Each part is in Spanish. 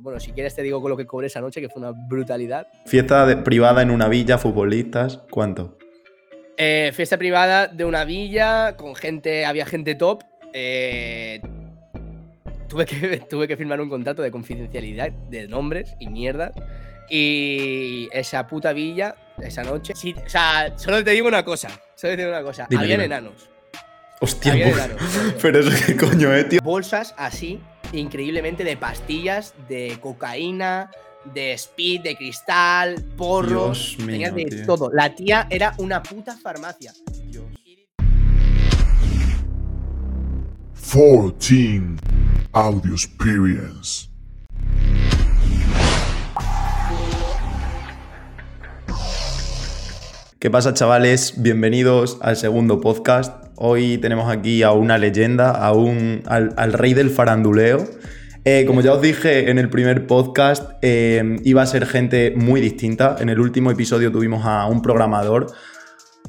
Bueno, si quieres te digo con lo que cobré esa noche, que fue una brutalidad. Fiesta privada en una villa, futbolistas, ¿cuánto? Eh, fiesta privada de una villa, con gente, había gente top. Eh, tuve, que, tuve que firmar un contrato de confidencialidad de nombres y mierdas. Y esa puta villa, esa noche. Sí, o sea, solo te digo una cosa. Solo te digo una cosa. Dime, Habían dime. enanos. Hostia, Habían bu- enanos. pero eso qué coño, eh, tío. Bolsas así, increíblemente, de pastillas, de cocaína, de speed, de cristal, porros. Dios mío, de tío. todo. La tía era una puta farmacia. 14 Audio Experience. ¿Qué pasa, chavales? Bienvenidos al segundo podcast. Hoy tenemos aquí a una leyenda, a un, al, rey del faranduleo. Eh, como ya os dije en el primer podcast, eh, iba a ser gente muy distinta. En el último episodio tuvimos a un programador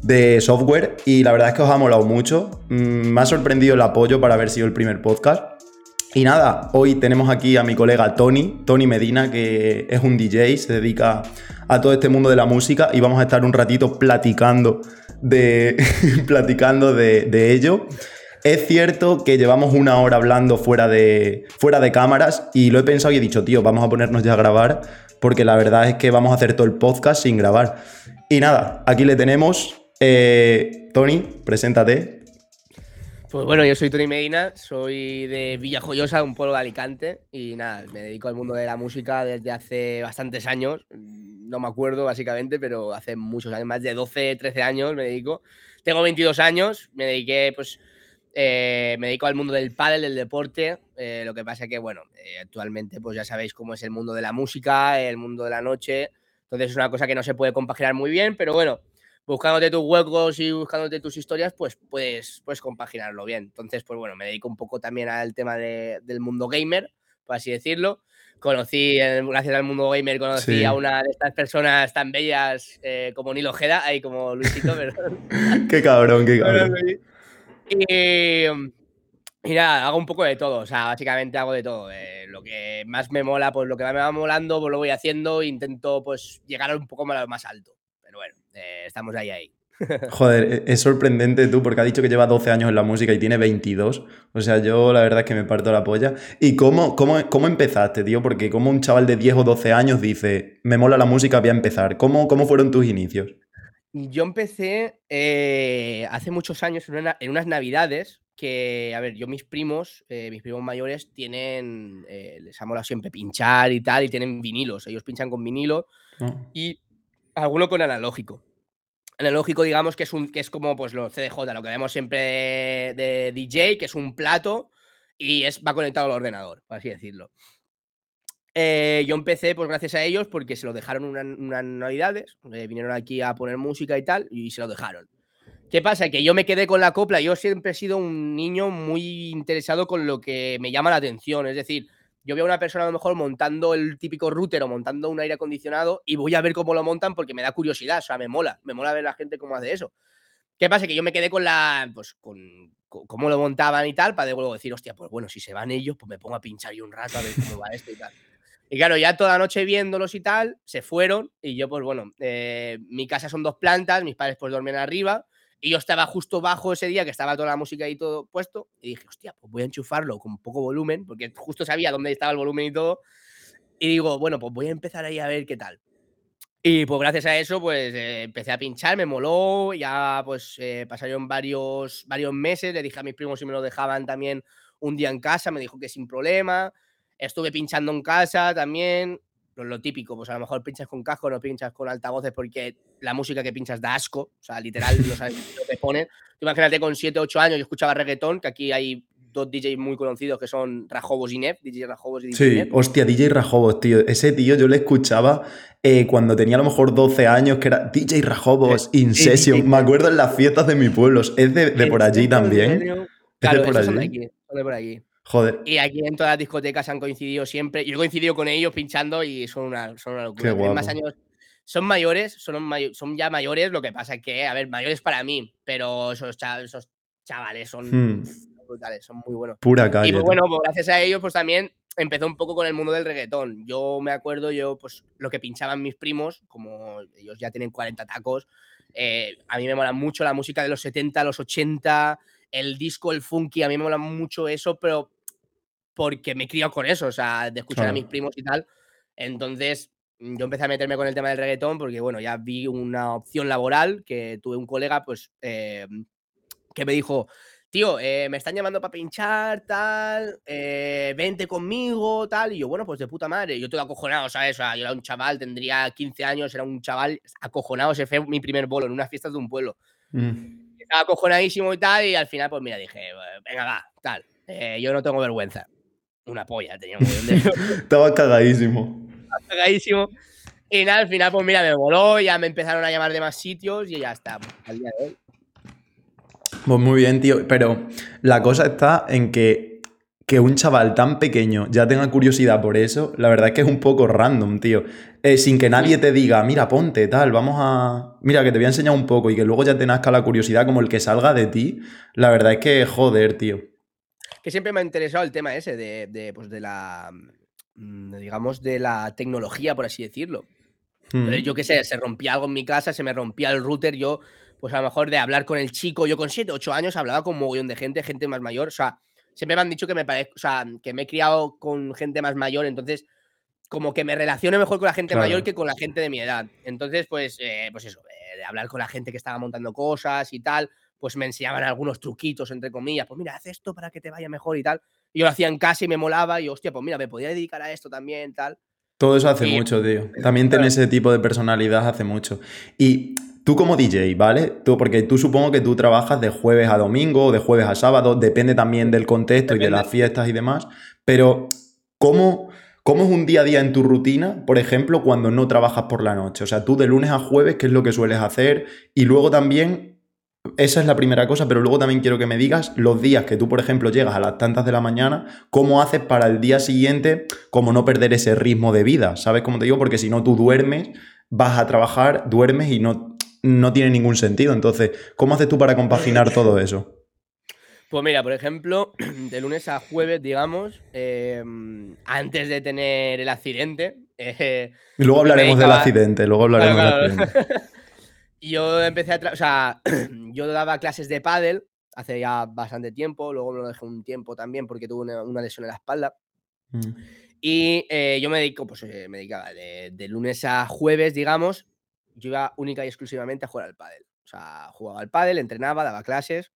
de software y la verdad es que os ha molado mucho. Mm, me ha sorprendido el apoyo para haber sido el primer podcast. Y nada, hoy tenemos aquí a mi colega Tony, Tony Medina, que es un DJ, se dedica a todo este mundo de la música y vamos a estar un ratito platicando de, platicando de, de ello. Es cierto que llevamos una hora hablando fuera de, fuera de cámaras y lo he pensado y he dicho, tío, vamos a ponernos ya a grabar porque la verdad es que vamos a hacer todo el podcast sin grabar. Y nada, aquí le tenemos. Eh, Tony, preséntate. Pues bueno, yo soy Tony Medina, soy de Villajoyosa, un pueblo de Alicante, y nada, me dedico al mundo de la música desde hace bastantes años. No me acuerdo básicamente, pero hace muchos años, más de 12, 13 años me dedico. Tengo 22 años, me dediqué, pues, eh, me dedico al mundo del pádel, del deporte. eh, lo que pasa que, bueno, eh, actualmente, pues ya sabéis cómo es el mundo de la música, el mundo de la noche. Entonces es una cosa que no se puede compaginar muy bien, pero bueno, buscándote tus huecos y buscándote tus historias, pues puedes, puedes compaginarlo bien. Entonces, pues bueno, me dedico un poco también al tema de- del mundo gamer, por así decirlo. Conocí, gracias al mundo gamer, conocí Sí. a una de estas personas tan bellas eh, como Nilo Ojeda, ahí como Luisito, perdón. Qué cabrón, qué cabrón. Y, y nada, hago un poco de todo, o sea, básicamente hago de todo. eh, lo que más me mola, pues lo que más me va molando, pues lo voy haciendo, e intento pues llegar un poco más más alto. Pero bueno, eh, estamos ahí, ahí. Joder, e- es sorprendente tú, porque ha dicho que lleva 12 años en la música y tiene 22. O sea, yo la verdad es que me parto la polla. ¿Y cómo, cómo, cómo empezaste, tío? Porque como un chaval de 10 o 12 años dice, me mola la música, voy a empezar. ¿Cómo, cómo fueron tus inicios? Yo empecé eh, hace muchos años en, una- en unas navidades que, a ver, yo mis primos, eh, mis primos mayores tienen, eh, les ha molado siempre pinchar y tal, y tienen vinilos, ellos pinchan con vinilo ¿No? y alguno con analógico. Analógico, digamos, que es, un, que es como pues, los CDJ, lo que vemos siempre de, DJ, que es un plato y es, va conectado al ordenador, por así decirlo. Eh, yo empecé, pues gracias a ellos, porque se lo dejaron una- unas navidades, eh, vinieron aquí a poner música y tal, y se lo dejaron. ¿Qué pasa? Que yo me quedé con la copla, yo siempre he sido un niño muy interesado con lo que me llama la atención, es decir, yo veo a una persona a lo mejor montando el típico router o montando un aire acondicionado y voy a ver cómo lo montan porque me da curiosidad, o sea, me mola, me mola ver a la gente cómo hace eso. ¿Qué pasa? Que yo me quedé con la, pues, con, con cómo lo montaban y tal, para luego decir, hostia, pues bueno, si se van ellos, pues me pongo a pinchar yo un rato a ver cómo va esto y tal. Y claro, ya toda la noche viéndolos y tal, se fueron y yo, pues bueno, eh, mi casa son dos plantas, mis padres pues duermen arriba y yo estaba justo bajo ese día que estaba toda la música ahí todo puesto y dije, hostia, pues voy a enchufarlo con poco volumen, porque justo sabía dónde estaba el volumen y todo. Y digo, bueno, pues voy a empezar ahí a ver qué tal. Y pues gracias a eso, pues eh, empecé a pinchar, me moló, ya pues eh, pasaron varios, varios meses, le dije a mis primos si me lo dejaban también un día en casa, me dijo que sin problema, estuve pinchando en casa también, pues lo típico, pues a lo mejor pinchas con casco, no pinchas con altavoces porque la música que pinchas da asco, o sea, literal, no sabes lo que ponen. Tú imagínate con 7, 8 años yo escuchaba reggaetón, que aquí hay dos DJs muy conocidos que son Rajobos y Nef, DJ Rajobos y DJ Sí, Nef. hostia, DJ Rajobos, tío. Ese tío yo le escuchaba eh, cuando tenía a lo mejor 12 años, que era DJ Rajobos, Eh, In eh, Session. Me acuerdo en las fiestas de mi pueblo. Es de, de por ¿En allí también. serio? ¿Es Claro, de por esos son de allí? aquí, son de por aquí. Joder, Y aquí en todas las discotecas han coincidido siempre. Yo he coincidido con ellos pinchando y son una, son una locura. Tienen más años. Son mayores, son, mayo- son ya mayores. Lo que pasa es que, a ver, mayores para mí, pero esos, cha- esos chavales son Hmm. brutales, son muy buenos. pura Y calle. pues tú. bueno, pues gracias a ellos, pues también empezó un poco con el mundo del reggaetón. Yo me acuerdo, yo, pues, lo que pinchaban mis primos, como ellos ya tienen 40 tacos, eh, a mí me mola mucho la música de los 70, los 80, el disco, el funky, a mí me mola mucho eso, pero porque me he criado con eso, o sea, de escuchar a mis primos y tal. Entonces, yo empecé a meterme con el tema del reggaetón porque, bueno, ya vi una opción laboral que tuve un colega, pues, eh, que me dijo, tío, eh, me están llamando para pinchar, tal, eh, vente conmigo, tal. Y yo, bueno, pues de puta madre. Yo todo acojonado, ¿sabes? O sea, yo era un chaval, tendría 15 años, era un chaval acojonado. Ese fue mi primer bolo en unas fiestas de un pueblo. Mm. Estaba acojonadísimo y tal. Y al final, pues mira, dije, venga, va, tal. yo no tengo vergüenza. Una polla, tenía un de... Estaba cagadísimo cagadísimo. Y nada, al final, pues mira, me voló, ya me empezaron a llamar de más sitios y ya está, al día de hoy. Pues muy bien, tío. Pero la cosa está en que, que un chaval tan pequeño ya tenga curiosidad por eso, la verdad es que es un poco random, tío. Eh, sin que nadie te diga, mira, ponte, tal, vamos a. Mira, que te voy a enseñar un poco y que luego ya te nazca la curiosidad como el que salga de ti. La verdad es que, joder, tío. Que siempre me ha interesado el tema ese de, de, pues de la Mm, digamos, de la tecnología, por así decirlo. Mm. Yo qué sé, se rompía algo en mi casa, se me rompía el router, yo, pues a lo mejor de hablar con el chico, yo con 7, 8 años hablaba con un mogollón de gente, gente más mayor, o sea, siempre me han dicho que me parezco, o sea, que me he criado con gente más mayor, entonces como que me relaciono mejor con la gente mayor que con la gente de mi edad. Entonces, pues, eh, pues eso, eh, de hablar con la gente que estaba montando cosas y tal, pues me enseñaban algunos truquitos, entre comillas, pues mira, haz esto para que te vaya mejor y tal. Y yo lo hacía en casa y me molaba y, hostia, pues mira, me podía dedicar a esto también, tal. Todo eso hace mucho, tío. También tener ese tipo de personalidad hace mucho. Y tú como DJ, ¿vale? Tú, porque tú supongo que tú trabajas de jueves a domingo, de jueves a sábado, depende también del contexto y de las fiestas y demás, pero ¿cómo, ¿cómo es un día a día en tu rutina, por ejemplo, cuando no trabajas por la noche? O sea, tú de lunes a jueves, ¿qué es lo que sueles hacer? Y luego también esa es la primera cosa, pero luego también quiero que me digas los días que tú, por ejemplo, llegas a las tantas de la mañana, cómo haces para el día siguiente, como no perder ese ritmo de vida, ¿sabes cómo te digo? Porque si no, tú duermes, vas a trabajar, duermes y no, no tiene ningún sentido. Entonces, ¿cómo haces tú para compaginar todo eso? Pues mira, por ejemplo, de lunes a jueves, digamos, em, antes de tener el accidente. Eh, luego hablaremos del accidente, luego hablaremos del accidente. yo empecé a. O sea, yo daba clases de pádel hace ya bastante tiempo, luego me lo dejé un tiempo también porque tuve una, lesión en la espalda. Mm. Y eh, yo me dedico, pues eh, me dedicaba de, lunes a jueves, digamos, yo iba única y exclusivamente a jugar al pádel. O sea, jugaba al pádel, entrenaba, daba clases.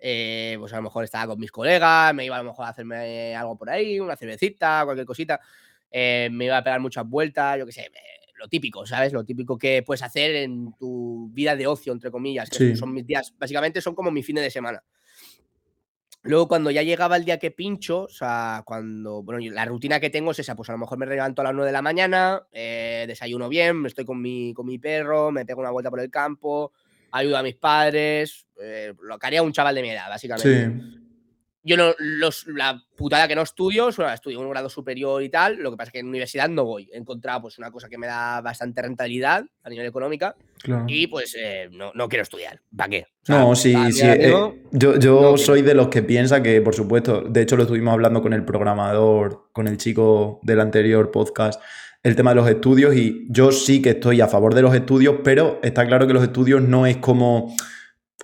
Eh, pues a lo mejor estaba con mis colegas, me iba a lo mejor a hacerme algo por ahí, una cervecita, cualquier cosita. me iba a pegar muchas vueltas, yo qué sé, lo típico, ¿sabes? Lo típico que puedes hacer en tu vida de ocio, entre comillas, que son mis días, básicamente son como mi fin de semana. Luego, cuando ya llegaba el día que pincho, o sea, cuando, bueno, la rutina que tengo es esa, pues a lo mejor me levanto a las 9 de la mañana, eh, desayuno bien, estoy con mi, con mi perro, me pego una vuelta por el campo, ayudo a mis padres, eh, lo que haría un chaval de mi edad, básicamente. Sí. Yo no, los, la putada que no estudio, estudio un grado superior y tal, lo que pasa es que en universidad no voy. He encontrado pues una cosa que me da bastante rentabilidad a nivel económica y pues eh, no, no, quiero estudiar. ¿Para qué? no, sí, sí. Eh, yo yo soy de los que piensa que, por supuesto, de hecho lo estuvimos hablando con el programador, con el chico del anterior podcast, el tema de los estudios y yo sí que estoy a favor de los estudios, pero está claro que los estudios no es como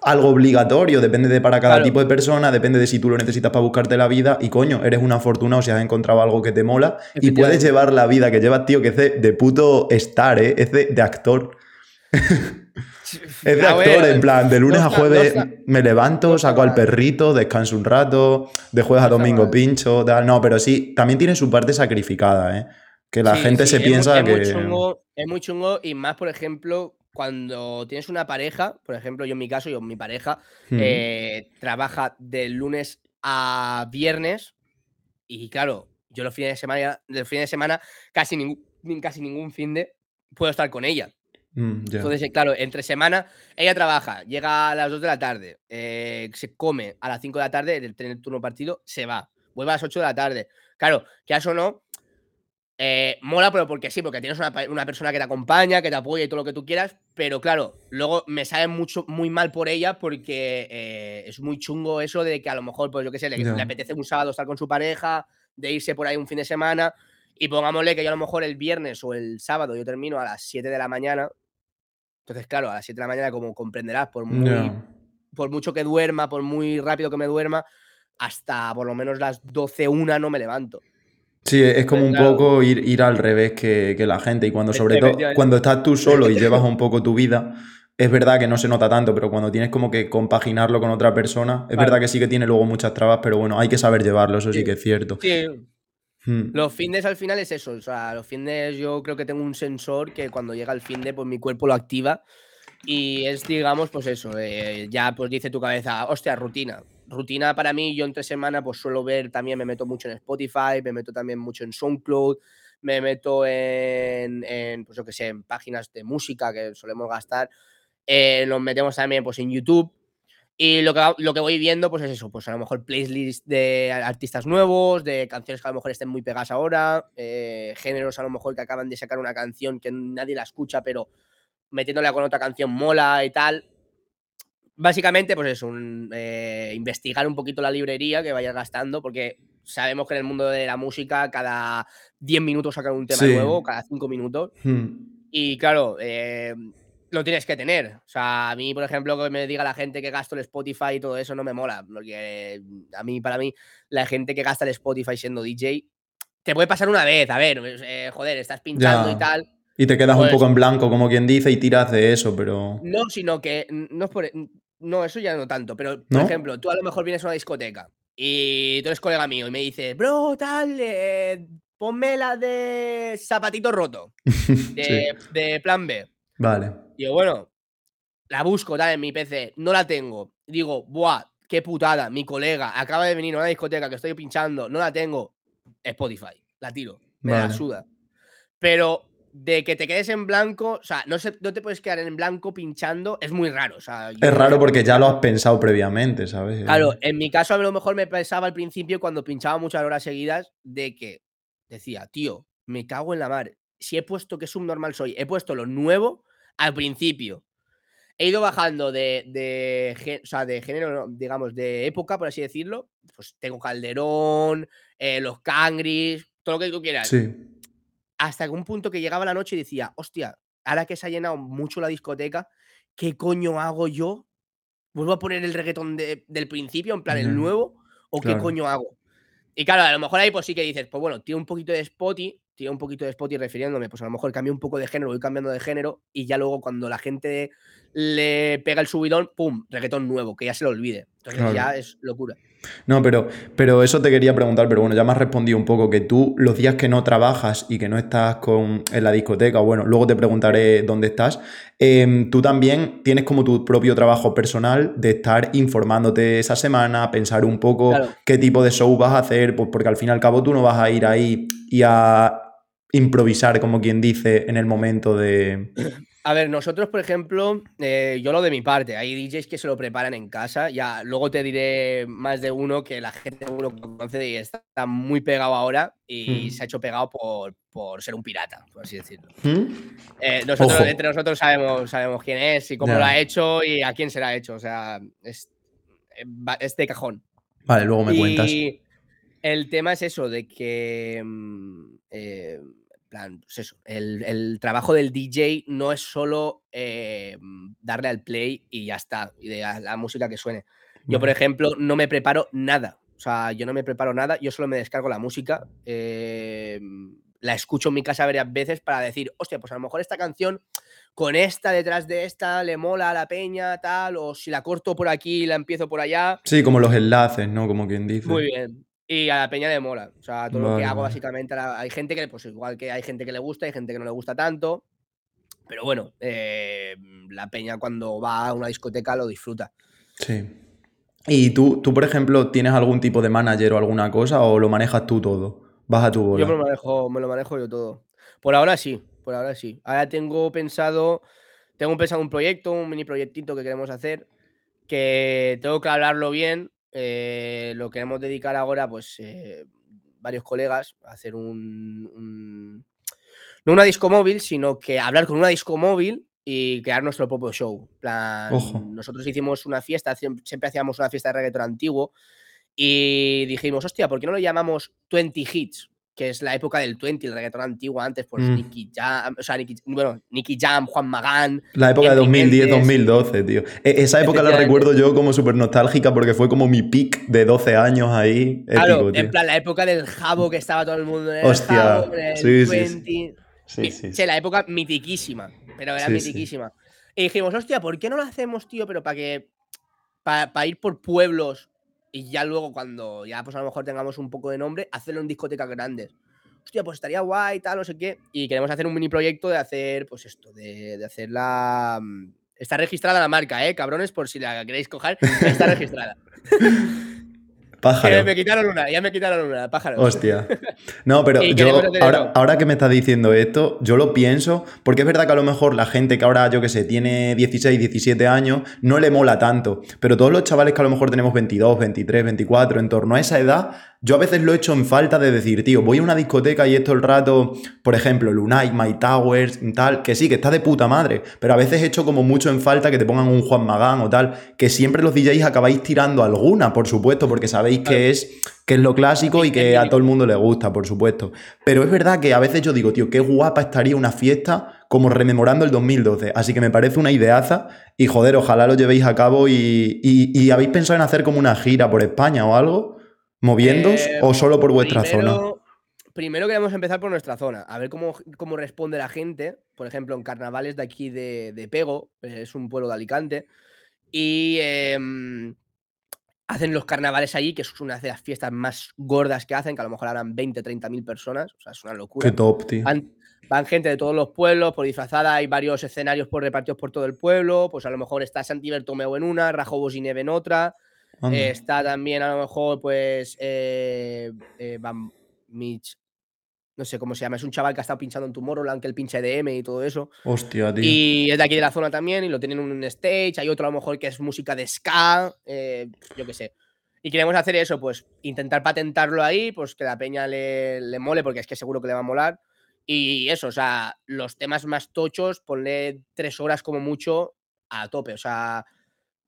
algo obligatorio, depende de para cada tipo de persona, depende de si tú lo necesitas para buscarte la vida y coño, eres un afortunado si has encontrado algo que te mola y puedes llevar la vida que llevas, tío, que es de, puto estar, ¿eh? es de, actor. es de actor, en plan, de lunes a jueves me levanto, saco al perrito, descanso un rato, de jueves a domingo pincho, tal. No, pero sí, también tiene su parte sacrificada, ¿eh? Que la gente se piensa que. es muy chungo y más, por ejemplo, cuando tienes una pareja, por ejemplo, yo en mi caso, yo mi pareja, eh, trabaja de lunes a viernes y claro, yo los fines de semana, los fines de semana casi, ningún, casi ningún fin de puedo estar con ella. Mm, Entonces, eh, claro, entre semana ella trabaja, llega a las 2 de la tarde, eh, se come a las 5 de la tarde, el, el turno partido, se va, vuelve a las 8 de la tarde. Claro, que eso no, eh, mola, pero porque sí, porque tienes una, persona que te acompaña, que te apoya y todo lo que tú quieras, pero claro, luego me sale mucho, muy mal por ella porque eh, es muy chungo eso de que a lo mejor, pues yo qué sé, le, apetece un sábado estar con su pareja, de irse por ahí un fin de semana y pongámosle que yo a lo mejor el viernes o el sábado yo termino a las 7 de la mañana. Entonces, claro, a las 7 de la mañana, como comprenderás, por, muy, por mucho que duerma, por muy rápido que me duerma, hasta por lo menos las 12, una no me levanto. Sí, es como un poco ir, ir al revés que, que la gente. Y cuando, sobre todo, cuando estás tú solo y llevas un poco tu vida, es verdad que no se nota tanto, pero cuando tienes como que compaginarlo con otra persona, es verdad que sí que tiene luego muchas trabas, pero bueno, hay que saber llevarlo, eso sí, Sí. que es cierto. Sí, Hmm. los fines al final es eso. O sea, los fines yo creo que tengo un sensor que cuando llega el fin de, pues mi cuerpo lo activa. Y es, digamos, pues eso, eh, ya pues dice tu cabeza, hostia, rutina. Rutina para mí, yo entre semana pues suelo ver también, me meto mucho en Spotify, me meto también mucho en SoundCloud, me meto en, en pues yo que sé, en páginas de música que solemos gastar. Eh, nos metemos también pues en YouTube. Y lo que, lo que voy viendo, pues es eso, pues a lo mejor playlists de artistas nuevos, de canciones que a lo mejor estén muy pegadas ahora, eh, géneros a lo mejor que acaban de sacar una canción que nadie la escucha, pero metiéndola con otra canción mola y tal. Básicamente, pues es un eh, investigar un poquito la librería que vayas gastando, porque sabemos que en el mundo de la música cada 10 minutos sacan un tema Sí. nuevo, cada 5 minutos. Hmm. Y claro, eh, lo tienes que tener. O sea, a mí, por ejemplo, que me diga la gente que gasto el Spotify y todo eso no me mola. Porque a mí, para mí, la gente que gasta el Spotify siendo DJ, te puede pasar una vez. A ver, eh, joder, estás pinchando Ya. y tal. Y te quedas un Pues- poco en blanco, como quien dice, y tiras de eso, pero. No, sino que no es por. No, eso ya no tanto. Pero, por ¿No? ejemplo, tú a lo mejor vienes a una discoteca y tú eres colega mío y me dices, bro, tal, eh, ponme la de zapatito roto, de, Sí. de plan B. Vale. Digo, bueno, la busco tal en mi PC, no la tengo. Digo, buah, qué putada, mi colega acaba de venir a una discoteca que estoy pinchando, no la tengo. Spotify, la tiro, me la Vale. suda. Pero de que te quedes en blanco, o sea, no, se- no te puedes quedar en blanco pinchando, es muy raro. O sea, yo, Es raro porque ya lo has pensado previamente, ¿sabes? Claro, en mi caso a lo mejor me pensaba al principio cuando pinchaba muchas horas seguidas de que decía, tío, me cago en la mar. Si he puesto que subnormal soy, he puesto lo nuevo al principio. He ido bajando de, de, o sea, de género, digamos, de época, por así decirlo. Pues tengo Calderón, eh, los Cangris, todo lo que tú quieras. Sí. Hasta que un punto que llegaba la noche y decía, hostia, ahora que se ha llenado mucho la discoteca, ¿qué coño hago yo? ¿Vuelvo a poner el reggaetón de- del principio, en plan el nuevo? ¿O claro. qué coño hago? Y claro, a lo mejor ahí pues sí que dices, pues bueno, tiro un poquito de Spotify, tiro un poquito de Spotify refiriéndome, pues a lo mejor cambio un poco de género, voy cambiando de género y ya luego cuando la gente le pega el subidón, ¡pum! Reggaetón nuevo, que ya se lo olvide. Entonces Claro. ya es locura. No, pero, pero eso te quería preguntar, pero bueno, ya me has respondido un poco que tú los días que no trabajas y que no estás con, en la discoteca, bueno, luego te preguntaré dónde estás, em, tú también tienes como tu propio trabajo personal de estar informándote esa semana, pensar un poco Claro. qué tipo de show vas a hacer, pues porque al fin y al cabo tú no vas a ir ahí y a improvisar, como quien dice, en el momento de... A ver, nosotros, por ejemplo, eh, yo lo de mi parte, hay DJs que se lo preparan en casa, ya luego te diré más de uno que la gente seguro conoce y está muy pegado ahora y Mm. se ha hecho pegado por, por ser un pirata, por así decirlo. ¿Mm? Eh, nosotros, Ojo. entre nosotros sabemos, sabemos quién es y cómo Ya. lo ha hecho y a quién se lo ha hecho, o sea, es, va- es de cajón. Vale, luego me cuentas. Y el tema es eso, de que. mm, eh, plan, pues eso, el, el trabajo del DJ no es solo eh, darle al play y ya está, y de la, la música que suene. Yo, por ejemplo, no me preparo nada. O sea, yo no me preparo nada, yo solo me descargo la música, eh, la escucho en mi casa varias veces para decir, hostia, pues a lo mejor esta canción con esta detrás de esta le mola a la peña, tal, o si la corto por aquí y la empiezo por allá, Sí, como los enlaces, ¿no? Como quien dice. muy bien. Y a la peña le mola. O sea, todo lo Vale, que hago básicamente. Hay gente que, pues igual que hay gente que le gusta, hay gente que no le gusta tanto. Pero bueno, eh, la peña cuando va a una discoteca lo disfruta. Sí. ¿Y tú, tú, por ejemplo, tienes algún tipo de manager o alguna cosa o lo manejas tú todo? Vas a tu bola. Yo me lo manejo, me lo manejo yo todo. Por ahora sí, por ahora sí. Ahora tengo pensado, tengo pensado un proyecto, un mini proyectito que queremos hacer, que tengo que hablarlo bien. Eh, lo queremos dedicar ahora, pues, eh, varios colegas, a hacer un, un- no una disco móvil, sino que hablar con una disco móvil y crear nuestro propio show. Plan, Ojo. nosotros hicimos una fiesta, siem- siempre hacíamos una fiesta de reggaetón antiguo Y dijimos, hostia, ¿por qué no lo llamamos 20 Hits? Que es la época del 20, el reggaetón antiguo antes, pues Mm. Nicky Jam, o sea, Nicky, bueno, Nicky Jam, Juan Magán. La época de Enrique 2010-2012, tío. E- esa época la recuerdo yo como súper nostálgica porque fue como mi pick de 12 años ahí. Claro, tío. en plan, la época del jabo que estaba todo el mundo en el Hostia, jabo, en el sí, sí, 20. Sí, sí. sí, la época mitiquísima, pero era mitiquísima. Y dijimos, hostia, ¿por qué no lo hacemos, tío? Pero para que. Para ir por pueblos y ya luego, cuando ya pues a lo mejor tengamos un poco de nombre, hacerlo en discotecas grandes. Hostia, pues estaría guay, tal, no sé qué. Y queremos hacer un mini proyecto de hacer, pues esto, de, de hacer la. mm, Está registrada la marca, ¿eh? Cabrones, por si la queréis coger, está registrada. Pájaro. Eh, me quitaron una, ya me quitaron una, pájaro. Hostia. No, pero yo, ahora, que me estás diciendo esto, yo lo pienso, porque es verdad que a lo mejor la gente que ahora, yo que sé, tiene 16, 17 años, no le mola tanto. Pero todos los chavales que a lo mejor tenemos 22, 23, 24, en torno a esa edad, yo a veces lo echo en falta de decir, tío, voy a una discoteca y esto el rato, por ejemplo, Lunite, My Towers, tal, que sí, que está de puta madre, pero a veces echo como mucho en falta que te pongan un Juan Magán o tal, que siempre los DJs acabáis tirando alguna, por supuesto, porque sabéis que es que es lo clásico y que a todo el mundo le gusta, por supuesto. Pero es verdad que a veces yo digo, tío, qué guapa estaría una fiesta como rememorando el 2012. Así que me parece una ideaza y joder, ojalá lo llevéis a cabo y, y- y habéis pensado en hacer como una gira por España o algo, moviéndoos Eh, o solo por vuestra zona. primero, Primero queremos empezar por nuestra zona, a ver cómo, cómo responde la gente. Por ejemplo, en carnavales de aquí de, de Pego, eh, es un pueblo de Alicante, y em, hacen los carnavales allí, que es una de las fiestas más gordas que hacen, que a lo mejor harán 20, 30 mil personas, o sea, es una locura. Qué top, tío. Van, van gente de todos los pueblos, por disfrazada, hay varios escenarios por repartidos por todo el pueblo, pues a lo mejor está Santi Bertomeu en una, Rajobos y Neve en otra. Eh, está también a lo mejor, pues, eh, eh, Van Mitch, no sé cómo se llama, es un chaval que ha estado pinchando en Tomorrowland, que él pincha EDM y todo eso. Hostia, tío. Y es de aquí de la zona también, y lo tienen en un stage. Hay otro a lo mejor que es música de ska, eh, yo qué sé. Y queremos hacer eso, pues intentar patentarlo ahí, pues que la peña le, le mole, porque es que seguro que le va a molar. Y eso, o sea, los temas más tochos, ponle tres horas como mucho a tope. O sea.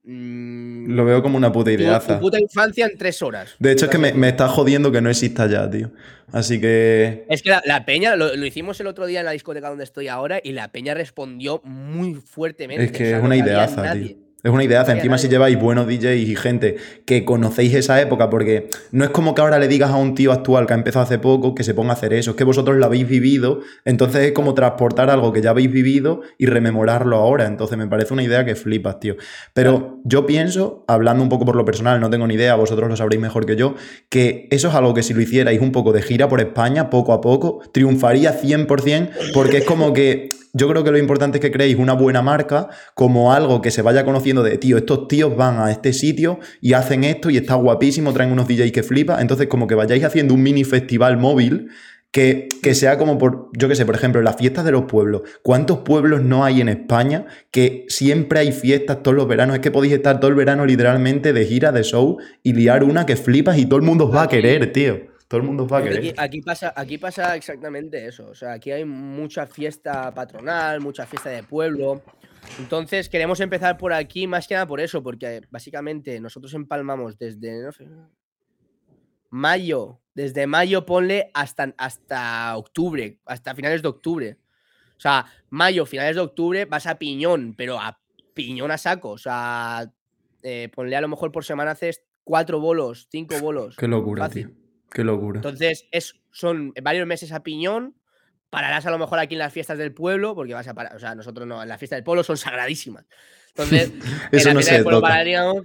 Mm, Lo veo como una puta tu- tu, ideaza. puta infancia en tres horas. De hecho, es que me, está jodiendo que no exista ya, tío. Así que. Es que la, la peña, lo, lo hicimos el otro día en la discoteca donde estoy ahora, y la peña respondió muy fuertemente. Es o que sea, es no una cabía ideaza, tío. Es una había Encima, si lleváis buenos DJs y gente que conocéis esa época, porque no es como que ahora le digas a un tío actual que ha empezado hace poco que se ponga a hacer eso. Es que vosotros lo habéis vivido. Entonces es como transportar algo que ya habéis vivido y rememorarlo ahora. Entonces me parece una idea que flipas, tío. Pero yo pienso, hablando un poco por lo personal, no tengo ni idea, vosotros lo sabréis mejor que yo, que eso es algo que si lo hicierais un poco de gira por España, poco a poco, triunfaría 100%, porque es como que yo creo que lo importante es que creéis una buena marca como algo que se vaya conociendo de, tío, estos tíos van a este sitio y hacen esto y está guapísimo, traen unos DJs que flipa, entonces como que vayáis haciendo un mini festival móvil. Que, que sea como por, yo qué sé, por ejemplo, las fiestas de los pueblos. ¿Cuántos pueblos no hay en España que siempre hay fiestas todos los veranos? Es que podéis estar todo el verano literalmente de gira, de show y liar una que flipas y todo el mundo os va a querer, tío. Todo el mundo va a Aquí, aquí pasa, aquí pasa exactamente eso. O sea, aquí hay mucha fiesta patronal, mucha fiesta de pueblo. Entonces, queremos empezar por aquí, más que nada por eso, porque básicamente nosotros empalmamos desde no sé, mayo, desde mayo ponle hasta, hasta octubre, hasta finales de octubre. O sea, mayo, finales de octubre, vas a piñón, pero a piñón a saco. O sea, eh, ponle a lo mejor por semana haces cuatro bolos, cinco bolos. Qué locura, fácil. tío. Qué locura. Entonces, es, son varios meses a piñón. Pararás a lo mejor aquí en las fiestas del pueblo, porque vas a parar. O sea, nosotros no, en las fiestas del pueblo son sagradísimas. Entonces, en las no fiestas se del pueblo toca. pararíamos.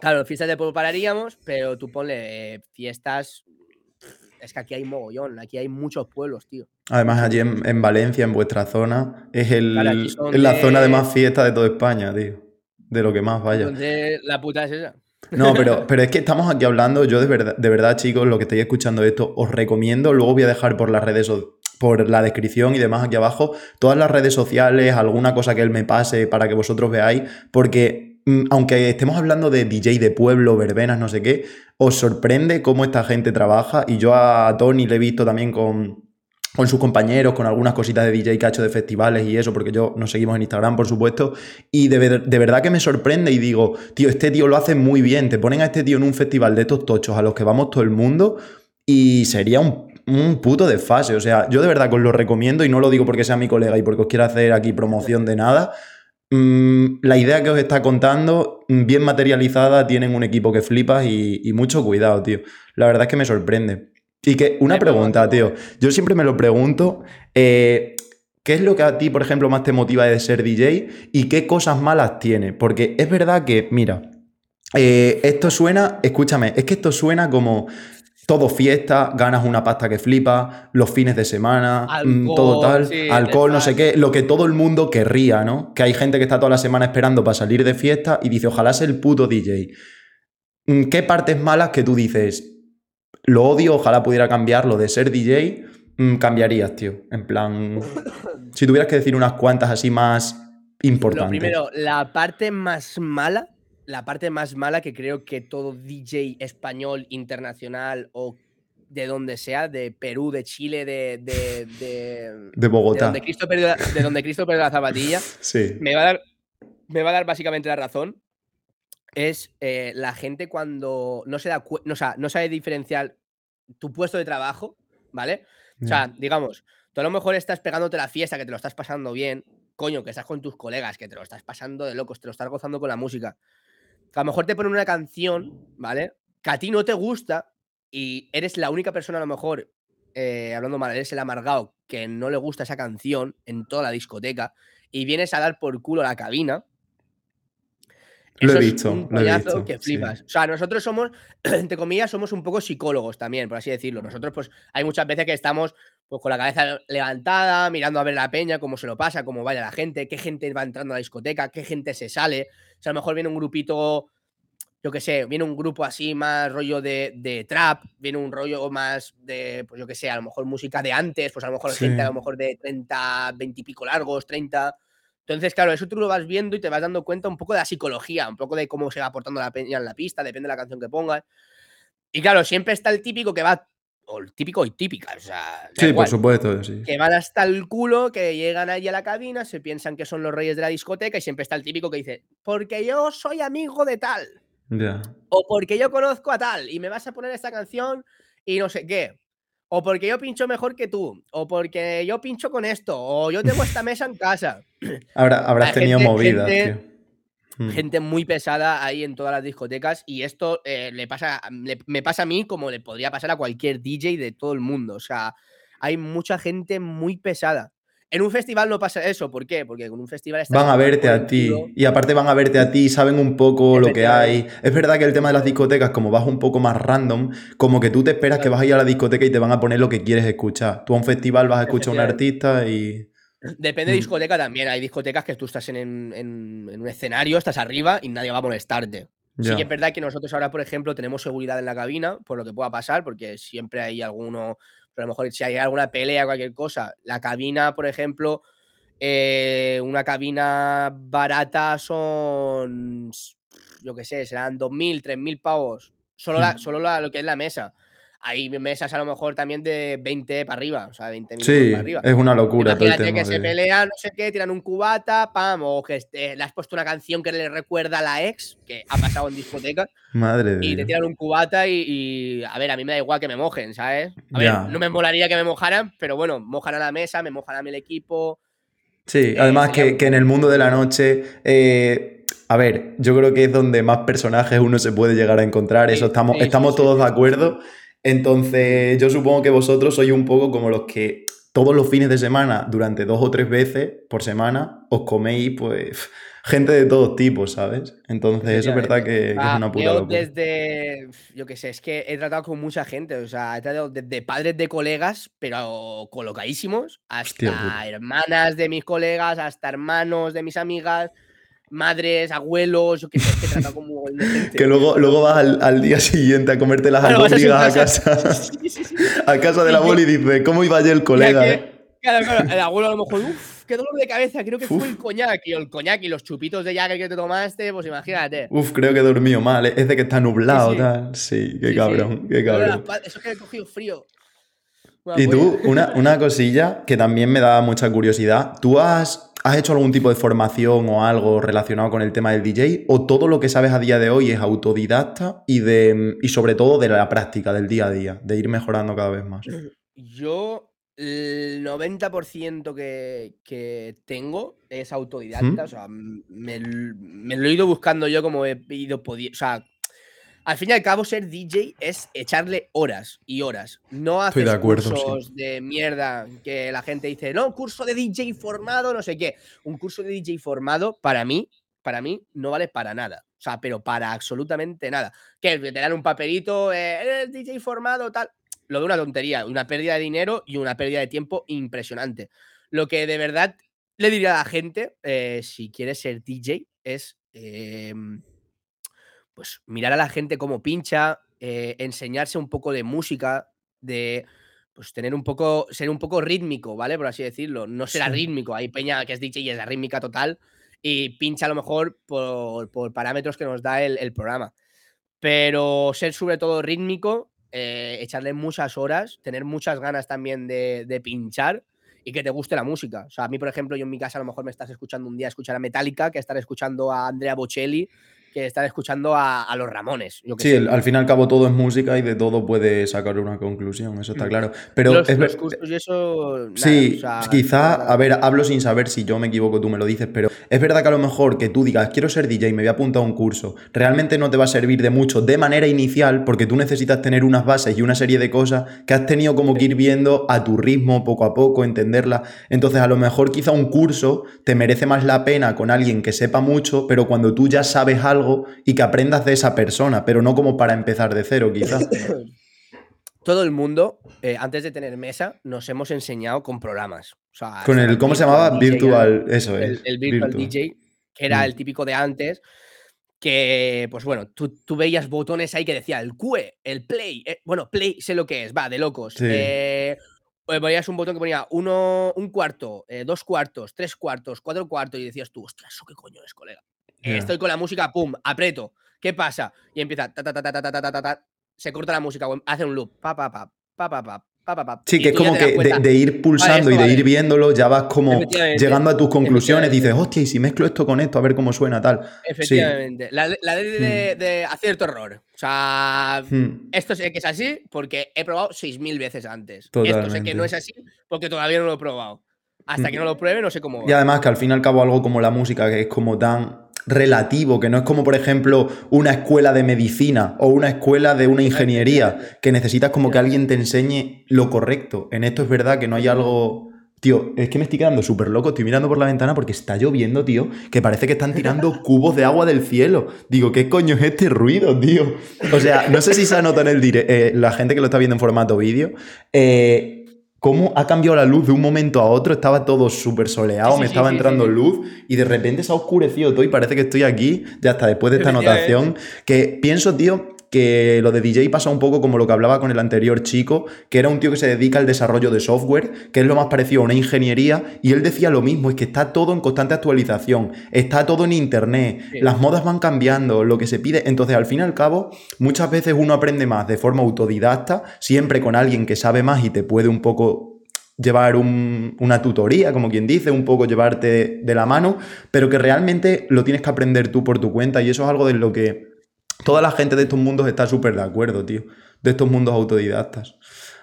Claro, fiestas del pueblo pararíamos, pero tú ponle eh, fiestas. Es que aquí hay mogollón, aquí hay muchos pueblos, tío. Además, allí en, en Valencia, en vuestra zona, es, el, Claro, es la de- zona de más fiesta de toda España, tío. De lo que más vaya. Entonces, la puta es esa. No, pero, pero es que estamos aquí hablando, yo de verdad, de verdad, chicos, lo que estáis escuchando esto, os recomiendo, luego voy a dejar por las redes, so- por la descripción y demás aquí abajo, todas las redes sociales, alguna cosa que él me pase para que vosotros veáis, porque mm, aunque estemos hablando de DJ de pueblo, verbenas, no sé qué, os sorprende cómo esta gente trabaja y yo a Tony le he visto también con, con sus compañeros, con algunas cositas de DJ que ha hecho de festivales y eso, porque yo nos seguimos en Instagram, por supuesto, y de, de verdad que me sorprende y digo, tío, este tío lo hace muy bien, te ponen a este tío en un festival de estos tochos a los que vamos todo el mundo y sería un, un puto desfase, o sea, yo de verdad que os lo recomiendo y no lo digo porque sea mi colega y porque os quiera hacer aquí promoción de nada. Mm, la idea que os está contando, bien materializada, tienen un equipo que flipas y, y mucho cuidado, tío. La verdad es que me sorprende. Y que una pregunta, tío. Yo siempre me lo pregunto. eh, ¿Qué es lo que a ti, por ejemplo, más te motiva de ser DJ y qué cosas malas tiene? Porque es verdad que, mira, eh, esto suena, escúchame, es que esto suena como todo fiesta, ganas una pasta que flipa, los fines de semana, mm, todo tal, sí, alcohol, no sé qué, lo que todo el mundo querría, ¿no? Que hay gente que está toda la semana esperando para salir de fiesta y dice, ojalá sea el puto DJ. Mm, ¿Qué partes malas que tú dices, lo odio, ojalá pudiera cambiarlo de ser DJ, mm, cambiarías, tío? En plan, si tuvieras que decir unas cuantas así más importantes. Lo primero, la parte más mala, la parte más mala que creo que todo DJ español, internacional o de donde sea, de Perú, de Chile, de, de, de, de de Bogotá. donde Cristo perdió, la- de donde Cristo perdió la zapatilla, Sí. me va a dar, me va a dar básicamente la razón. Es eh, la gente cuando no se da no, o sea, no sabe diferenciar tu puesto de trabajo, ¿vale? O sea, digamos, tú a lo mejor estás pegándote la fiesta, que te lo estás pasando bien, coño, que estás con tus colegas, que te lo estás pasando de locos, te lo estás gozando con la música. Que a lo mejor te ponen una canción, ¿vale? Que a ti no te gusta y eres la única persona a lo mejor, eh, hablando mal, eres el amargado que no le gusta esa canción en toda la discoteca y vienes a dar por culo la cabina. Lo he es visto, un lo he visto, que sí. flipas. O sea, nosotros somos, entre comillas, somos un poco psicólogos también, por así decirlo. Nosotros, pues, hay muchas veces que estamos pues, con la cabeza levantada, mirando a ver la peña, cómo se lo pasa, cómo vaya la gente, qué gente va entrando a la discoteca, qué gente se sale. O sea, a lo mejor viene un grupito, yo qué sé, viene un grupo así más rollo de, de trap, viene un rollo más de, pues yo qué sé, a lo mejor música de antes, pues a lo mejor gente a lo mejor de 30, 20 y pico largos, 30. Entonces, claro, eso tú lo vas viendo y te vas dando cuenta un poco de la psicología, un poco de cómo se va portando la peña en la pista, depende de la canción que pongas. Y claro, siempre está el típico que va, o el típico y típica, o sea, Sí, por supuesto, sí. que van hasta el culo, que llegan ahí a la cabina, se piensan que son los reyes de la discoteca y siempre está el típico que dice, porque yo soy amigo de tal, Ya. o porque yo conozco a tal y me vas a poner esta canción y no sé qué. O porque yo pincho mejor que tú, o porque yo pincho con esto, o yo tengo esta mesa en casa. Habrá- habrás tenido movidas, gente- tío. Mm. Gente muy pesada ahí en todas las discotecas y esto eh, le pasa, le- me pasa a mí como le podría pasar a cualquier DJ de todo el mundo. O sea, hay mucha gente muy pesada. En un festival no pasa eso, ¿por qué? Porque con un festival estás Van a verte a ti. Y aparte van a verte a ti, saben un poco lo que hay. Es verdad que el tema de las discotecas, como vas un poco más random, como que tú te esperas que vas a ir a la discoteca y te van a poner lo que quieres escuchar. Tú a un festival vas a escuchar a un artista y. Depende de Mm. discoteca también. Hay discotecas que tú estás en, en- en un escenario, estás arriba y nadie va a molestarte. Sí Ya. que es verdad que nosotros ahora, por ejemplo, tenemos seguridad en la cabina, por lo que pueda pasar, porque siempre hay alguno, pero a lo mejor si hay alguna pelea o cualquier cosa, la cabina, por ejemplo, eh, una cabina barata son, yo qué sé, serán 2.000, 3.000 pavos. Solo, la- Mm. solo la- lo que es la mesa. Hay mesas a lo mejor también de 20 para arriba, o sea, 20.000 Sí, para arriba. es una locura todo el Imagínate tema. que se pelean, no sé qué, tiran un cubata, pam, o que este, le has puesto una canción que le recuerda a la ex, que ha pasado en discoteca, Madre y te tiran un cubata y, y, a ver, a mí me da igual que me mojen, ¿sabes? A ver, no me molaría que me mojaran, pero bueno, mojan a la mesa, me mojan a mí el equipo. Sí, Eh, además que, que en el mundo de la noche, eh, a ver, yo creo que es donde más personajes uno se puede llegar a encontrar, Sí, eso estamos, sí, estamos todos de acuerdo. Entonces, yo supongo que vosotros sois un poco como los que todos los fines de semana, durante dos o tres veces por semana, os coméis, pues, gente de todos tipos, ¿sabes? Entonces, eso es verdad que, que es Ah, una puta yo locura. desde, yo qué sé, es que he tratado con mucha gente, o sea, he tratado desde padres de colegas, pero colocadísimos, hasta Hostia hermanas de mis colegas, hasta hermanos de mis amigas, madres, abuelos, yo qué sé, es que de gente. Que luego, luego vas al, al día siguiente a comerte las Claro, a casa. casa, Sí, sí, sí. a casa del abuelo y dices, ¿cómo iba ayer el colega, que- eh? Claro, claro, el abuelo a lo mejor, uff, qué dolor de cabeza, creo que Uf. fue el coñac, y el coñac y los chupitos de Jagger que te tomaste, pues imagínate. Uf, creo que he dormido mal. ¿eh? Es de que está nublado, sí. tal. Sí, qué cabrón, qué cabrón. Eso que he cogido frío. Y tú, una, una cosilla que también me da mucha curiosidad. ¿Tú has, has hecho algún tipo de formación o algo relacionado con el tema del DJ? ¿O todo lo que sabes a día de hoy es autodidacta y, de, y sobre todo de la práctica, del día a día, de ir mejorando cada vez más? Yo, el 90% que, que tengo es autodidacta. ¿Mm? O sea, me, me lo he ido buscando yo como he ido pudiendo. O sea, al fin y al cabo, ser DJ es echarle horas y horas. No hacer de acuerdo, cursos sí. de mierda que la gente dice, no, curso de DJ formado, no sé qué. Un curso de DJ formado, para mí, para mí, no vale para nada. O sea, pero para absolutamente nada. Que te dan un papelito, eh, eres DJ formado, tal. Lo veo una tontería, una pérdida de dinero y una pérdida de tiempo impresionante. Lo que de verdad le diría a la gente, eh, si quieres ser DJ, es eh, pues mirar a la gente cómo pincha, eh, enseñarse un poco de música, de pues tener un poco, ser un poco rítmico, ¿vale? Por así decirlo. No será Sí. rítmico. Hay peña que es DJ y es la rítmica total y pincha a lo mejor por, por parámetros que nos da el, el programa. Pero ser sobre todo rítmico, eh, echarle muchas horas, tener muchas ganas también de, de pinchar y que te guste la música. O sea, a mí, por ejemplo, yo en mi casa a lo mejor me estás escuchando un día escuchar a Metallica, que estar escuchando a Andrea Bocelli, que estar escuchando a, a los Ramones. Yo Sí, sé. al fin y al cabo todo es música y de todo puede sacar una conclusión, eso está Mm. claro. Pero los, es los y eso. nada, Sí, o sea, quizá, a ver, hablo sin saber si yo me equivoco, tú me lo dices, pero es verdad que a lo mejor que tú digas, quiero ser DJ, me voy a apuntar a un curso, realmente no te va a servir de mucho de manera inicial porque tú necesitas tener unas bases y una serie de cosas que has tenido como que ir viendo a tu ritmo, poco a poco, entenderlas. Entonces, a lo mejor quizá un curso te merece más la pena con alguien que sepa mucho, pero cuando tú ya sabes algo y que aprendas de esa persona, pero no como para empezar de cero, quizá. Todo el mundo, eh, antes de tener mesa, nos hemos enseñado con programas. O sea, Con el, ¿cómo se llamaba? DJ, Virtual, eso es. el, el Virtual Virtual. DJ, que era Mm. el típico de antes, que, pues bueno, tú, tú veías botones ahí que decía el QE, el play. eh, bueno, play sé lo que es, va, de locos. Sí. Eh, veías un botón que ponía uno, un cuarto, eh, dos cuartos, tres cuartos, cuatro cuartos, y decías tú, ostras, ¿eso qué coño es, colega? Yeah. Estoy con la música, pum, aprieto. ¿Qué pasa? Y empieza. Ta, ta, ta, ta, ta, ta, ta, se corta la música, hace un loop. Pa, pa, pa, pa, pa, pa. Pa, pa. Sí, que es como que de, de, ir pulsando vale, y de vale. ir viéndolo, ya vas como llegando a tus conclusiones, dices, hostia, y si mezclo esto con esto, a ver cómo suena tal. Efectivamente. Sí. La, la, de, mm. de acierto error. O sea, hmm. esto sé que es así porque he probado 6.000 veces antes. Totalmente. Esto sé que no es así porque todavía no lo he probado. Hasta que no lo pruebe, no sé cómo. Y además que al fin y al cabo algo como la música, que es como tan relativo, que no es como por ejemplo una escuela de medicina o una escuela de una ingeniería, que necesitas como que alguien te enseñe lo correcto. En esto es verdad que no hay algo... Tío, es que me estoy quedando súper loco, estoy mirando por la ventana porque está lloviendo, tío, que parece que están tirando cubos de agua del cielo. Digo, ¿qué coño es este ruido, tío? O sea, no sé si se anota en el directo, la gente que lo está viendo en formato vídeo, eh, cómo ha cambiado la luz de un momento a otro, estaba todo súper soleado, Sí, me sí, estaba sí, entrando luz y de repente se ha oscurecido todo y parece que estoy aquí, ya hasta después de esta anotación, que pienso, tío, que lo de DJ pasa un poco como lo que hablaba con el anterior chico, que era un tío que se dedica al desarrollo de software, que es lo más parecido a una ingeniería, y él decía lo mismo, es que está todo en constante actualización, está todo en internet, Sí. las modas van cambiando, lo que se pide, entonces al fin y al cabo, muchas veces uno aprende más de forma autodidacta, siempre con alguien que sabe más y te puede un poco llevar un- una tutoría, como quien dice, un poco llevarte de la mano, pero que realmente lo tienes que aprender tú por tu cuenta y eso es algo de lo que toda la gente de estos mundos está súper de acuerdo, tío, de estos mundos autodidactas.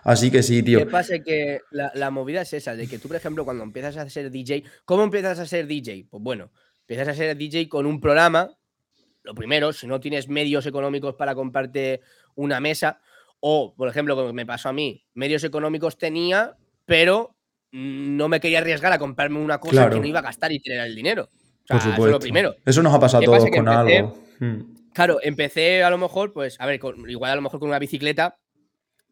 Así que sí, tío. ¿Qué pasa? Que la, la movida es esa, de que tú, por ejemplo, cuando empiezas a ser DJ, ¿cómo empiezas a ser DJ? Pues bueno, empiezas a ser DJ con un programa, lo primero, si no tienes medios económicos para comprarte una mesa, o, por ejemplo, como me pasó a mí, medios económicos tenía, pero no me quería arriesgar a comprarme una cosa Claro. que no iba a gastar y tener el dinero. O sea, Por eso es supuesto. lo primero. Eso nos ha pasado a ¿Qué todos? Que con empecé- algo. Mm. Claro, empecé a lo mejor, pues, a ver, con- igual a lo mejor con una bicicleta,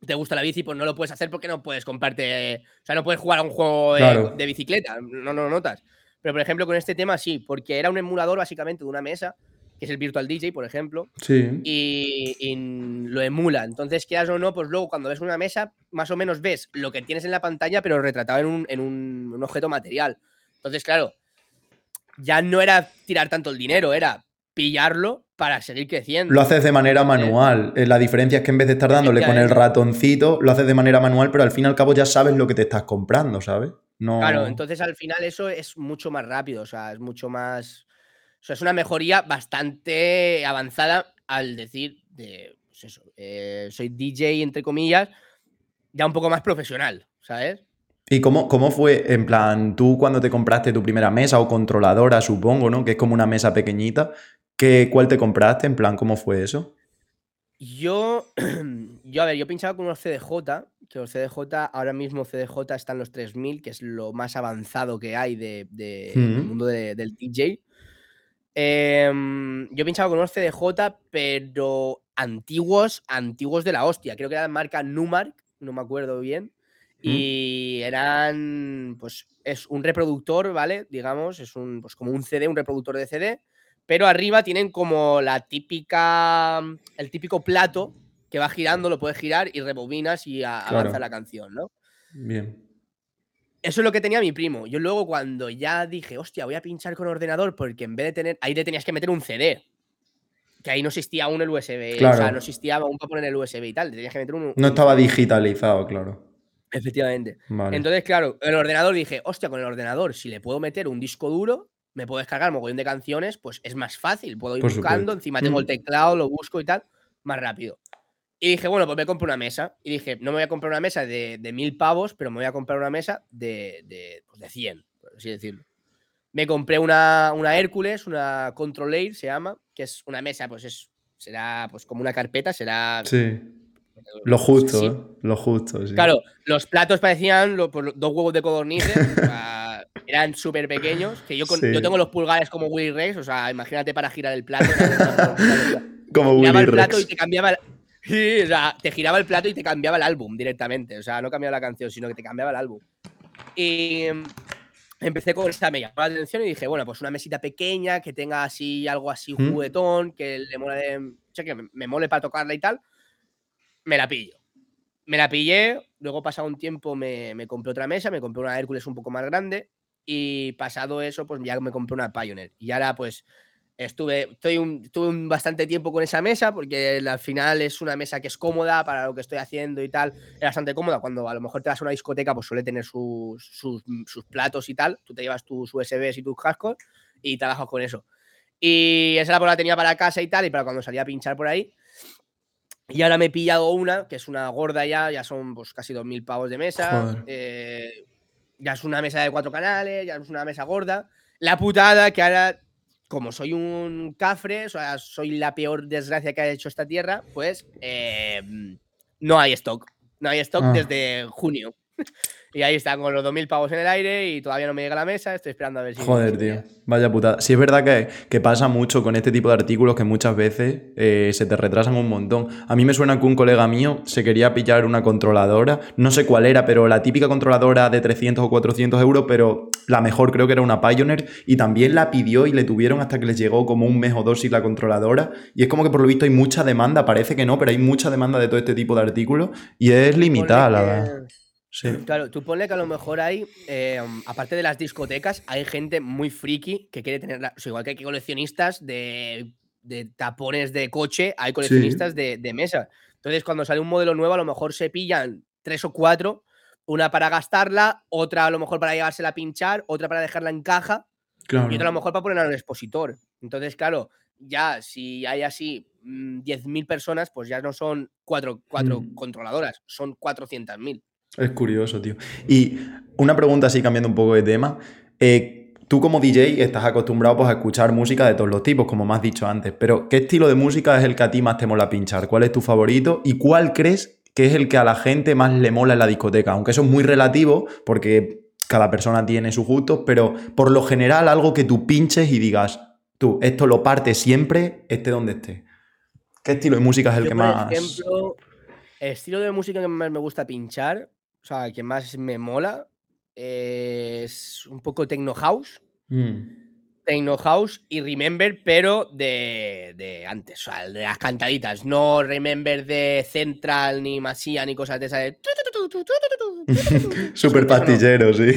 te gusta la bici, pues no lo puedes hacer porque no puedes comprarte, o sea, no puedes jugar a un juego de, bicicleta, no, no lo notas. Pero, por ejemplo, con este tema sí, porque era un emulador básicamente de una mesa, que es el Virtual DJ, por ejemplo, Sí. y, y lo emula. Entonces, quieras o no, pues luego cuando ves una mesa, más o menos ves lo que tienes en la pantalla, pero retratado en un, en un- un objeto material. Entonces, claro, ya no era tirar tanto el dinero, era pillarlo para seguir creciendo. Lo haces de manera manual. Eh, La diferencia es que en vez de estar dándole con el ratoncito, lo haces de manera manual, pero al fin y al cabo ya sabes lo que te estás comprando, ¿sabes? No... Claro, entonces al final eso es mucho más rápido, o sea, es mucho más. O sea, es una mejoría bastante avanzada al decir de. Pues eso, eh, soy DJ, entre comillas, ya un poco más profesional, ¿sabes? ¿Y cómo, cómo fue, en plan, tú cuando te compraste tu primera mesa o controladora, supongo, ¿no? Que es como una mesa pequeñita, ¿qué, ¿cuál te compraste? En plan, ¿cómo fue eso? Yo, yo, a ver, yo pinchaba con unos CDJ, que los CDJ, ahora mismo CDJ están los 3000, que es lo más avanzado que hay de, de- del mundo de- del DJ. Em, yo pinchaba con unos CDJ, pero antiguos, antiguos de la hostia. Creo que era marca Numark, no me acuerdo bien. Mm. Y eran, pues, es un reproductor, ¿vale? Digamos, es un, pues, como un CD, un reproductor de CD, pero arriba tienen como la típica, el típico plato que va girando, lo puedes girar y rebobinas y a- Claro. avanza la canción, ¿no? Bien. Eso es lo que tenía mi primo. Yo luego cuando ya dije, hostia, voy a pinchar con ordenador porque en vez de tener, ahí te tenías que meter un CD. Que ahí no existía aún el USB, o sea, Claro. no existía aún para poner el USB y tal, te tenías que meter un... No estaba digitalizado, claro. Efectivamente. Vale. Entonces, claro, el ordenador dije, hostia, con el ordenador, si le puedo meter un disco duro, me puedo descargar mogollón de canciones, pues es más fácil. Puedo ir Por buscando, supuesto. encima tengo el Mm. teclado, lo busco y tal, más rápido. Y dije, bueno, pues me compro una mesa. Y dije, no me voy a comprar una mesa de, de mil pavos, pero me voy a comprar una mesa de, de, pues de 100, por así decirlo. Me compré una, una Hércules, una Control Air se llama, que es una mesa, pues es, será pues como una carpeta, será... Sí. Lo justo, Sí. ¿eh? Lo justo, sí. Claro, los platos parecían lo- pues, dos huevos de codornices, eran súper pequeños, que yo, con- Sí. yo tengo los pulgares como Willy Rex, o sea, imagínate para girar el plato. Como Willy el plato y Rex. te cambiaba el... Sí, o sea, te giraba el plato y te cambiaba el álbum directamente, o sea, no cambiaba la canción, sino que te cambiaba el álbum. Y empecé con esta, me llamó la atención y dije, bueno, pues una mesita pequeña, que tenga así algo así juguetón, que le mole, o sea, que me, me mole para tocarla y tal, me la pillo. Me la pillé, luego pasado un tiempo me, me compré otra mesa, me compré una Hércules un poco más grande y pasado eso, pues ya me compré una Pioneer. Y ahora pues estuve, estoy un, estuve un bastante tiempo con esa mesa porque al final es una mesa que es cómoda para lo que estoy haciendo y tal. Es bastante cómoda cuando a lo mejor te vas a una discoteca, pues suele tener sus, sus, sus platos y tal. Tú te llevas tus USBs y tus cascos y trabajas con eso. Y esa la, la tenía para casa y tal, y para cuando salía a pinchar por ahí. Y ahora me he pillado una, que es una gorda ya, ya son pues, casi 2.000 pavos de mesa. Eh, ya es una mesa de cuatro canales, ya es una mesa gorda. La putada que ahora, como soy un cafre, o sea, soy la peor desgracia que ha hecho esta tierra, pues eh, no hay stock. No hay stock Ah. desde junio. y ahí están con los 2.000 pavos en el aire y todavía no me llega la mesa. Estoy esperando a ver si. Joder, tío. Vaya putada. Sí es verdad que, que pasa mucho con este tipo de artículos que muchas veces eh, se te retrasan un montón. A mí me suena que un colega mío se quería pillar una controladora, no sé cuál era, pero la típica controladora de 300 o 400 euros, pero la mejor creo que era una Pioneer, y también la pidió y le tuvieron hasta que les llegó como un mes o dos sin la controladora. Y es como que por lo visto hay mucha demanda, parece que no, pero hay mucha demanda de todo este tipo de artículos y es limitada, la Sí. Claro, tú ponle que a lo mejor hay, eh, aparte de las discotecas, hay gente muy friki que quiere tener, la- o sea, igual que hay coleccionistas de, de tapones de coche, hay coleccionistas de, de mesa. Entonces, cuando sale un modelo nuevo, a lo mejor se pillan tres o cuatro, una para gastarla, otra a lo mejor para llevársela a pinchar, otra para dejarla en caja Claro. y otra a lo mejor para ponerla en el expositor. Entonces, claro, ya si hay así mm, 10.000 personas, pues ya no son cuatro, cuatro Mm. controladoras, son 400.000. Es curioso, tío. Y una pregunta así cambiando un poco de tema. Eh, tú como DJ estás acostumbrado pues, a escuchar música de todos los tipos, como me has dicho antes, pero ¿qué estilo de música es el que a ti más te mola pinchar? ¿Cuál es tu favorito? ¿Y cuál crees que es el que a la gente más le mola en la discoteca? Aunque eso es muy relativo, porque cada persona tiene sus gustos, pero por lo general algo que tú pinches y digas, tú, esto lo partes siempre, esté donde esté. ¿Qué estilo de música es el Yo, que por más... ejemplo, el estilo de música que más me gusta pinchar, o sea, que más me mola es un poco Techno House. Techno House y Remember, pero de, de, antes, o sea, de las cantaditas. No Remember de Central, ni Masía, ni cosas de esas. De... Super pastillero, sí.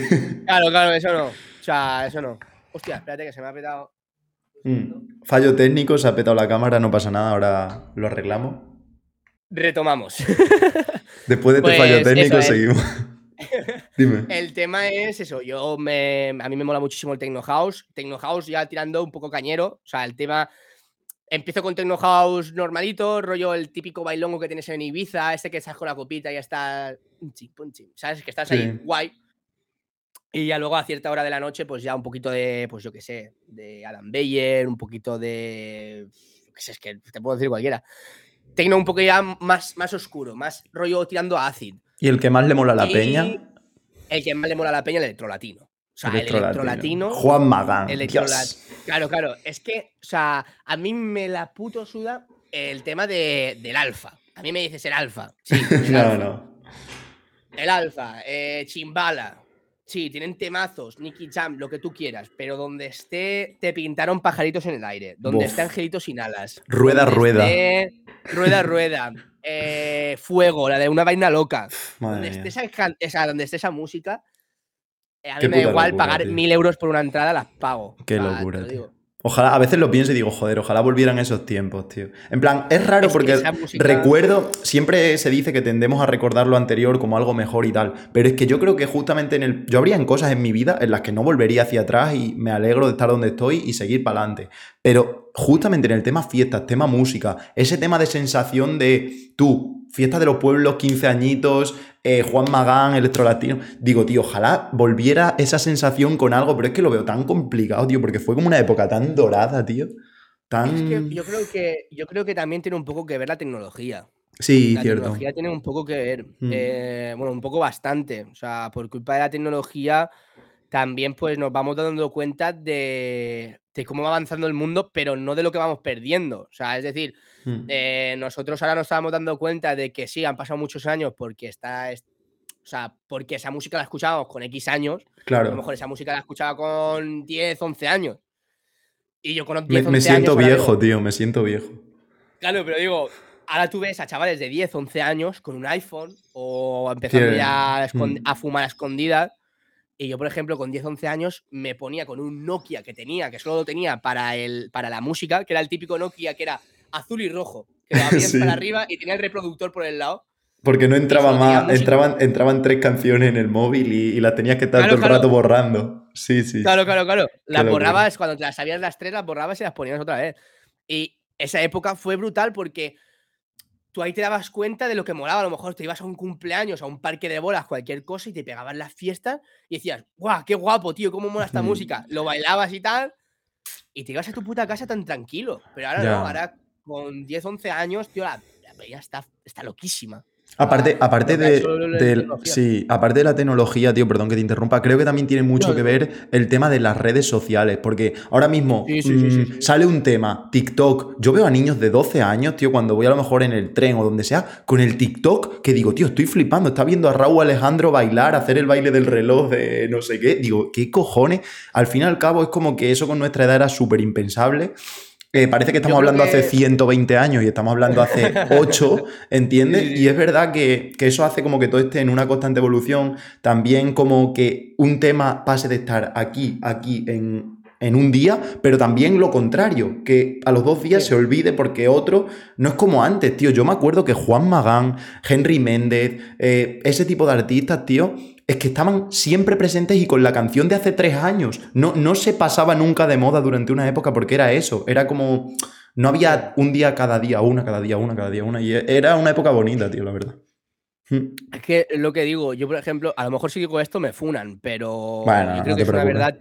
Claro, claro, eso no. O sea, eso no. Hostia, espérate que se me ha petado. Fallo técnico, se ha petado la cámara, no pasa nada, ahora lo arreglamos. Retomamos. Después de este Pues fallo técnico, eso es. seguimos. Dime. El tema es eso, yo me, a mí me mola muchísimo el Techno House. Techno House ya tirando un poco cañero. O sea, el tema. Empiezo con Techno House normalito, rollo el típico bailongo que tienes en Ibiza, este que estás con la copita y ya está. ¿Sabes? Que estás Sí. ahí guay. Y ya luego a cierta hora de la noche, pues ya un poquito de, pues yo qué sé, de Adam Beyer, un poquito de. qué sé, es que te puedo decir cualquiera. Tecno un poco ya más, más oscuro, más rollo tirando a acid. ¿Y el que más le mola a la Y peña? El que más le mola a la peña, el electrolatino. O sea, el Electrolatino. Juan Magán. Claro, claro. Es que, o sea, a mí me la puto suda el tema de, del alfa. A mí me dices el alfa. Sí, el No, alfa. no. El alfa, eh, Chimbala. Sí, tienen temazos, Nicky Jam, lo que tú quieras, pero donde esté, te pintaron pajaritos en el aire. Donde Bof. esté Angelitos sin alas. Rueda, donde rueda. esté rueda, rueda. eh, fuego, la de una vaina loca. Madre Donde esté, esa, donde esté esa música, eh, a mí Qué me da igual locura, pagar tío. mil euros por una entrada, las pago. Qué locura, tío. Ojalá, a veces lo pienso y digo, joder, ojalá volvieran esos tiempos, tío. En plan, es raro Es porque música- recuerdo, siempre se dice que tendemos a recordar lo anterior como algo mejor y tal, pero es que yo creo que justamente en el... Yo habrían cosas en mi vida en las que no volvería hacia atrás y me alegro de estar donde estoy y seguir para adelante. Pero justamente en el tema fiestas, tema música, ese tema de sensación de tú, fiesta de los pueblos, 15 añitos, eh, Juan Magán, Electrolatino. Digo, tío, ojalá volviera esa sensación con algo, pero es que lo veo tan complicado, tío, porque fue como una época tan dorada, tío. Tan. Es que yo creo que yo creo que también tiene un poco que ver la tecnología. Sí, la cierto. tecnología tiene un poco que ver. Mm. eh, bueno, un poco bastante. O sea, por culpa de la tecnología, también pues nos vamos dando cuenta de, de cómo va avanzando el mundo, pero no de lo que vamos perdiendo. O sea, es decir, Mm. eh, nosotros ahora nos estábamos dando cuenta de que sí, han pasado muchos años porque está. es- O sea, porque esa música la escuchábamos con X años. A lo Claro. mejor esa música la escuchaba con 10, 11 años. Y yo con los Me, 10, 11 me siento años viejo, digo, tío, me siento viejo. Claro, pero digo, ahora tú ves a chavales de 10, 11 años con un iPhone o empezando Sí, ya a, mm. a fumar a escondidas. Y yo, por ejemplo, con 10, 11 años me ponía con un Nokia que tenía, que solo lo tenía para, el, para la música, que era el típico Nokia que era azul y rojo, que lo abrías Sí. para arriba y tenía el reproductor por el lado. Porque no entraba más, entraban, entraban tres canciones en el móvil y, y las tenías que estar Claro, todo el claro. rato borrando. Sí, sí. Claro, claro, claro. Las borrabas, cuando te las sabías las tres, las borrabas y las ponías otra vez. Y esa época fue brutal porque tú ahí te dabas cuenta de lo que molaba. A lo mejor te ibas a un cumpleaños, a un parque de bolas, cualquier cosa, y te pegaban las fiestas y decías, ¡guau, qué guapo, tío! ¿Cómo mola esta música? Lo bailabas y tal, y te ibas a tu puta casa tan tranquilo. Pero ahora no, ahora con 10, 11 años, tío, la, la peña está, está loquísima. Aparte, aparte de, sí, aparte de la tecnología, tío, perdón que te interrumpa, creo que también tiene mucho que ver el tema de las redes sociales, porque ahora mismo Sí, sí, sí, sí, mm, sí. sale un tema, TikTok, yo veo a niños de 12 años, tío, cuando voy a lo mejor en el tren o donde sea, con el TikTok, que digo, tío, estoy flipando, está viendo a Raúl Alejandro bailar, hacer el baile del reloj de no sé qué, digo, ¿qué cojones? Al fin y al cabo es como que eso con nuestra edad era súper impensable. Eh, parece que estamos hablando que- hace 120 años y estamos hablando hace 8, ¿entiendes? Sí, sí. Y es verdad que, que eso hace como que todo esté en una constante evolución. También como que un tema pase de estar aquí, aquí, en, en un día, pero también lo contrario, que a los dos días Sí. se olvide porque otro no es como antes, tío. Yo me acuerdo que Juan Magán, Henry Méndez, eh, ese tipo de artistas, tío, es que estaban siempre presentes y con la canción de hace tres años. No, no se pasaba nunca de moda durante una época porque era eso. Era como. No había un día cada día, una cada día, una cada día, una. Y era una época bonita, tío, la verdad. Hmm. Es que lo que digo, yo por ejemplo, a lo mejor si digo esto me funan, pero Bueno, yo no creo te que es una verdad,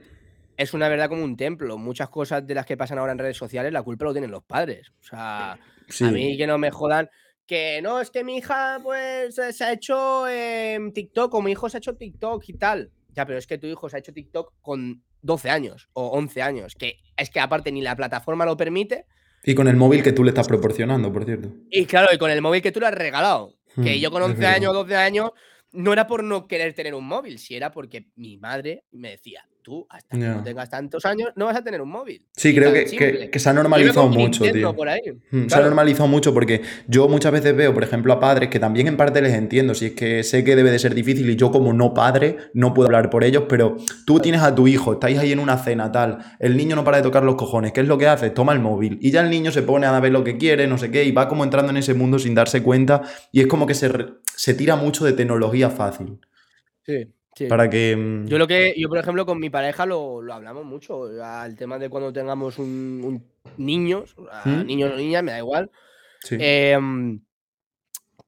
es una verdad como un templo. Muchas cosas de las que pasan ahora en redes sociales, la culpa lo tienen los padres. O sea, Sí. a mí que no me jodan. Que no, es que mi hija pues se ha hecho en TikTok o mi hijo se ha hecho TikTok y tal. Ya, pero es que tu hijo se ha hecho TikTok con 12 años o 11 años. Que es que aparte ni la plataforma lo permite. Y con el móvil que tú le estás proporcionando, por cierto. Y claro, y con el móvil que tú le has regalado. Que Hmm, yo con es 11 verdad. años, 12 años, no era por no querer tener un móvil, si era porque mi madre me decía, tú, hasta que no tengas tantos años, no vas a tener un móvil. Sí, creo que, que- se ha normalizado mucho, tío. por ahí. Mm, Se ha normalizado mucho porque yo muchas veces veo, por ejemplo, a padres que también en parte les entiendo, si es que sé que debe de ser difícil y yo como no padre no puedo hablar por ellos, pero tú tienes a tu hijo, estáis ahí en una cena tal, el niño no para de tocar los cojones, ¿qué es lo que hace? Toma el móvil y ya el niño se pone a ver lo que quiere, no sé qué, y va como entrando en ese mundo sin darse cuenta y es como que se, se tira mucho de tecnología fácil. Sí, sí. Para que... mm, Yo lo que, yo por ejemplo con mi pareja lo, lo hablamos mucho, al tema de cuando tengamos un, un niños, ¿Mm? niños o niñas, me da igual. sí. em,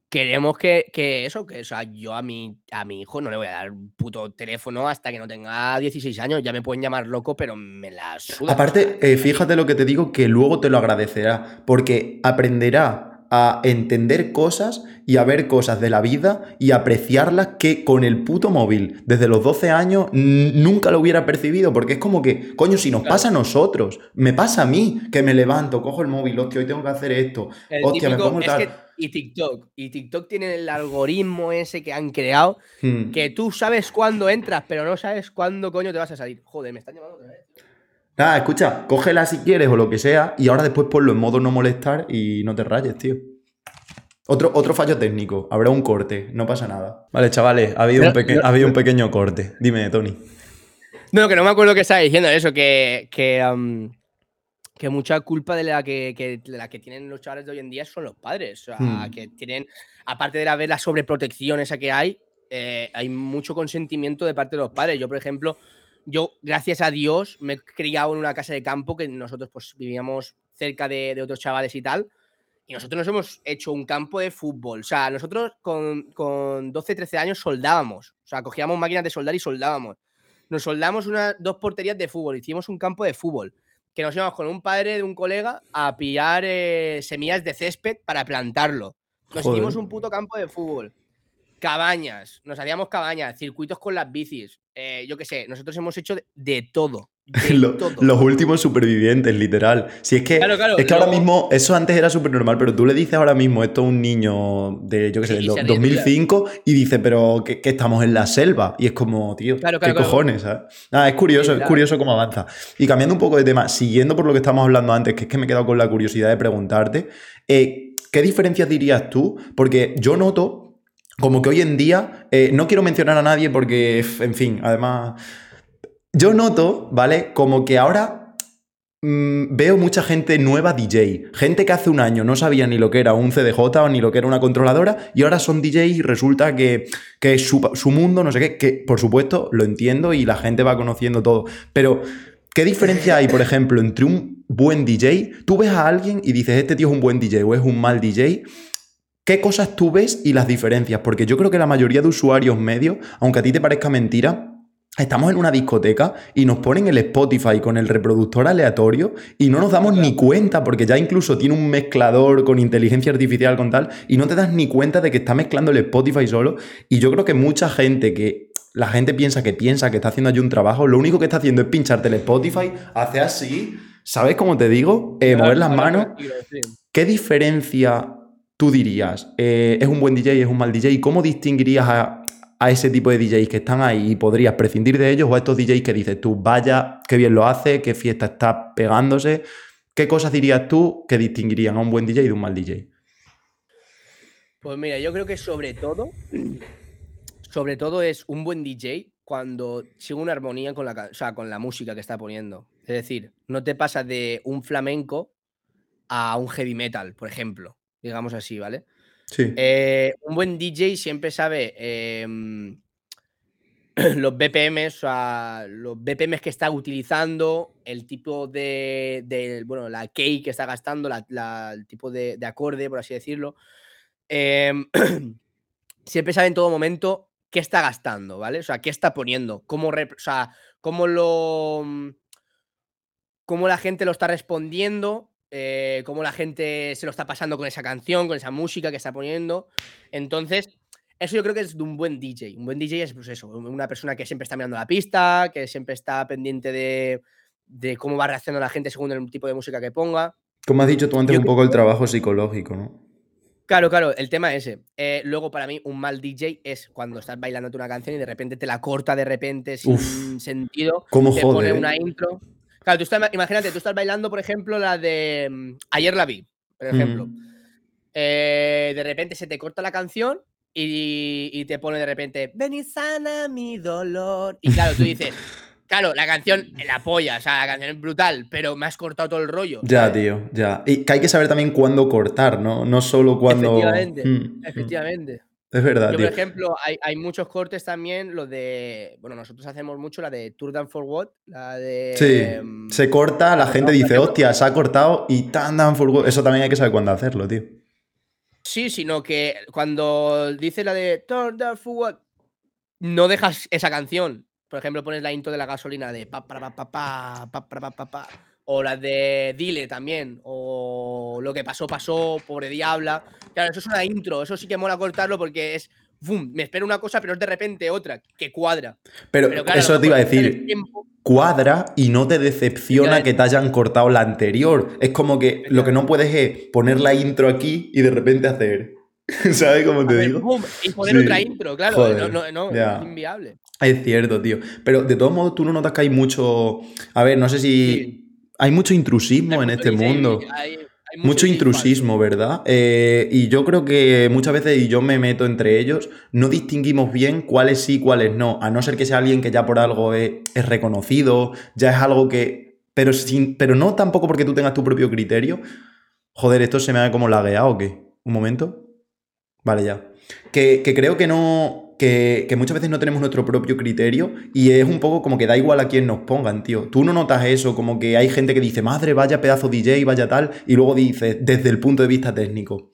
queremos que, que eso, que o sea, yo a mi, a mi hijo no le voy a dar un puto teléfono hasta que no tenga 16 años. Ya me pueden llamar loco, pero me la suda. Aparte, eh, fíjate lo que te digo, que luego te lo agradecerá, porque aprenderá a entender cosas y a ver cosas de la vida y apreciarlas que con el puto móvil desde los 12 años nunca lo hubiera percibido, porque es como que, coño, si nos Claro. pasa a nosotros, me pasa a mí, que me levanto, cojo el móvil, hostia, hoy tengo que hacer esto, El hostia, me típico- pongo es tal. que- y TikTok. Y TikTok tiene el algoritmo ese que han creado, Hmm. que tú sabes cuándo entras, pero no sabes cuándo coño te vas a salir. Joder, me están llamando otra vez. Nada, escucha, cógela si quieres o lo que sea y ahora después ponlo en modo no molestar y no te rayes, tío. Otro, otro fallo técnico, habrá un corte, no pasa nada. Vale, chavales, ha habido, un, Pero- peque- ha habido un pequeño corte. Dime, Tony. No, que no me acuerdo qué estaba diciendo eso, que, que, am, que mucha culpa de la que, que- de la que tienen los chavales de hoy en día son los padres. O sea, Hmm. que tienen, aparte de la, la sobreprotección esa que hay, eh, hay mucho consentimiento de parte de los padres. Yo, por ejemplo, yo, gracias a Dios, me he criado en una casa de campo que nosotros pues vivíamos cerca de, de otros chavales y tal. Y nosotros nos hemos hecho un campo de fútbol. O sea, nosotros con, con 12, 13 años soldábamos. O sea, cogíamos máquinas de soldar y soldábamos. Nos soldamos unas dos porterías de fútbol. Hicimos un campo de fútbol. Que nos íbamos con un padre de un colega a pillar eh, semillas de césped para plantarlo. Nos Joder. hicimos un puto campo de fútbol. Cabañas. Nos hacíamos cabañas. Circuitos con las bicis. eh, yo qué sé. Nosotros hemos hecho de, de todo. De Lo- todo. los últimos supervivientes, literal. Si es que, Claro, claro, es que ahora mismo, eso antes era súper normal, pero tú le dices ahora mismo esto a un niño de, yo qué sé, Sí, del y do- se ríe, tío. 2005 y dice, pero que, que estamos en la selva. Y es como, tío, ¿qué cojones? ¿sabes? Nada, es curioso, es curioso cómo avanza. Y cambiando un poco de tema, siguiendo por lo que estamos hablando antes, que es que me he quedado con la curiosidad de preguntarte, eh, ¿qué diferencias dirías tú? Porque yo noto como que hoy en día, eh, no quiero mencionar a nadie porque, en fin, además... Yo noto, ¿vale? Como que ahora mm, veo mucha gente nueva DJ. Gente que hace un año no sabía ni lo que era un CDJ o ni lo que era una controladora y ahora son DJs y resulta que, que es su, su mundo, no sé qué, que por supuesto lo entiendo y la gente va conociendo todo. Pero, ¿qué diferencia hay, por ejemplo, entre un buen DJ? Tú ves a alguien y dices, este tío es un buen DJ o es un mal DJ. ¿Qué cosas tú ves y las diferencias? Porque yo creo que la mayoría de usuarios medios, aunque a ti te parezca mentira, Estamos en una discoteca y nos ponen el Spotify con el reproductor aleatorio y no nos damos ni cuenta porque ya incluso tiene un mezclador con inteligencia artificial con tal y no te das ni cuenta de que está mezclando el Spotify solo y yo creo que mucha gente que la gente piensa que piensa que está haciendo allí un trabajo, lo único que está haciendo es pincharte el Spotify, hacer así, ¿sabes cómo te digo? Eh, mover las manos. ¿Qué diferencia tú dirías? Eh, ¿Es un buen DJ, es un mal DJ? ¿Cómo distinguirías a, ese tipo de DJs que están ahí y podrías prescindir de ellos o a estos DJs que dices tú, vaya, qué bien lo hace, qué fiesta está pegándose? ¿Qué cosas dirías tú que distinguirían a un buen DJ de un mal DJ? Pues mira, yo creo que sobre todo, sobre todo es un buen DJ cuando sigue una armonía con la, o sea, con la música que está poniendo. Es decir, no te pasas de un flamenco a un heavy metal, por ejemplo, digamos así, ¿vale? Sí. Eh, un buen DJ siempre sabe em, los BPMs, o sea, los BPMs que está utilizando, el tipo de, de- bueno, la key que está gastando, la- la- el tipo de, de acorde, por así decirlo. Em, siempre sabe en todo momento qué está gastando, ¿vale? O sea, qué está poniendo, cómo, o sea, cómo lo, mm, cómo la gente lo está respondiendo, eh, cómo la gente se lo está pasando con esa canción, con esa música que está poniendo. Entonces, eso yo creo que es de un buen DJ. Un buen DJ es pues eso, una persona que siempre está mirando la pista, que siempre está pendiente de, de cómo va reaccionando la gente según el tipo de música que ponga. Como has dicho tú antes, Yo un poco el que- trabajo psicológico, ¿no? Claro, claro, el tema es ese. Eh, luego, para mí, un mal DJ es cuando estás bailándote una canción y de repente te la corta de repente sin Uf, sentido. cómo te jode, pone ¿eh? una intro. Claro, tú estás, imagínate, tú estás bailando, por ejemplo, la de mm, Ayer la vi, por ejemplo. Mm. Eh, de repente se te corta la canción y, y te pone de repente, ven y sana mi dolor. Y claro, tú dices, claro, la canción, la polla, o sea, la canción es brutal, pero me has cortado todo el rollo. Ya, ¿sabes? tío, ya. Y que hay que saber también cuándo cortar, ¿no? No solo cuando. Efectivamente, Mm, mm. Es verdad, Yo, tío. por ejemplo, hay, hay muchos cortes también, lo de. Bueno, nosotros hacemos mucho la de Tour Down for What, la de. Sí, mm, se corta, la gente dice, hostia, se ha cortado y tan, tan, for good". Eso también hay que saber cuándo hacerlo, tío. Sí, sino que cuando dice la de Tour Down for What, no dejas esa canción. Por ejemplo, pones la intro de la gasolina de pa pa pa pa pa pa pa pa pa, pa, o la de Dile también, o lo que pasó pasó, pobre diabla. Claro, eso es una intro, eso sí que mola cortarlo porque es me espero una cosa, pero es de repente otra que cuadra. Pero, claro, eso te iba a decir, tiempo- cuadra y no te decepciona que te hayan cortado la anterior. Es como que lo que no puedes es poner la intro aquí y de repente hacer. ¿Sabes cómo te digo? y poner Sí. otra intro, claro. Joder, no, no, no, ya. es inviable. Es cierto, tío. Pero de todos modos, tú no notas que hay mucho. A ver, no sé si. Sí. Hay mucho intrusismo en este mundo. hay- hay Mucho intrusismo, ¿verdad? Eh, y yo creo que muchas veces, y yo me meto entre ellos, no distinguimos bien cuáles sí, cuáles no. A no ser que sea alguien que ya por algo es, es reconocido, ya es algo que. Pero, sin, pero no tampoco porque tú tengas tu propio criterio. Joder, esto se me ha como lagueado, ¿o qué? ¿Un momento? Vale, ya. Que, que creo que no. Que, que muchas veces no tenemos nuestro propio criterio y es un poco como que da igual a quién nos pongan, tío. Tú no notas eso, como que hay gente que dice, madre, vaya pedazo DJ, vaya tal, y luego dice, desde el punto de vista técnico.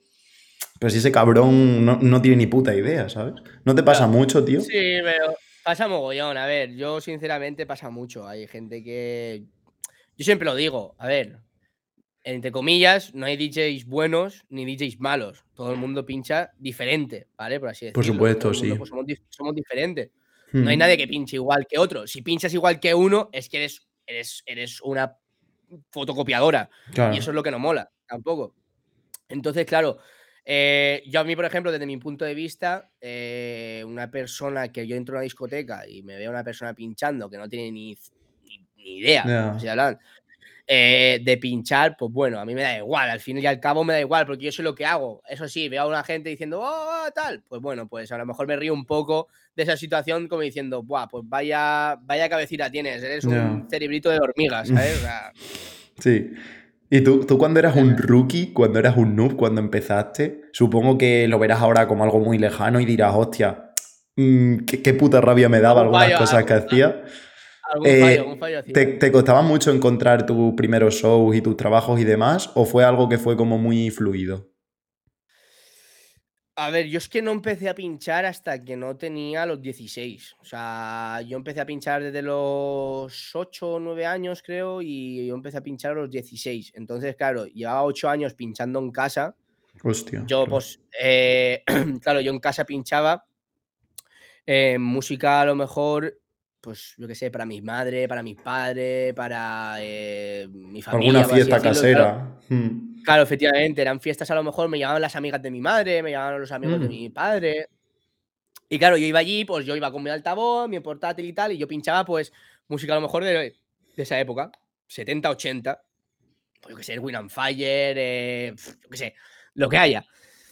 Pero si ese cabrón no, no tiene ni puta idea, ¿sabes? ¿No te pasa Claro. mucho, tío? Sí, pero pasa mogollón. A ver, yo sinceramente pasa mucho. Hay gente que. Yo siempre lo digo, a ver, entre comillas, no hay DJs buenos ni DJs malos. Todo el mundo pincha diferente, ¿vale? Por así decirlo. Por supuesto, mundo, sí. pues, somos, dif- somos diferentes. No hay nadie que pinche igual que otro. Si pinchas igual que uno, es que eres, eres, eres una fotocopiadora. Claro. Y eso es lo que no mola, tampoco. Entonces, claro, eh, yo a mí, por ejemplo, desde mi punto de vista, eh, una persona que yo entro a una discoteca y me veo a una persona pinchando que no tiene ni, ni- ni idea, Ya. o sea, la- eh, de pinchar, pues bueno, a mí me da igual, al fin y al cabo me da igual, porque yo sé lo que hago. Eso sí, veo a una gente diciendo, oh, oh, tal, pues bueno, pues a lo mejor me río un poco de esa situación como diciendo, buah, pues vaya, vaya cabecita tienes, eres un cerebrito de hormiga, ¿sabes? O sea, Sí. Y tú, tú cuando eras un rookie, cuando eras un noob, cuando empezaste, supongo que lo verás ahora como algo muy lejano y dirás, hostia, mm, qué, qué puta rabia me daba Algún algunas cosas que algún- hacía. Algún Eh, fallo, algún fallo hacía. ¿Te, te costaba mucho encontrar tus primeros shows y tus trabajos y demás? ¿O fue algo que fue como muy fluido? A ver, yo es que no empecé a pinchar hasta que no tenía los 16. O sea, yo empecé a pinchar desde los 8 o 9 años, creo, y yo empecé a pinchar a los 16. Entonces, claro, llevaba 8 años pinchando en casa. Hostia. Yo, pues, eh, claro, yo en casa pinchaba eh, música a lo mejor, pues, yo qué sé, para mi madre, para mis padres, para eh, mi familia. Alguna fiesta decirlo, claro. casera. Hmm. Claro, efectivamente, eran fiestas a lo mejor, me llamaban las amigas de mi madre, me llamaban los amigos de Mm. mi padre. Y claro, yo iba allí, pues yo iba con mi altavoz, mi portátil y tal, y yo pinchaba pues música a lo mejor de, de esa época, 70, 80. Pues yo qué sé, Win and Fire, eh, yo qué sé, lo que haya.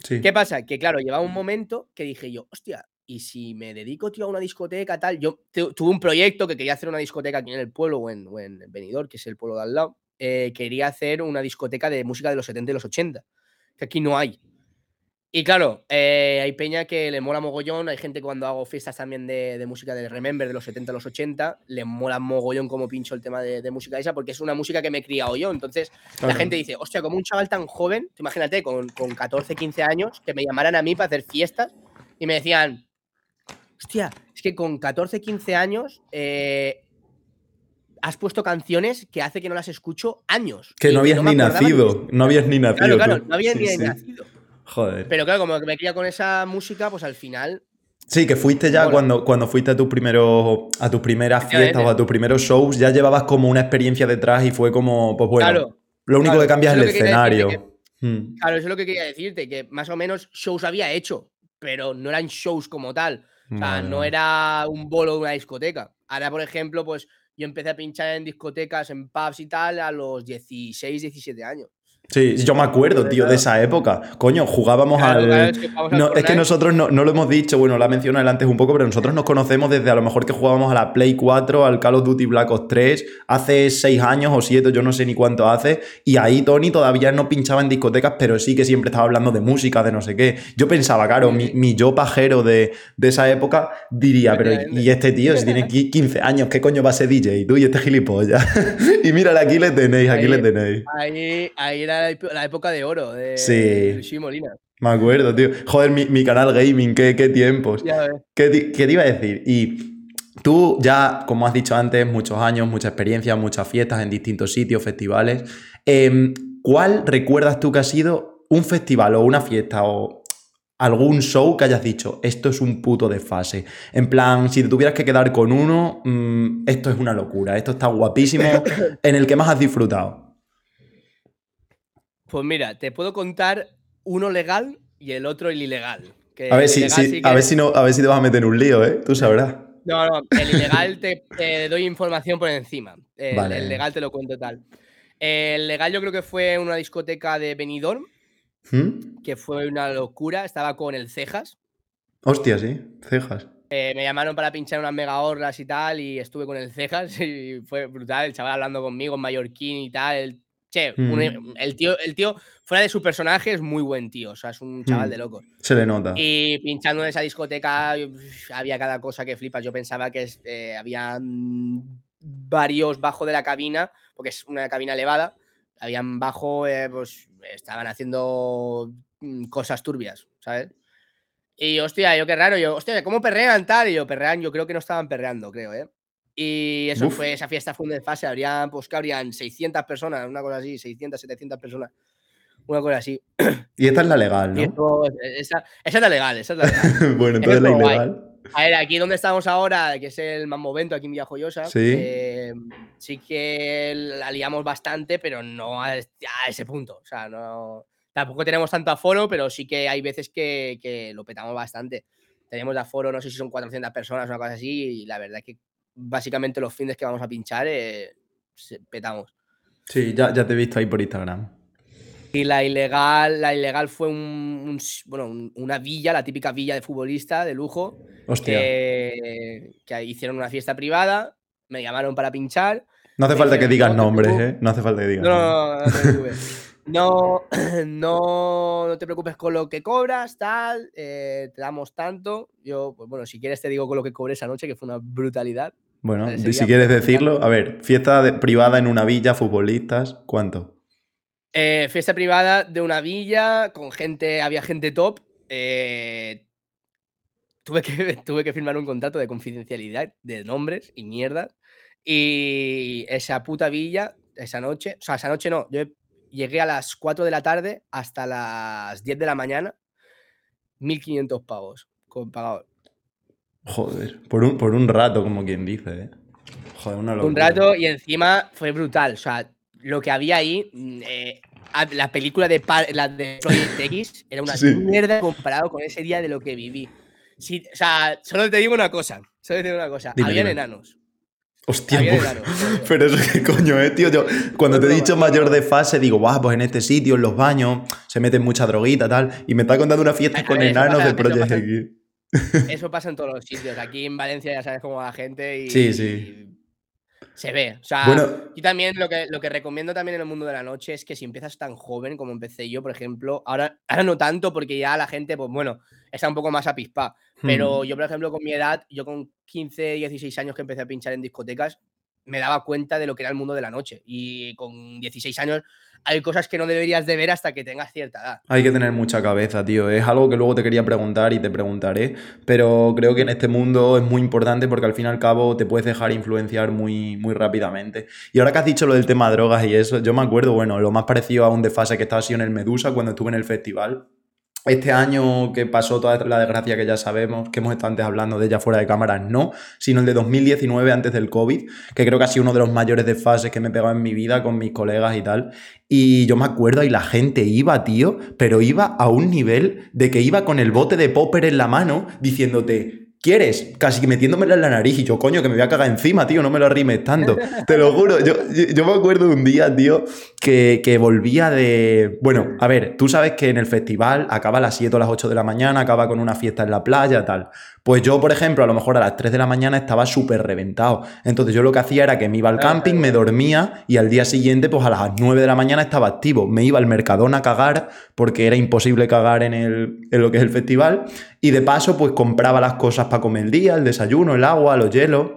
Sí. ¿Qué pasa? Que claro, llevaba un momento que dije yo, hostia, y si me dedico, tío, a una discoteca, tal. Yo tu- tuve un proyecto que quería hacer una discoteca aquí en el pueblo o en, o en Benidorm, que es el pueblo de al lado. eh, quería hacer una discoteca de música de los 70 y los 80, que aquí no hay. Y claro, eh, hay peña que le mola mogollón, hay gente cuando hago fiestas también de, de música de Remember de los 70 a los 80, le mola mogollón como pincho el tema de, de música esa, porque es una música que me he criado yo. Entonces, la gente dice, hostia, como un chaval tan joven, imagínate, con, con 14, 15 años, que me llamaran a mí para hacer fiestas y me decían, hostia, es que con 14, 15 años eh, has puesto canciones que hace que no las escucho años. Que no habías ni nacido. No habías ni nacido. Claro, claro, no había Sí, ni sí. nacido. Joder. Pero claro, como que me cría con esa música, pues al final Sí, que fuiste ya cuando, cuando fuiste a tus primeros a tus primeras fiestas o a tus primeros shows, ya llevabas como una experiencia detrás y fue como, pues bueno, Claro, lo único claro, que cambia es el que escenario. Mm. Claro, eso es lo que quería decirte, que más o menos shows había hecho, pero no eran shows como tal. O sea, no era un bolo de una discoteca. Ahora, por ejemplo, pues yo empecé a pinchar en discotecas, en pubs y tal, a los 16, 17 años. Sí, yo me acuerdo, tío, de esa época. Coño, jugábamos Claro, al. claro, es que No, es que nosotros no, no lo hemos dicho, bueno, lo ha mencionado él antes un poco, pero nosotros nos conocemos desde a lo mejor que jugábamos a la Play 4, al Call of Duty Black Ops 3, hace 6 años o 7, yo no sé ni cuánto hace, y ahí Tony todavía no pinchaba en discotecas, pero sí que siempre estaba hablando de música, de no sé qué. Yo pensaba, claro, mi, mi yo pajero de, de esa época diría, pero. ¿y este tío si tiene qui- 15 años, qué coño va a ser DJ? Tú y este gilipollas. y mírale, aquí le tenéis, aquí Ahí- le tenéis. Ahí, ahí era la, época de oro de, Sí. de Luis Molina. Me acuerdo, tío. Joder, mi, mi canal gaming, qué, qué tiempos. Ya. ¿Qué, qué te iba a decir? Y tú ya, como has dicho antes, muchos años, mucha experiencia, muchas fiestas en distintos sitios, festivales. Em, ¿Cuál recuerdas tú que ha sido un festival o una fiesta o algún show que hayas dicho, esto es un puto desfase? En plan, si te tuvieras que quedar con uno, mm, esto es una locura, esto está guapísimo, en el que más has disfrutado. Pues mira, te puedo contar uno legal y el otro el ilegal. que A ver si, ilegal si- sí a ver si no, a ver si te vas a meter en un lío, ¿eh? Tú sabrás. No, no, el ilegal te, te doy información por encima. El, Vale. el legal te lo cuento tal. El legal yo creo que fue una discoteca de Benidorm, ¿Mm? que fue una locura. Estaba con el Cejas. Hostia, sí, cejas. Eh, me llamaron para pinchar unas mega horras y tal, y estuve con el Cejas y fue brutal. El chaval hablando conmigo en mallorquín y tal. El, che, un- Mm. el, tío, el tío, fuera de su personaje, es muy buen tío. O sea, es un chaval Mm. de locos. Se le nota. Y pinchando en esa discoteca había cada cosa que flipas. Yo pensaba que eh, había mm, varios bajo de la cabina, porque es una cabina elevada. Habían bajo, eh, pues estaban haciendo cosas turbias, ¿sabes? Y hostia, yo qué raro, yo, hostia, ¿cómo perrean tal? Y yo, perrean, yo creo que no estaban perreando, creo, ¿eh? Y eso Uf. fue, esa fiesta fue un desfase, habrían, pues que habrían 600 personas, una cosa así, 600, 700 personas, una cosa así. Y esta es la legal, ¿no? esto- esa, esa es la legal, esa es la legal. bueno, entonces la ilegal. A ver, aquí donde estamos ahora, que es el Mammovento, aquí en Villajoyosa, Sí. eh, sí que la liamos bastante, pero no a, a ese punto. O sea, no. Tampoco tenemos tanto aforo, pero sí que hay veces que, que lo petamos bastante. Tenemos de aforo, no sé si son 400 personas o una cosa así, y la verdad es que básicamente los fines que vamos a pinchar eh, petamos. Sí, ya, ya te he visto ahí por Instagram. Y la ilegal, la ilegal fue un, bueno, un- una villa, la típica villa de futbolista de lujo, Hostia. que, que hicieron una fiesta privada, me llamaron para pinchar. No hace falta que dijeron, digas nombres. ¿eh? No hace falta que digas No, no, no, no te preocupes. No, no, no te preocupes con lo que cobras, tal, eh, te damos tanto. Yo, pues bueno, si quieres te digo con lo que cobré esa noche, que fue una brutalidad. Bueno, si quieres decirlo, a ver, fiesta de- privada en una villa, futbolistas, ¿cuánto? Eh, fiesta privada de una villa, con gente, había gente top. eh, tuve, que, tuve que firmar un contrato de confidencialidad de nombres y mierdas. Y esa puta villa, esa noche, o sea, esa noche no, yo llegué a las 4 de la tarde hasta las 10 de la mañana, 1500 pavos con pagador. Joder, por un, por un rato, como quien dice, ¿eh? Joder, una locura. Un rato y encima fue brutal. O sea, lo que había ahí, mm, eh, la película de, la de Project X era una Sí. mierda comparado con ese día de lo que viví. Sí, o sea, solo te digo una cosa. Solo te digo una cosa. Dime, Habían dime. enanos. Hostia, Había pues- enanos. Pero eso qué coño, eh, tío. Yo, cuando te he dicho mayor de fase, digo, guau, pues en este sitio, en los baños, se meten mucha droguita, tal. Y me está contando una fiesta con enanos de Project X. Eso pasa en todos los sitios. Aquí en Valencia ya sabes cómo va la gente y. Sí, sí. Se ve. O sea, Bueno, yo también lo que, lo que recomiendo también en el mundo de la noche es que si empiezas tan joven como empecé yo, por ejemplo, ahora, ahora no tanto porque ya la gente, pues bueno, está un poco más apispa. Pero hmm, yo, por ejemplo, con mi edad, yo con 15, 16 años que empecé a pinchar en discotecas, me daba cuenta de lo que era el mundo de la noche. Y con 16 años hay cosas que no deberías de ver hasta que tengas cierta edad. hay que tener mucha cabeza, tío. Es algo que luego te quería preguntar y te preguntaré. Pero creo que en este mundo es muy importante porque al fin y al cabo te puedes dejar influenciar muy, muy rápidamente. Y ahora que has dicho lo del tema drogas y eso, yo me acuerdo, bueno, lo más parecido a un desfase que estaba así en el Medusa cuando estuve en el festival. Este año que pasó toda la desgracia que ya sabemos, que hemos estado antes hablando de ella fuera de cámaras, no, sino el de 2019 antes del COVID, que creo que ha sido uno de los mayores desfases que me he pegado en mi vida con mis colegas y tal. Y yo me acuerdo y la gente iba, tío, pero iba a un nivel de que iba con el bote de popper en la mano diciéndote, ¿Quieres? Casi que metiéndomela en la nariz y yo, coño, que me voy a cagar encima, tío, no me lo arrimes tanto. Te lo juro. Yo, yo, me acuerdo de un día, tío, que, que, volvía de. Bueno, a ver, tú sabes que en el festival acaba a las 7 o las 8 de la mañana, acaba con una fiesta en la playa, tal. Pues yo, por ejemplo, a lo mejor a las 3 de la mañana estaba súper reventado. Entonces yo lo que hacía era que me iba al camping, me dormía y al día siguiente, pues a las 9 de la mañana estaba activo. Me iba al Mercadona a cagar porque era imposible cagar en, el, en lo que es el festival. Y de paso, pues compraba las cosas para comer el día, el desayuno, el agua, los hielos.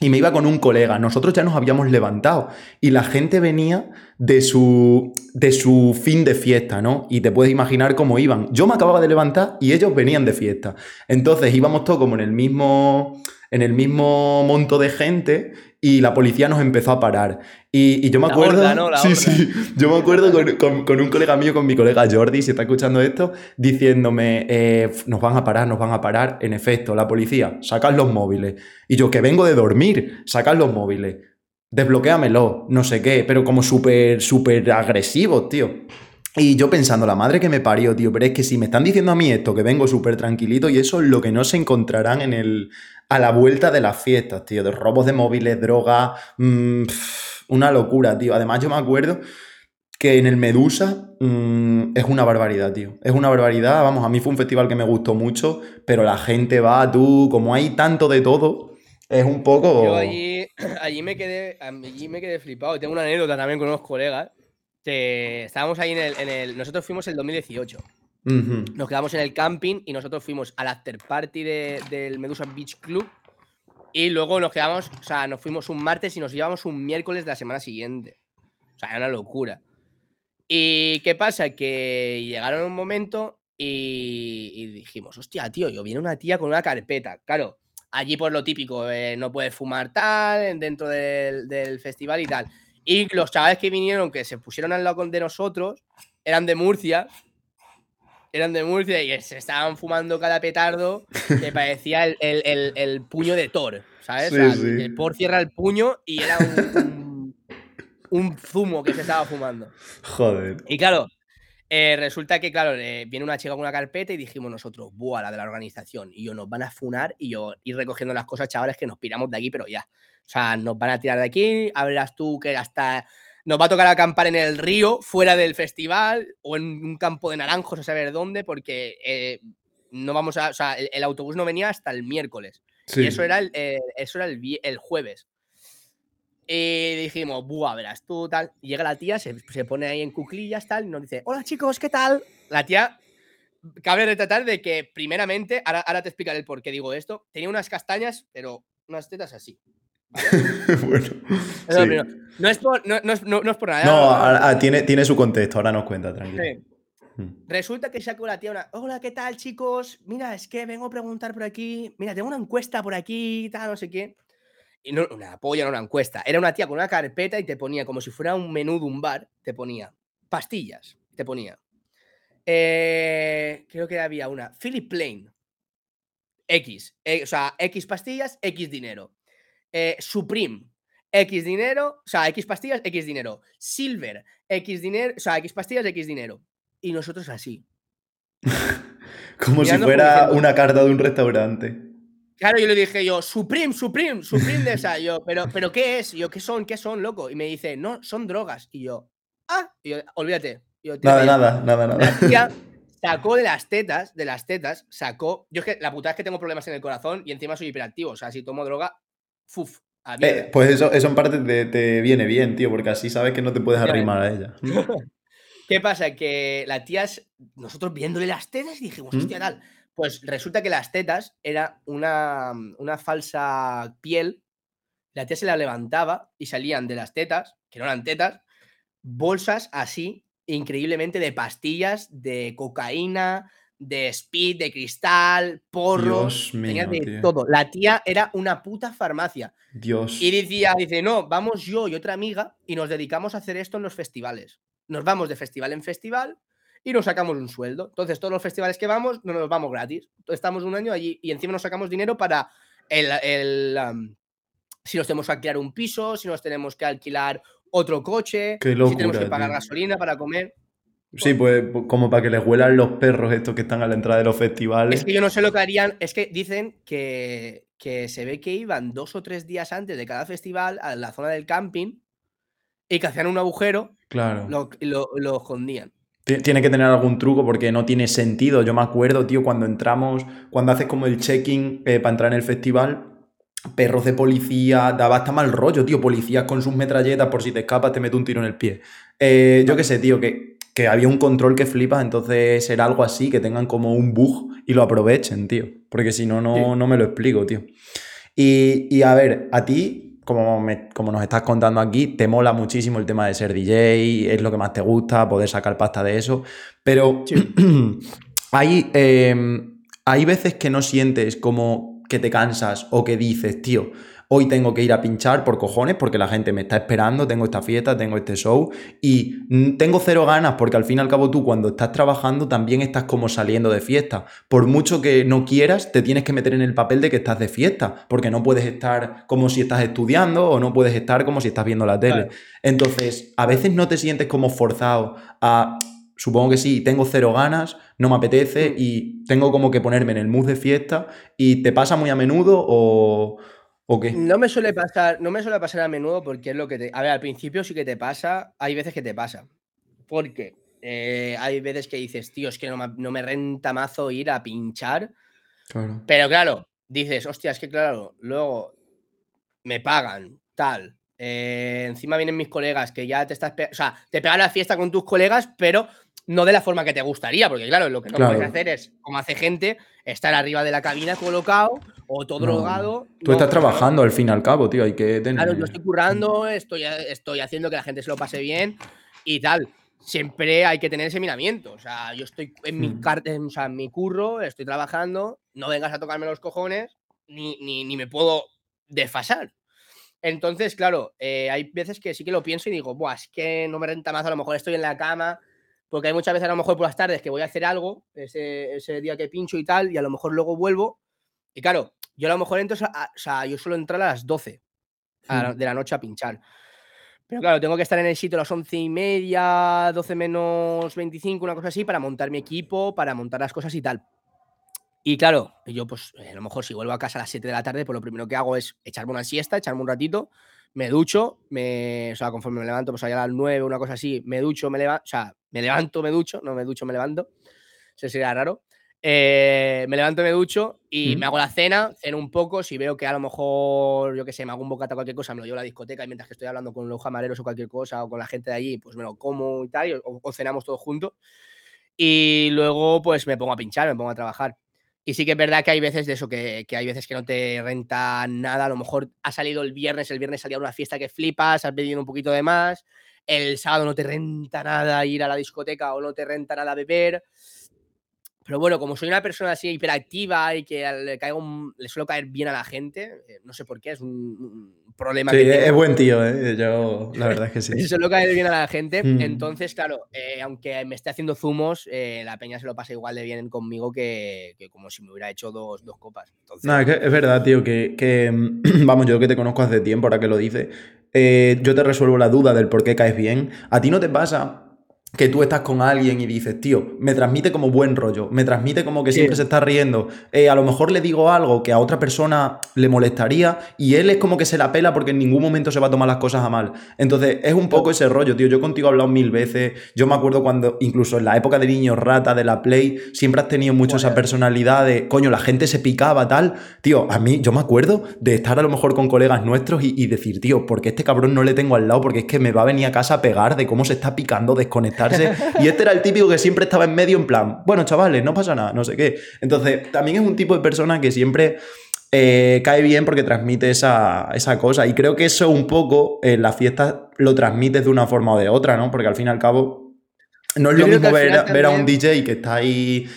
Y me iba con un colega. Nosotros ya nos habíamos levantado y la gente venía de su, de su fin de fiesta, ¿no? Y te puedes imaginar cómo iban. Yo me acababa de levantar y ellos venían de fiesta. Entonces íbamos todos como en el mismo, en el mismo monto de gente y la policía nos empezó a parar. Y, yo me acuerdo. sí, sí. Yo me acuerdo con, un colega mío, con mi colega Jordi, si está escuchando esto, diciéndome: eh, Nos van a parar, nos van a parar. En efecto, la policía, sacad los móviles. Y yo, que vengo de dormir, sacad los móviles. Desbloquéamelo, no sé qué, pero como súper, súper agresivos, tío. Y yo pensando, la madre que me parió, tío, pero es que si me están diciendo a mí esto, que vengo súper tranquilito, y eso es lo que no se encontrarán en el, a la vuelta de las fiestas, tío, de robos de móviles, droga, mm, una locura, tío. Además, yo me acuerdo que en el Medusa mm, es una barbaridad, tío. Es una barbaridad, vamos, a mí fue un festival que me gustó mucho, pero la gente va, tú, como hay tanto de todo, es un poco... Yo allí, allí, me, quedé, allí me quedé flipado. Tengo una anécdota también con unos colegas. Que estábamos ahí en el, en el... Nosotros fuimos el 2018. Nos quedamos en el camping y nosotros fuimos al after party del Medusa Beach Club. Y luego nos quedamos, o sea, nos fuimos un martes y nos llevamos un miércoles de la semana siguiente. O sea, era una locura. ¿Y qué pasa? Que llegaron un momento y, dijimos, hostia, tío, yo viene una tía con una carpeta. Claro, allí por lo típico, eh, no puedes fumar tal dentro del, del, festival y tal. Y los chavales que vinieron, que se pusieron al lado de nosotros, eran de Murcia eran de Murcia y se estaban fumando cada petardo que parecía el, puño de Thor, ¿sabes? El Thor cierra el puño y era un, zumo que se estaba fumando. Joder. Y claro, eh, resulta que, claro, viene una chica con una carpeta y dijimos nosotros, buah, la de la organización. Y yo, nos van a funar y yo ir recogiendo las cosas, chavales, que nos piramos de aquí, pero ya. O sea, nos van a tirar de aquí, hablas tú que hasta nos va a tocar acampar en el río, fuera del festival, o en un campo de naranjos, a saber dónde, porque eh, no vamos a. O sea, el, autobús no venía hasta el miércoles. Y eso era el, eh, eso era el, jueves. Y dijimos, buah, verás tú, tal. Llega la tía, se, pone ahí en cuclillas, tal, y nos dice, hola chicos, ¿qué tal? La tía, cabe retratar de que, primeramente, ahora, ahora te explicaré el por qué digo esto, tenía unas castañas, pero unas tetas así. bueno. No, es por, no, no, no, es por nada. No, tiene, tiene su contexto, ahora nos cuenta, tranquilo. Hmm. Resulta que saco la tía una. Hola, ¿qué tal, chicos? Mira, es que vengo a preguntar por aquí. Mira, tengo una encuesta por aquí, tal, no sé qué. Y no, una polla, no una encuesta. Era una tía con una carpeta y te ponía, como si fuera un menú de un bar, te ponía pastillas. Te ponía. Eh, creo que había una. Philip Plain. X. Eh, o sea, X pastillas, X dinero. Eh, Supreme, X dinero, o sea, X pastillas, X dinero. Silver, X dinero, o sea, X pastillas, X dinero. Y nosotros así. como si fuera una carta de un restaurante. Claro, yo le dije yo, Supreme, Supreme, Supreme de esa. Yo, pero, pero ¿qué es? yo, ¿qué son? ¿Qué son, loco? Y me dice, no, son drogas. Y yo, ah, y yo, olvídate. nada, nada, nada, nada. sacó de las tetas, de las tetas, sacó. Yo es que la puta es que tengo problemas en el corazón y encima soy hiperactivo. O sea, si tomo droga, Fuf, eh, pues eso, eso en parte te, viene bien, tío, porque así sabes que no te puedes arrimar a ella. ¿Qué pasa? Que la tía, nosotros viéndole las tetas dijimos, hostia, tal. Pues resulta que las tetas era una, una falsa piel. La tía se la levantaba y salían de las tetas, que no eran tetas, bolsas así, increíblemente de pastillas, de cocaína, de speed, de cristal, porros, tenía de todo. La tía era una puta farmacia. Dios. Y decía, dice, no, vamos yo y otra amiga y nos dedicamos a hacer esto en los festivales. Nos vamos de festival en festival y nos sacamos un sueldo. Entonces, todos los festivales que vamos, no nos vamos gratis. Entonces, estamos un año allí y encima nos sacamos dinero para el, el, si nos tenemos que alquilar un piso, si nos tenemos que alquilar otro coche, si tenemos que pagar tío. gasolina para comer. Sí, pues como para que les huelan los perros estos que están a la entrada de los festivales. Es que yo no sé lo que harían. Es que dicen que, que se ve que iban dos o tres días antes de cada festival a la zona del camping y que hacían un agujero, Claro. lo, lo, lo escondían. Ti- Tiene que tener algún truco porque no tiene sentido. Yo me acuerdo, tío, cuando entramos, cuando haces como el check-in eh, para entrar en el festival, perros de policía, daba hasta mal rollo, tío. Policías con sus metralletas, por si te escapas, te mete un tiro en el pie. Eh, yo qué sé, tío, que, que había un control que flipas, entonces era algo así, que tengan como un bug y lo aprovechen, tío. Porque si no, no, Sí. no me lo explico, tío. Y, y a ver, a ti, como, me- como nos estás contando aquí, te mola muchísimo el tema de ser DJ, es lo que más te gusta, poder sacar pasta de eso, pero hay, eh, hay veces que no sientes como que te cansas o que dices, tío, hoy tengo que ir a pinchar por cojones porque la gente me está esperando, tengo esta fiesta, tengo este show y tengo cero ganas porque al fin y al cabo tú cuando estás trabajando también estás como saliendo de fiesta. Por mucho que no quieras, te tienes que meter en el papel de que estás de fiesta porque no puedes estar como si estás estudiando o no puedes estar como si estás viendo la tele. Claro. Entonces, a veces no te sientes como forzado a... Supongo que sí, tengo cero ganas, no me apetece Mm. y tengo como que ponerme en el mood de fiesta y te pasa muy a menudo o, No me suele pasar, no me suele pasar a menudo porque es lo que te. A ver, al principio sí que te pasa, hay veces que te pasa. Porque eh, hay veces que dices, tío, es que no me, no me renta mazo ir a pinchar. Claro. Pero claro, dices, hostia, es que claro, luego me pagan, tal. eh, encima vienen mis colegas que ya te estás. O sea, te pegan la fiesta con tus colegas, pero no de la forma que te gustaría, porque claro, lo que no Claro. puedes hacer es, como hace gente, estar arriba de la cabina colocado o todo No, drogado. Tú No, estás trabajando al fin y al cabo, tío, hay que tener... Claro, yo estoy currando, estoy, estoy haciendo que la gente se lo pase bien y tal. Siempre hay que tener ese miramiento. O sea, yo estoy en mi, en, o sea, en mi curro, estoy trabajando, no vengas a tocarme los cojones, ni, ni, ni me puedo desfasar. Entonces, claro, eh, hay veces que sí que lo pienso y digo, Buah, es que no me renta más, a lo mejor estoy en la cama, porque hay muchas veces a lo mejor por las tardes que voy a hacer algo, ese, ese día que pincho y tal, y a lo mejor luego vuelvo. Y claro, yo a lo mejor entro, a- o sea, yo suelo entrar a las 12 a la- Hmm. de la noche a pinchar. Pero claro, tengo que estar en el sitio a las once y media, 12 menos 25, una cosa así, para montar mi equipo, para montar las cosas y tal. Y claro, yo pues a lo mejor si vuelvo a casa a las 7 de la tarde, pues lo primero que hago es echarme una siesta, echarme un ratito, me ducho, me, o sea, conforme me levanto, pues allá a las 9, una cosa así, me ducho, me levanto, o sea, me levanto, me ducho, no me ducho, me levanto, eso sería raro. Eh, me levanto, me ducho y Mm. me hago la cena, ceno un poco. Si veo que a lo mejor, yo que sé, me hago un bocata o cualquier cosa, me lo llevo a la discoteca y mientras que estoy hablando con los camareros o cualquier cosa o con la gente de allí, pues me lo como y tal, y- o, o cenamos todos juntos. Y luego, pues me pongo a pinchar, me pongo a trabajar. Y sí que es verdad que hay veces de eso, que, que hay veces que no te renta nada. A lo mejor ha salido el viernes, el viernes salía una fiesta que flipas, has pedido un poquito de más. El sábado no te renta nada ir a la discoteca o no te renta nada beber. Pero bueno, como soy una persona así hiperactiva y que le, caigo un- le suelo caer bien a la gente, eh, no sé por qué, es un, un problema Sí, que es tengo. buen tío, ¿eh? Yo, la verdad es que Le sí. suelo caer bien a la gente. Mm. Entonces, claro, eh, aunque me esté haciendo zumos, eh, la peña se lo pasa igual de bien conmigo que, que como si me hubiera hecho dos, dos copas. Entonces, No, es que es verdad, tío, que, que, vamos, yo que te conozco hace tiempo, ahora que lo dices, yo te resuelvo la duda del por qué caes bien. ¿A ti no te pasa que tú estás con alguien y dices, tío, me transmite como buen rollo, me transmite como que Sí. siempre se está riendo? Eh, a lo mejor le digo algo que a otra persona le molestaría y él es como que se la pela porque en ningún momento se va a tomar las cosas a mal. Entonces, es un poco ese rollo, tío. Yo contigo he hablado mil veces. Yo me acuerdo cuando, incluso en la época de niños rata de la Play, siempre has tenido mucho esa personalidad de, coño, la gente se picaba, tal. Tío, a mí, yo me acuerdo de estar a lo mejor con colegas nuestros y, y decir, tío, ¿por qué este cabrón no le tengo al lado? Porque es que me va a venir a casa a pegar de cómo se está picando, y este era el típico que siempre estaba en medio, en plan, bueno, chavales, no pasa nada, no sé qué. Entonces, también es un tipo de persona que siempre eh, cae bien porque transmite esa, esa cosa. Y creo que eso un poco en las fiestas lo transmites de una forma o de otra, ¿no? Porque al fin y al cabo no es Yo lo mismo ver, ver a un DJ que está ahí,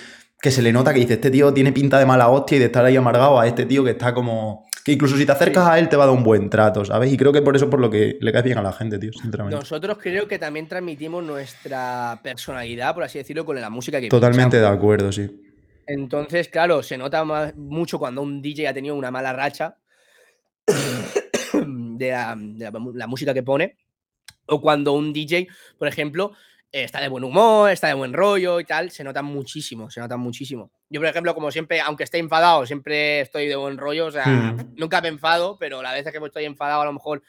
que se le nota que dice, este tío tiene pinta de mala hostia y de estar ahí amargado a este tío que está como que incluso si te acercas a él te va a dar un buen trato, ¿sabes? Y creo que por eso por lo que le cae bien a la gente, tío, sinceramente. Nosotros creo que también transmitimos nuestra personalidad, por así decirlo, con la música que Totalmente de acuerdo, sí. Entonces, claro, se nota más- mucho cuando un DJ ha tenido una mala racha de, la, de la mu- la música que pone, o cuando un DJ, por ejemplo, está de buen humor, está de buen rollo y tal, se nota muchísimo, se nota muchísimo. Yo, por ejemplo, como siempre, aunque esté enfadado, siempre estoy de buen rollo, o sea, Hmm. nunca me enfado, pero la vez que estoy enfadado, a lo mejor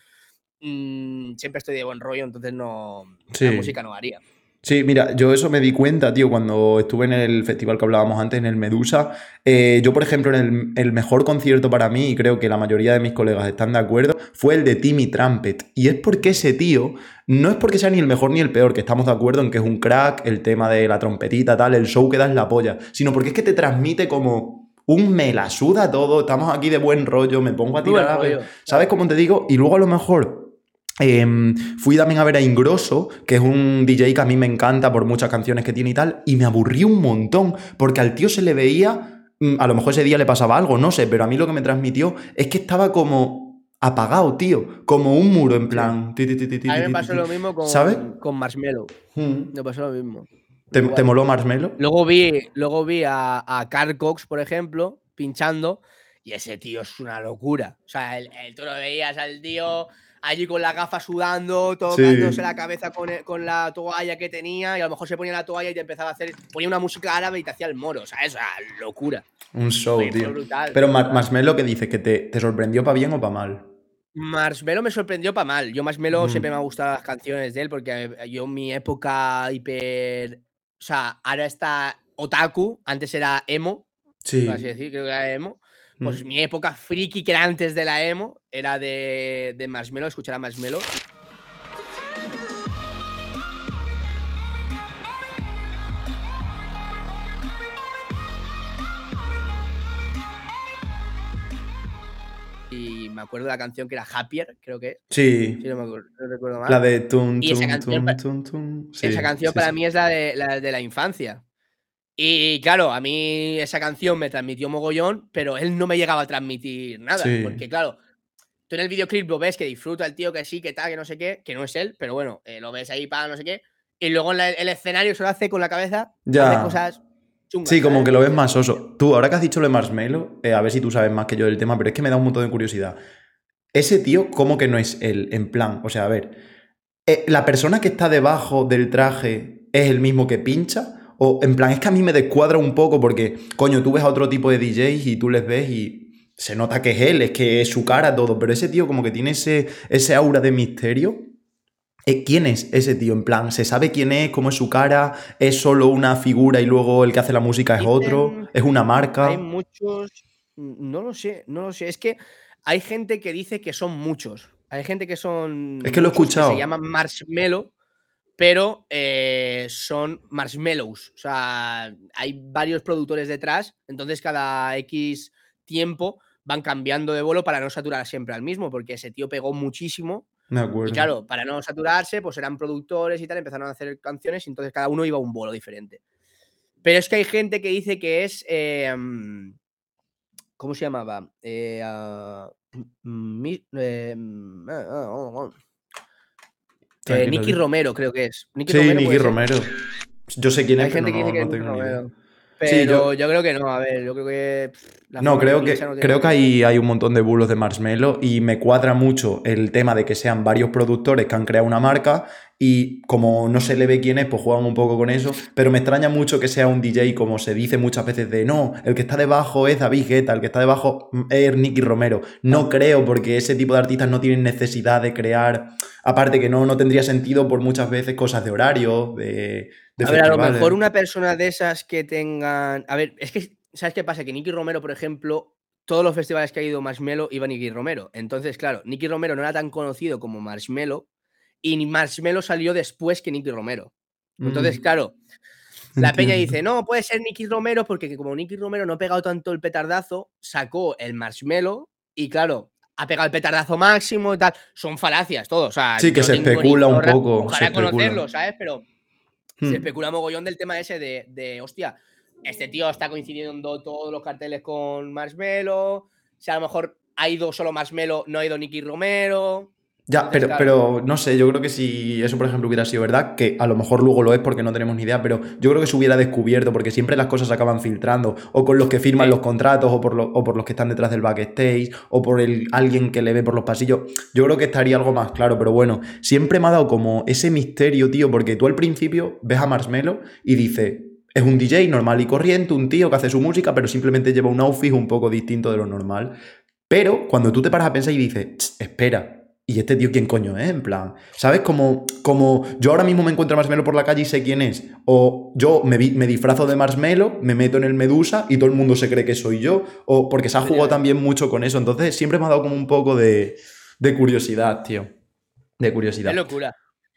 mm, siempre estoy de buen rollo, entonces no, Sí. la música no varía. Sí, mira, yo eso me di cuenta, tío, cuando estuve en el festival que hablábamos antes, en el Medusa. Eh, yo, por ejemplo, en el, el mejor concierto para mí, y creo que la mayoría de mis colegas están de acuerdo, fue el de Timmy Trumpet. Y es porque ese tío, no es porque sea ni el mejor ni el peor, que estamos de acuerdo en que es un crack, el tema de la trompetita, tal, el show que da es la polla, sino porque es que te transmite como un me la suda todo, estamos aquí de buen rollo, me pongo a tirar. a ver- rollo, ¿Sabes cómo te digo? Y luego a lo mejor em, fui también a ver a Ingrosso, que es un DJ que a mí me encanta por muchas canciones que tiene y tal, y me aburrí un montón, porque al tío se le veía, mm, a lo mejor ese día le pasaba algo, no sé, pero a mí lo que me transmitió es que estaba como apagado, tío, como un muro en plan... ti, A mí ti, me pasó lo mismo con, ¿Sabes? con Marshmello. Mm. Me pasó lo mismo. ¿Te, moló Marshmello? Luego vi, luego vi a, a Carl Cox, por ejemplo, pinchando, y ese tío es una locura. O sea, el, el- tú lo veías al tío allí con la gafa sudando, tocándose Sí. la cabeza con, el- con la toalla que tenía, y a lo mejor se ponía la toalla y te empezaba a hacer, ponía una música árabe y te hacía el moro. O sea, es una locura. Un show, Fue- tío. brutal, Pero Mar-. Marshmello, ¿qué dices? ¿Que te, te sorprendió para bien o para mal? Marshmello me sorprendió para mal. Yo Marshmello Mm. siempre me ha gustado las canciones de él porque eh, yo en mi época hiper... O sea, ahora está otaku, antes era emo, Sí. así decir, creo que era emo. Pues Mm. mi época friki, que era antes de la emo, era de, de Marshmello, escuchar a Marshmello. Y me acuerdo de la canción que era Happier, creo que es, Sí. si no me acuerdo, no recuerdo mal. La de tum, tum, canción tum, tum, tum. Sí, esa canción sí, para sí. mí es la de, la de la infancia. Y claro, a mí esa canción me transmitió mogollón, pero él no me llegaba a transmitir nada. Sí. Porque claro, tú en el videoclip lo ves que disfruta el tío, que sí, que tal, que no sé qué, que no es él, pero bueno, eh, lo ves ahí para no sé qué. Y luego en la- el escenario se lo hace con la cabeza, Ya. hace cosas chungas. Sí, como ¿sabes? que lo ves más soso. Tú, ahora que has dicho lo de Marshmello, eh, a ver si tú sabes más que yo del tema, pero es que me da un montón de curiosidad. Ese tío, ¿cómo que no es él? En plan, o sea, a ver, eh, ¿la persona que está debajo del traje es el mismo que pincha? O en plan, es que a mí me descuadra un poco porque, coño, tú ves a otro tipo de DJs y tú les ves y se nota que es él, es que es su cara todo, pero ese tío como que tiene ese, ese aura de misterio. Eh, ¿Quién es ese tío? En plan, ¿se sabe quién es? ¿Cómo es su cara? ¿Es solo una figura y luego el que hace la música es otro? ¿Es una marca? Hay muchos. No lo sé, no lo sé. Es que hay gente que dice que son muchos. Hay gente que son. Es que lo he escuchado. se llaman marshmallow, pero eh, son marshmallows. O sea, hay varios productores detrás. Entonces, cada X tiempo van cambiando de bolo para no saturar siempre al mismo, porque ese tío pegó muchísimo. De acuerdo. Y claro, para no saturarse, pues eran productores y tal, empezaron a hacer canciones y entonces cada uno iba a un bolo diferente. Pero es que hay gente que dice que es. eh, mm, ¿Cómo se llamaba? Eh, mi- eh, mm, ah, ah, ah, ah. Eh, Nicky. Romero, creo que es. Nicky Sí, Romero Nicky ser. Romero. Yo sé quién es, pero que dice no tengo ni idea. Sí, yo- yo creo que no, a ver, yo creo que. pff, No, creo que, no creo que hay, hay un montón de bulos de Marshmello y me cuadra mucho el tema de que sean varios productores que han creado una marca y como no se le ve quién es, pues juegan un poco con eso, pero me extraña mucho que sea un DJ como se dice muchas veces de no, el que está debajo es David Guetta, el que está debajo es Nicky Romero. No creo porque ese tipo de artistas no tienen necesidad de crear, aparte que no, no tendría sentido por muchas veces cosas de horario, de... de A ver, a lo mejor una persona de esas que tengan. A ver, es que, ¿sabes qué pasa? Que Nicky Romero, por ejemplo, todos los festivales que ha ido Marshmello iba Nicky Romero. Entonces, claro, Nicky Romero no era tan conocido como Marshmello y Marshmello salió después que Nicky Romero. Entonces, Mm, claro, la peña dice, no, puede ser Nicky Romero porque como Nicky Romero no ha pegado tanto el petardazo, sacó el Marshmello y, claro, ha pegado el petardazo máximo y tal. Son falacias todos. O sea, Sí, que se especula un poco, Ojalá conocerlo, ¿sabes? Pero Hmm. se especula mogollón del tema ese de, de, hostia, este tío está coincidiendo todos los carteles con Marshmello. O sea, a lo mejor ha ido solo Marshmello, no ha ido Nicky Romero. Ya, pero, pero no sé, yo creo que si eso, por ejemplo, hubiera sido verdad, que a lo mejor luego lo es porque no tenemos ni idea, pero yo creo que se hubiera descubierto, porque siempre las cosas se acaban filtrando, o con los que firman Sí. los contratos, o por, lo- o por los que están detrás del backstage, o por el, alguien que le ve por los pasillos. Yo creo que estaría algo más claro, pero bueno, siempre me ha dado como ese misterio, tío, porque tú al principio ves a Marshmello y dices. Es un DJ normal y corriente, un tío que hace su música, pero simplemente lleva un outfit un poco distinto de lo normal. Pero cuando tú te paras a pensar y dices, "Tss, espera, ¿y este tío quién coño es? En plan, ¿sabes? Como, como yo ahora mismo me encuentro a Marshmello por la calle y sé quién es. O yo me, me disfrazo de Marshmello, me meto en el Medusa y todo el mundo se cree que soy yo. O porque se ha jugado también mucho con eso. Entonces siempre me ha dado como un poco de, de curiosidad, tío. De curiosidad. Es locura.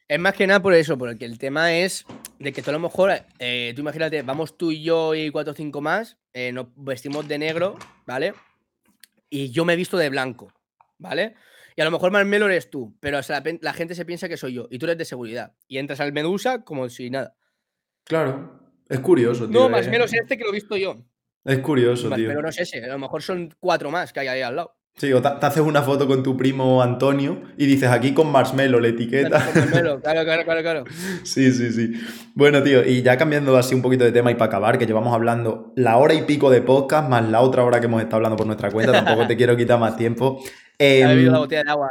Es más que nada por eso, porque el tema es de que tú a lo mejor, eh, tú imagínate, vamos tú y yo y cuatro o cinco más, eh, nos vestimos de negro, ¿vale? Y yo me he visto de blanco, ¿vale? Y a lo mejor Marmelo eres tú, pero o sea, la, gente se piensa que soy yo y tú eres de seguridad. Y entras al Medusa como si nada. Claro. Es curioso, tío. No, eh. Marmelo es este que lo he visto yo. Es curioso, tío. Marmelo no es ese, a lo mejor son cuatro más que hay ahí al lado. Sí, o te, te haces una foto con tu primo Antonio y dices aquí con Marshmello, la etiqueta. Marmelo, claro, claro, claro, claro. Sí, sí, sí. Bueno, tío, y ya cambiando así un poquito de tema y para acabar, que llevamos hablando la hora y pico de podcast más la otra hora que hemos estado hablando por nuestra cuenta, tampoco te quiero quitar más tiempo. He bebido Em, la botella de agua,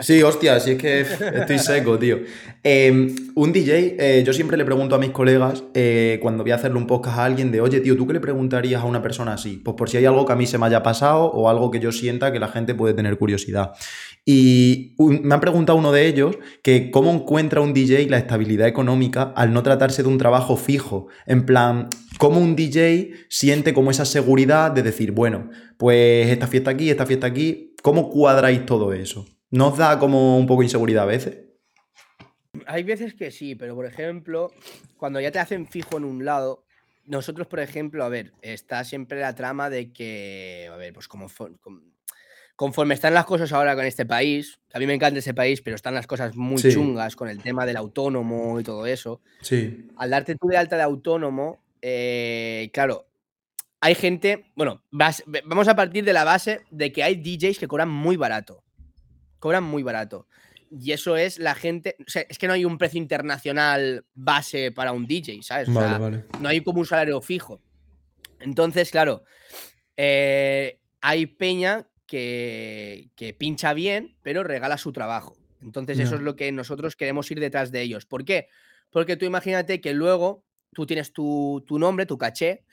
Sí, hostia, si es que estoy seco, tío. Eh, un DJ, eh, yo siempre le pregunto a mis colegas eh, cuando voy a hacerle un podcast a alguien de, oye, tío, ¿tú qué le preguntarías a una persona así? Pues por si hay algo que a mí se me haya pasado o algo que yo sienta que la gente puede tener curiosidad. Y un- me han preguntado uno de ellos que cómo encuentra un DJ la estabilidad económica al no tratarse de un trabajo fijo. En plan, cómo un DJ siente como esa seguridad de decir, bueno, pues esta fiesta aquí, esta fiesta aquí, ¿cómo cuadráis todo eso? ¿No os da como un poco inseguridad a veces? Hay veces que sí, pero por ejemplo, cuando ya te hacen fijo en un lado, nosotros, por ejemplo, a ver, está siempre la trama de que, a ver, pues como fo- com- conforme están las cosas ahora con este país, a mí me encanta ese país, pero están las cosas muy Sí. chungas con el tema del autónomo y todo eso. Sí. Al darte tú de alta de autónomo, eh, claro, hay gente, bueno, vas- vamos a partir de la base de que hay DJs que cobran muy barato. Cobran muy barato. Y eso es la gente, o sea, es que no hay un precio internacional base para un DJ, ¿sabes? O Vale, sea, vale. no hay como un salario fijo. Entonces, claro, eh, hay peña que, que pincha bien, pero regala su trabajo. Entonces, eso es lo que nosotros queremos ir detrás de ellos. ¿Por qué? Porque tú imagínate que luego tú tienes tu, tu nombre, tu caché,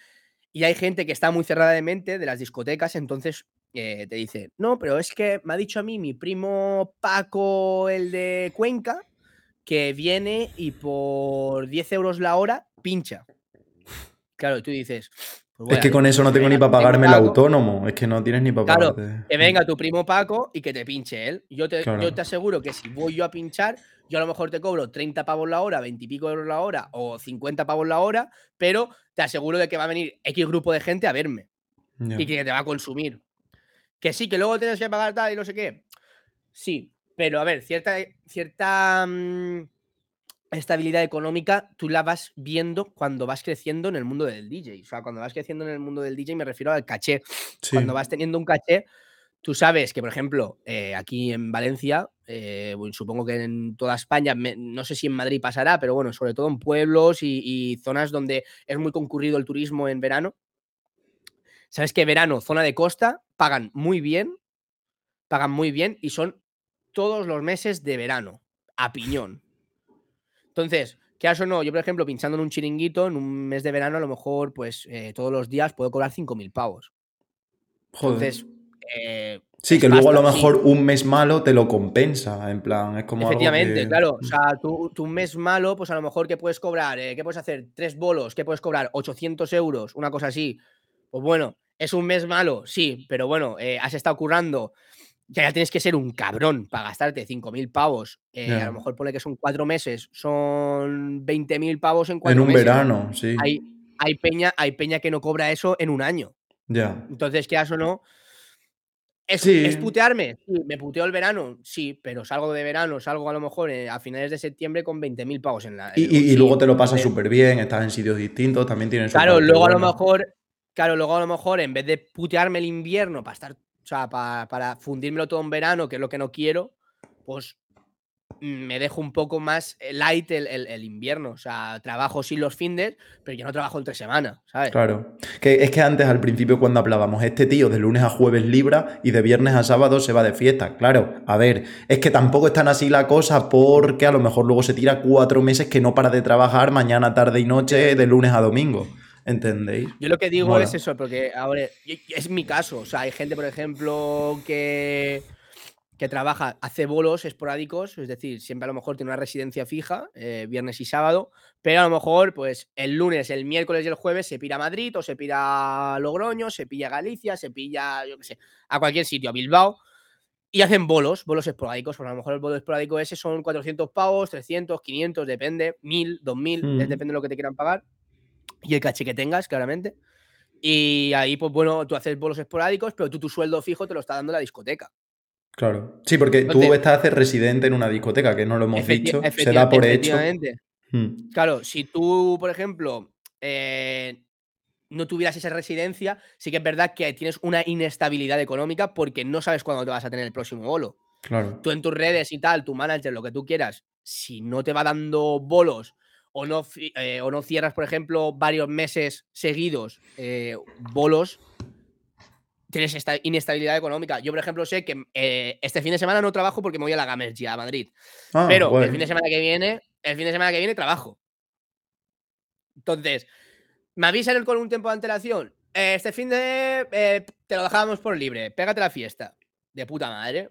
y hay gente que está muy cerrada de mente de las discotecas, entonces eh, te dice, no, pero es que me ha dicho a mí mi primo Paco, el de Cuenca, que viene y por 10 euros la hora pincha. Claro, tú dices... pues Es que con eso no tengo ni para pagarme el autónomo. Es que no tienes ni para Claro, pagarte. que venga tu primo Paco y que te pinche él. Yo te, Claro. yo te aseguro que si voy yo a pinchar, yo a lo mejor te cobro 30 pavos la hora, 20 y pico euros la hora o 50 pavos la hora, pero te aseguro de que va a venir X grupo de gente a verme y que te va a consumir. Que sí, que luego tienes que pagar tal y no sé qué. Sí, pero a ver, cierta, cierta mm, estabilidad económica tú la vas viendo cuando vas creciendo en el mundo del DJ. O sea, cuando vas creciendo en el mundo del DJ me refiero al caché Sí. cuando vas teniendo un caché, tú sabes que, por ejemplo, eh, aquí en Valencia, eh, supongo que en toda España, me- no sé si en Madrid pasará, pero bueno, sobre todo en pueblos y, y zonas donde es muy concurrido el turismo en verano. Sabes que verano, zona de costa, pagan muy bien, pagan muy bien y son todos los meses de verano, a piñón. Entonces, ¿qué o no? Yo, por ejemplo, pinchando en un chiringuito, en un mes de verano, a lo mejor, pues eh, todos los días puedo cobrar 5.000 pavos. Joder. Entonces, eh, Sí, que luego a lo sí. mejor un mes malo te lo compensa. En plan, es como algo Efectivamente, que- claro. O sea, tú, tú un mes malo, pues a lo mejor que puedes cobrar, eh, ¿qué puedes hacer? Tres bolos, ¿qué puedes cobrar? 800 euros, una cosa así. Pues bueno, es un mes malo, sí, pero bueno, eh, has estado currando. Ya, ya tienes que ser un cabrón para gastarte 5.000 pavos. eh. A lo mejor pone que son cuatro meses, son 20.000 pavos en En cuatro un meses. verano, sí. Hay, hay, peña, hay peña que no cobra eso en un año. Ya. Entonces, ¿qué o no? ¿Es, Sí. ¿Es putearme? Sí, me puteo el verano, sí, pero salgo de verano, salgo a lo mejor eh, a finales de septiembre con 20.000 pavos en la. Y, en y- luego te lo pasas súper bien, estás en sitios distintos, también tienes Claro, luego a lo mejor, claro, luego a lo mejor en vez de putearme el invierno para estar o sea, pa- para fundírmelo todo en verano, que es lo que no quiero, pues mm, me dejo un poco más eh, light el, el- el invierno. O sea, trabajo sí los findes, pero yo no trabajo entre semana, ¿sabes? Claro. Que es que antes, al principio, cuando hablábamos, este tío de lunes a jueves libra y de viernes a sábado se va de fiesta. Claro, a ver, es que tampoco es tan así la cosa porque a lo mejor luego se tira cuatro meses que no para de trabajar mañana, tarde y noche, de lunes a domingo. ¿Entendéis? Yo lo que digo Mola. es eso, porque ahora es mi caso. O sea, hay gente, por ejemplo, que, que trabaja, hace bolos esporádicos, es decir, siempre a lo mejor tiene una residencia fija, eh, viernes y sábado, pero a lo mejor, pues el lunes, el miércoles y el jueves se pira a Madrid, o se pira a Logroño, se pilla a Galicia, se pilla, yo qué sé, a cualquier sitio, a Bilbao. Y hacen bolos, bolos esporádicos. Pues a lo mejor el bolo esporádico ese son 400 pavos, 300, 500, depende, 1000, 2000, Mm. depende de lo que te quieran pagar y el caché que tengas, claramente. Y ahí, pues bueno, tú haces bolos esporádicos, pero tú tu sueldo fijo te lo está dando la discoteca. Claro. Sí, porque tú estás de residente en una discoteca, que no lo hemos dicho. Se da por hecho. efectivamente. Mm, Claro, si tú, por ejemplo, eh, no tuvieras esa residencia, sí que es verdad que tienes una inestabilidad económica porque no sabes cuándo te vas a tener el próximo bolo. Claro. Tú en tus redes y tal, tu manager, lo que tú quieras, si no te va dando bolos o no, eh, o no cierras, por ejemplo, varios meses seguidos eh, bolos, tienes esta inestabilidad económica. Yo, por ejemplo, sé que eh, este fin de semana no trabajo porque me voy a la Gamergy, a Madrid. Ah, Pero el fin de semana que viene, el fin de semana que viene trabajo. Entonces, ¿me avisan con un tiempo de antelación? Este fin de te lo dejábamos por libre, pégate la fiesta. De puta madre.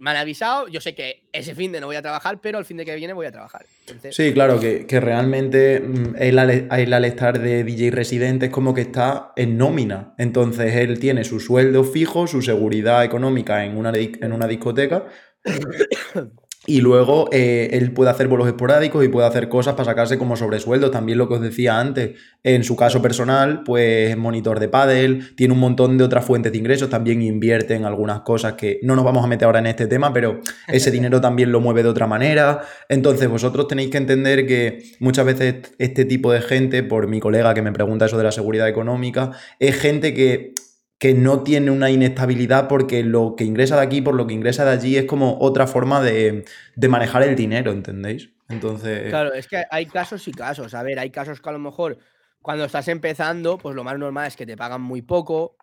Me han avisado, yo sé que ese fin de no voy a trabajar, pero el fin de que viene voy a trabajar. Entonces, Sí, claro, que, que realmente mm, él al, él al estar de DJ residente es como que está en nómina. Entonces él tiene su sueldo fijo, su seguridad económica en una, en una discoteca. Y luego eh, él puede hacer bolos esporádicos y puede hacer cosas para sacarse como sobresueldo. También lo que os decía antes, en su caso personal, pues es monitor de pádel, tiene un montón de otras fuentes de ingresos, también invierte en algunas cosas que no nos vamos a meter ahora en este tema, pero ese dinero también lo mueve de otra manera. Entonces vosotros tenéis que entender que muchas veces este tipo de gente, por mi colega que me pregunta eso de la seguridad económica, es gente que que no tiene una inestabilidad porque lo que ingresa de aquí por lo que ingresa de allí es como otra forma de, de manejar el dinero, ¿entendéis? Entonces, Claro, es que hay casos y casos. A ver, hay casos que a lo mejor cuando estás empezando, pues lo más normal es que te pagan muy poco.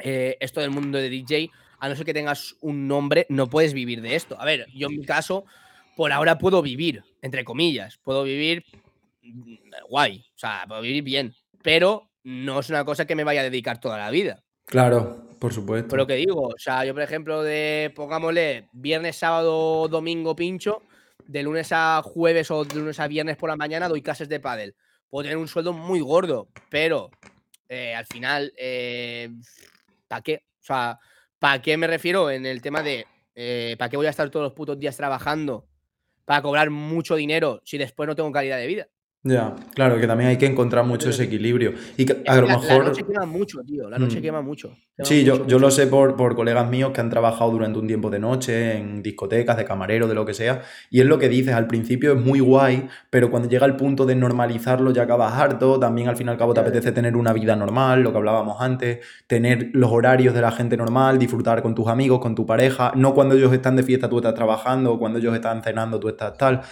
Eh, esto del mundo de DJ, a no ser que tengas un nombre, no puedes vivir de esto. A ver, yo en mi caso, por ahora puedo vivir, entre comillas. Puedo vivir mm, guay, o sea, puedo vivir bien. Pero no es una cosa que me vaya a dedicar toda la vida. claro, por supuesto. Por lo que digo, o sea, yo por ejemplo, de, pongámosle, viernes, sábado, domingo pincho, de lunes a jueves o de lunes a viernes por la mañana doy clases de pádel. Puedo tener un sueldo muy gordo, pero eh, al final, ¿para qué? O sea, ¿para qué me refiero en el tema de ¿para qué voy a estar todos los putos días trabajando para cobrar mucho dinero si después no tengo calidad de vida? Ya, claro, que también hay que encontrar mucho ese equilibrio. Y que a lo la, la mejor... noche quema mucho, tío. La noche Mm. quema mucho. quema Sí, yo, mucho, yo mucho. lo sé por, por colegas míos que han trabajado durante un tiempo de noche en discotecas, de camarero, de lo que sea. Y es lo que dices, al principio es muy guay, pero cuando llega el punto de normalizarlo ya acabas harto. También al fin y al cabo te apetece tener una vida normal, lo que hablábamos antes, tener los horarios de la gente normal, disfrutar con tus amigos, con tu pareja. No cuando ellos están de fiesta tú estás trabajando, o cuando ellos están cenando tú estás tal.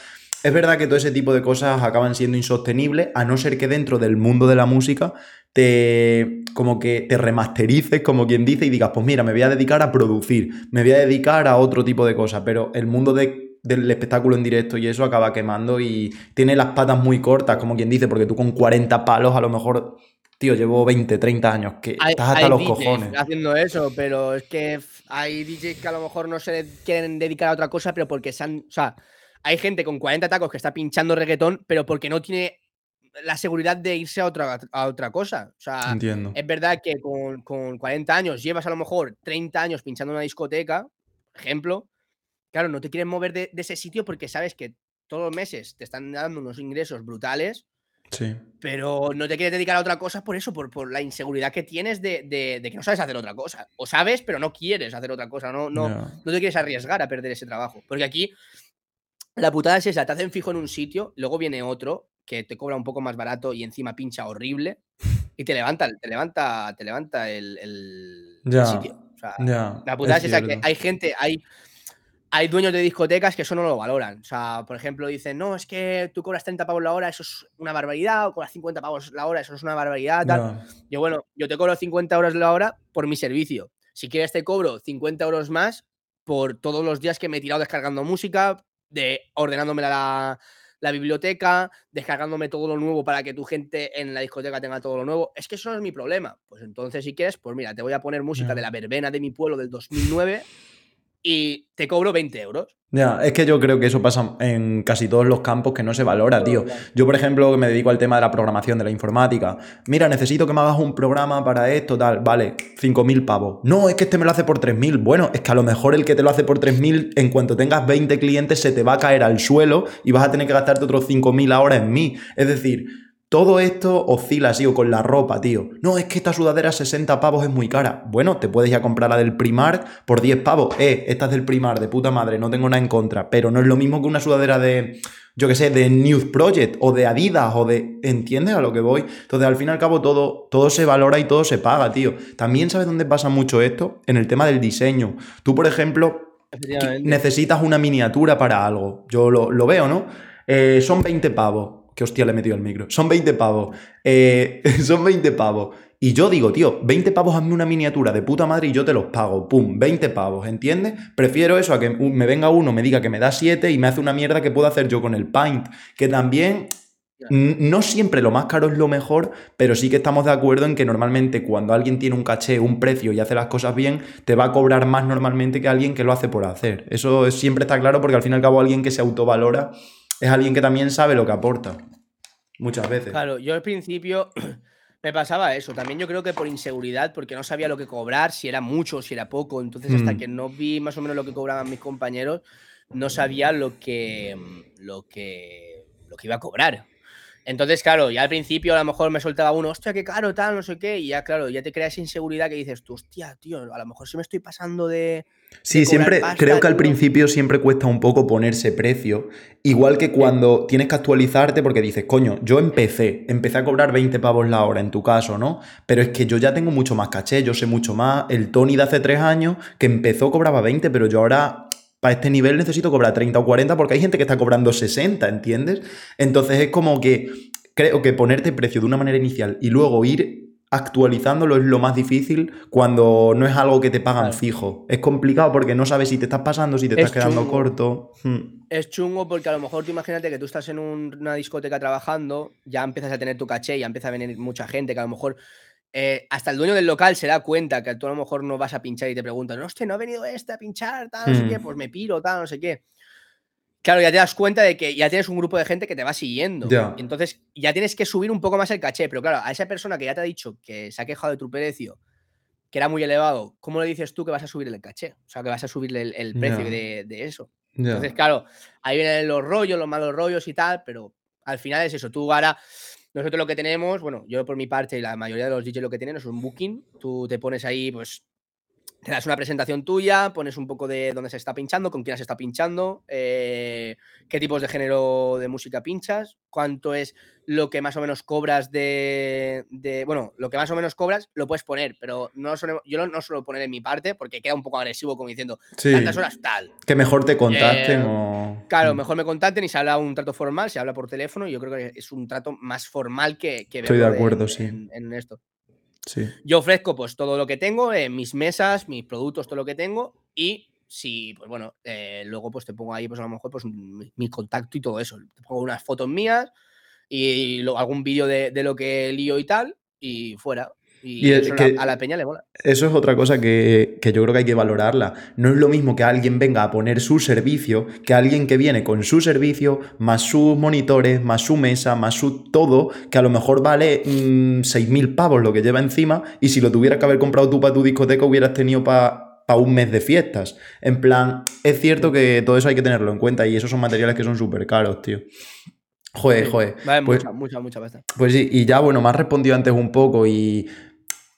Es verdad que todo ese tipo de cosas acaban siendo insostenibles, a no ser que dentro del mundo de la música te como que te remasterices, como quien dice, y digas, pues mira, me voy a dedicar a producir, me voy a dedicar a otro tipo de cosas, pero el mundo de- del espectáculo en directo y eso acaba quemando y tiene las patas muy cortas, como quien dice, porque tú con 40 palos a lo mejor, tío, llevo 20, 30 años, que Hay, estás hasta hay los DJs cojones. haciendo eso, pero es que hay DJs que a lo mejor no se quieren dedicar a otra cosa, pero porque se han. O sea, hay gente con 40 tacos que está pinchando reggaetón, pero porque no tiene la seguridad de irse a otra, a otra cosa. O sea, Entiendo. es verdad que con, con 40 años llevas a lo mejor 30 años pinchando en una discoteca, ejemplo. Claro, no te quieres mover de, de ese sitio porque sabes que todos los meses te están dando unos ingresos brutales Sí. pero no te quieres dedicar a otra cosa por eso, por, por la inseguridad que tienes de, de- de que no sabes hacer otra cosa. O sabes, pero no quieres hacer otra cosa. No, no, no te quieres arriesgar a perder ese trabajo. Porque aquí la putada es esa, te hacen fijo en un sitio, luego viene otro que te cobra un poco más barato y encima pincha horrible y te levanta, te levanta, te levanta el, el- el Ya. sitio. O sea, Ya, la putada es es, esa que hay gente, hay, hay dueños de discotecas que eso no lo valoran. O sea, por ejemplo, dicen, no, es que tú cobras 30 pavos la hora, eso es una barbaridad, o cobras 50 pavos la hora, eso es una barbaridad, tal. Yo, bueno, yo te cobro 50 euros la hora por mi servicio. Si quieres, te cobro 50 euros más por todos los días que me he tirado descargando música, de ordenándome la, la biblioteca, descargándome todo lo nuevo para que tu gente en la discoteca tenga todo lo nuevo. Es que eso no es mi problema. Pues entonces, si quieres, pues mira, te voy a poner música de la verbena de mi pueblo del 2009 y te cobro 20 euros. Ya, es que yo creo que eso pasa en casi todos los campos que no se valora, tío. Yo, por ejemplo, que me dedico al tema de la programación, de la informática. Mira, necesito que me hagas un programa para esto, tal. Vale, 5.000 pavos. No, es que este me lo hace por 3.000. Bueno, es que a lo mejor el que te lo hace por 3.000, en cuanto tengas 20 clientes, se te va a caer al suelo y vas a tener que gastarte otros 5.000 ahora en mí. Es decir, todo esto oscila así o con la ropa, tío. No, es que esta sudadera 60 pavos es muy cara. Bueno, te puedes ya comprar la del Primark por 10 pavos. Eh, esta es del Primark, de puta madre, no tengo nada en contra. Pero no es lo mismo que una sudadera de, yo qué sé, de News Project o de Adidas o de... ¿Entiendes a lo que voy? Entonces, al fin y al cabo, todo, todo se valora y todo se paga, tío. También sabes dónde pasa mucho esto? En el tema del diseño. Tú, por ejemplo, necesitas una miniatura para algo. Yo lo, lo veo, ¿no? Eh, son 20 pavos. Que hostia le he metido el micro. Son 20 pavos. Eh, son 20 pavos. Y yo digo, tío, 20 pavos hazme una miniatura de puta madre y yo te los pago. Pum, 20 pavos, ¿entiendes? Prefiero eso a que me venga uno, me diga que me da 7 y me hace una mierda que puedo hacer yo con el Paint. Que también No siempre lo más caro es lo mejor, pero sí que estamos de acuerdo en que normalmente cuando alguien tiene un caché, un precio y hace las cosas bien, te va a cobrar más normalmente que alguien que lo hace por hacer. Eso es- siempre está claro porque al fin y al cabo alguien que se autovalora es alguien que también sabe lo que aporta. Muchas veces. Claro, yo al principio me pasaba eso. También yo creo que por inseguridad, porque no sabía lo que cobrar, si era mucho si era poco. Entonces, hasta Mm. que no vi más o menos lo que cobraban mis compañeros, no sabía lo que, lo que, lo que iba a cobrar. Entonces, claro, ya al principio a lo mejor me soltaba uno, hostia, qué caro, tal, no sé qué, y ya, claro, ya te crea esa inseguridad que dices tú, hostia, tío, a lo mejor si me estoy pasando de. Sí, siempre pasta, creo que al tío". principio siempre cuesta un poco ponerse precio. Igual que cuando tienes que actualizarte porque dices, coño, yo empecé, empecé a cobrar 20 pavos la hora en tu caso, ¿no? Pero es que yo ya tengo mucho más caché, yo sé mucho más. El Tony de hace tres años que empezó cobraba 20, pero yo ahora para este nivel necesito cobrar 30 o 40 porque hay gente que está cobrando 60, ¿entiendes? Entonces es como que creo que ponerte precio de una manera inicial y luego ir actualizándolo es lo más difícil cuando no es algo que te pagan Claro. fijo. Es complicado porque no sabes si te estás pasando, si te estás Es quedando chungo. corto. Hmm. Es chungo porque a lo mejor tú imagínate que tú estás en un- una discoteca trabajando, ya empiezas a tener tu caché, ya empieza a venir mucha gente, que a lo mejor eh, hasta el dueño del local se da cuenta que tú a lo mejor no vas a pinchar y te preguntan, hostia, no ha venido este a pinchar, tal, no sé Hmm. qué, pues me piro, tal, no sé qué. Claro, ya te das cuenta de que ya tienes un grupo de gente que te va siguiendo. Entonces ya tienes que subir un poco más el caché. Pero claro, a esa persona que ya te ha dicho que se ha quejado de tu precio, que era muy elevado, ¿cómo le dices tú que vas a subirle el caché? O sea, que vas a subirle el, el precio de, de eso. Entonces, claro, ahí vienen los rollos, los malos rollos y tal, pero al final es eso. Tú ahora, nosotros lo que tenemos, bueno, yo por mi parte y la mayoría de los DJs lo que tienen es un booking. Tú te pones ahí, pues, te das una presentación tuya, pones un poco de dónde se está pinchando, con quién se está pinchando, eh, qué tipos de género de música pinchas, cuánto es lo que más o menos cobras de, de- bueno, lo que más o menos cobras lo puedes poner, pero no yo no, suelo poner en mi parte porque queda un poco agresivo como diciendo, Sí. tantas horas tal. Que mejor te contacten Eh, o. Claro, Hmm. mejor me contacten y se habla un trato formal, se habla por teléfono y yo creo que es un trato más formal que, que Estoy de acuerdo, en- sí. en- en esto. Sí. Yo ofrezco pues todo lo que tengo, mis mesas, mis productos, todo lo que tengo y si, pues bueno, eh, luego pues te pongo ahí pues a lo mejor pues mi, contacto y todo eso. Te pongo unas fotos mías y luego algún vídeo de, de lo que lío y tal y fuera. Y, eso que- a la peña le mola. Eso es otra cosa que, que yo creo que hay que valorarla. No es lo mismo que alguien venga a poner su servicio que alguien que viene con su servicio, más sus monitores, más su mesa, más su todo, que a lo mejor vale mm, 6.000 pavos lo que lleva encima y si lo tuvieras que haber comprado tú para tu discoteca hubieras tenido para un mes de fiestas. En plan, es cierto que todo eso hay que tenerlo en cuenta y esos son materiales que son súper caros, tío. Joder, joder. Vale, Pues- mucha, mucha, mucha pasta. Pues sí, y ya bueno, me has respondido antes un poco y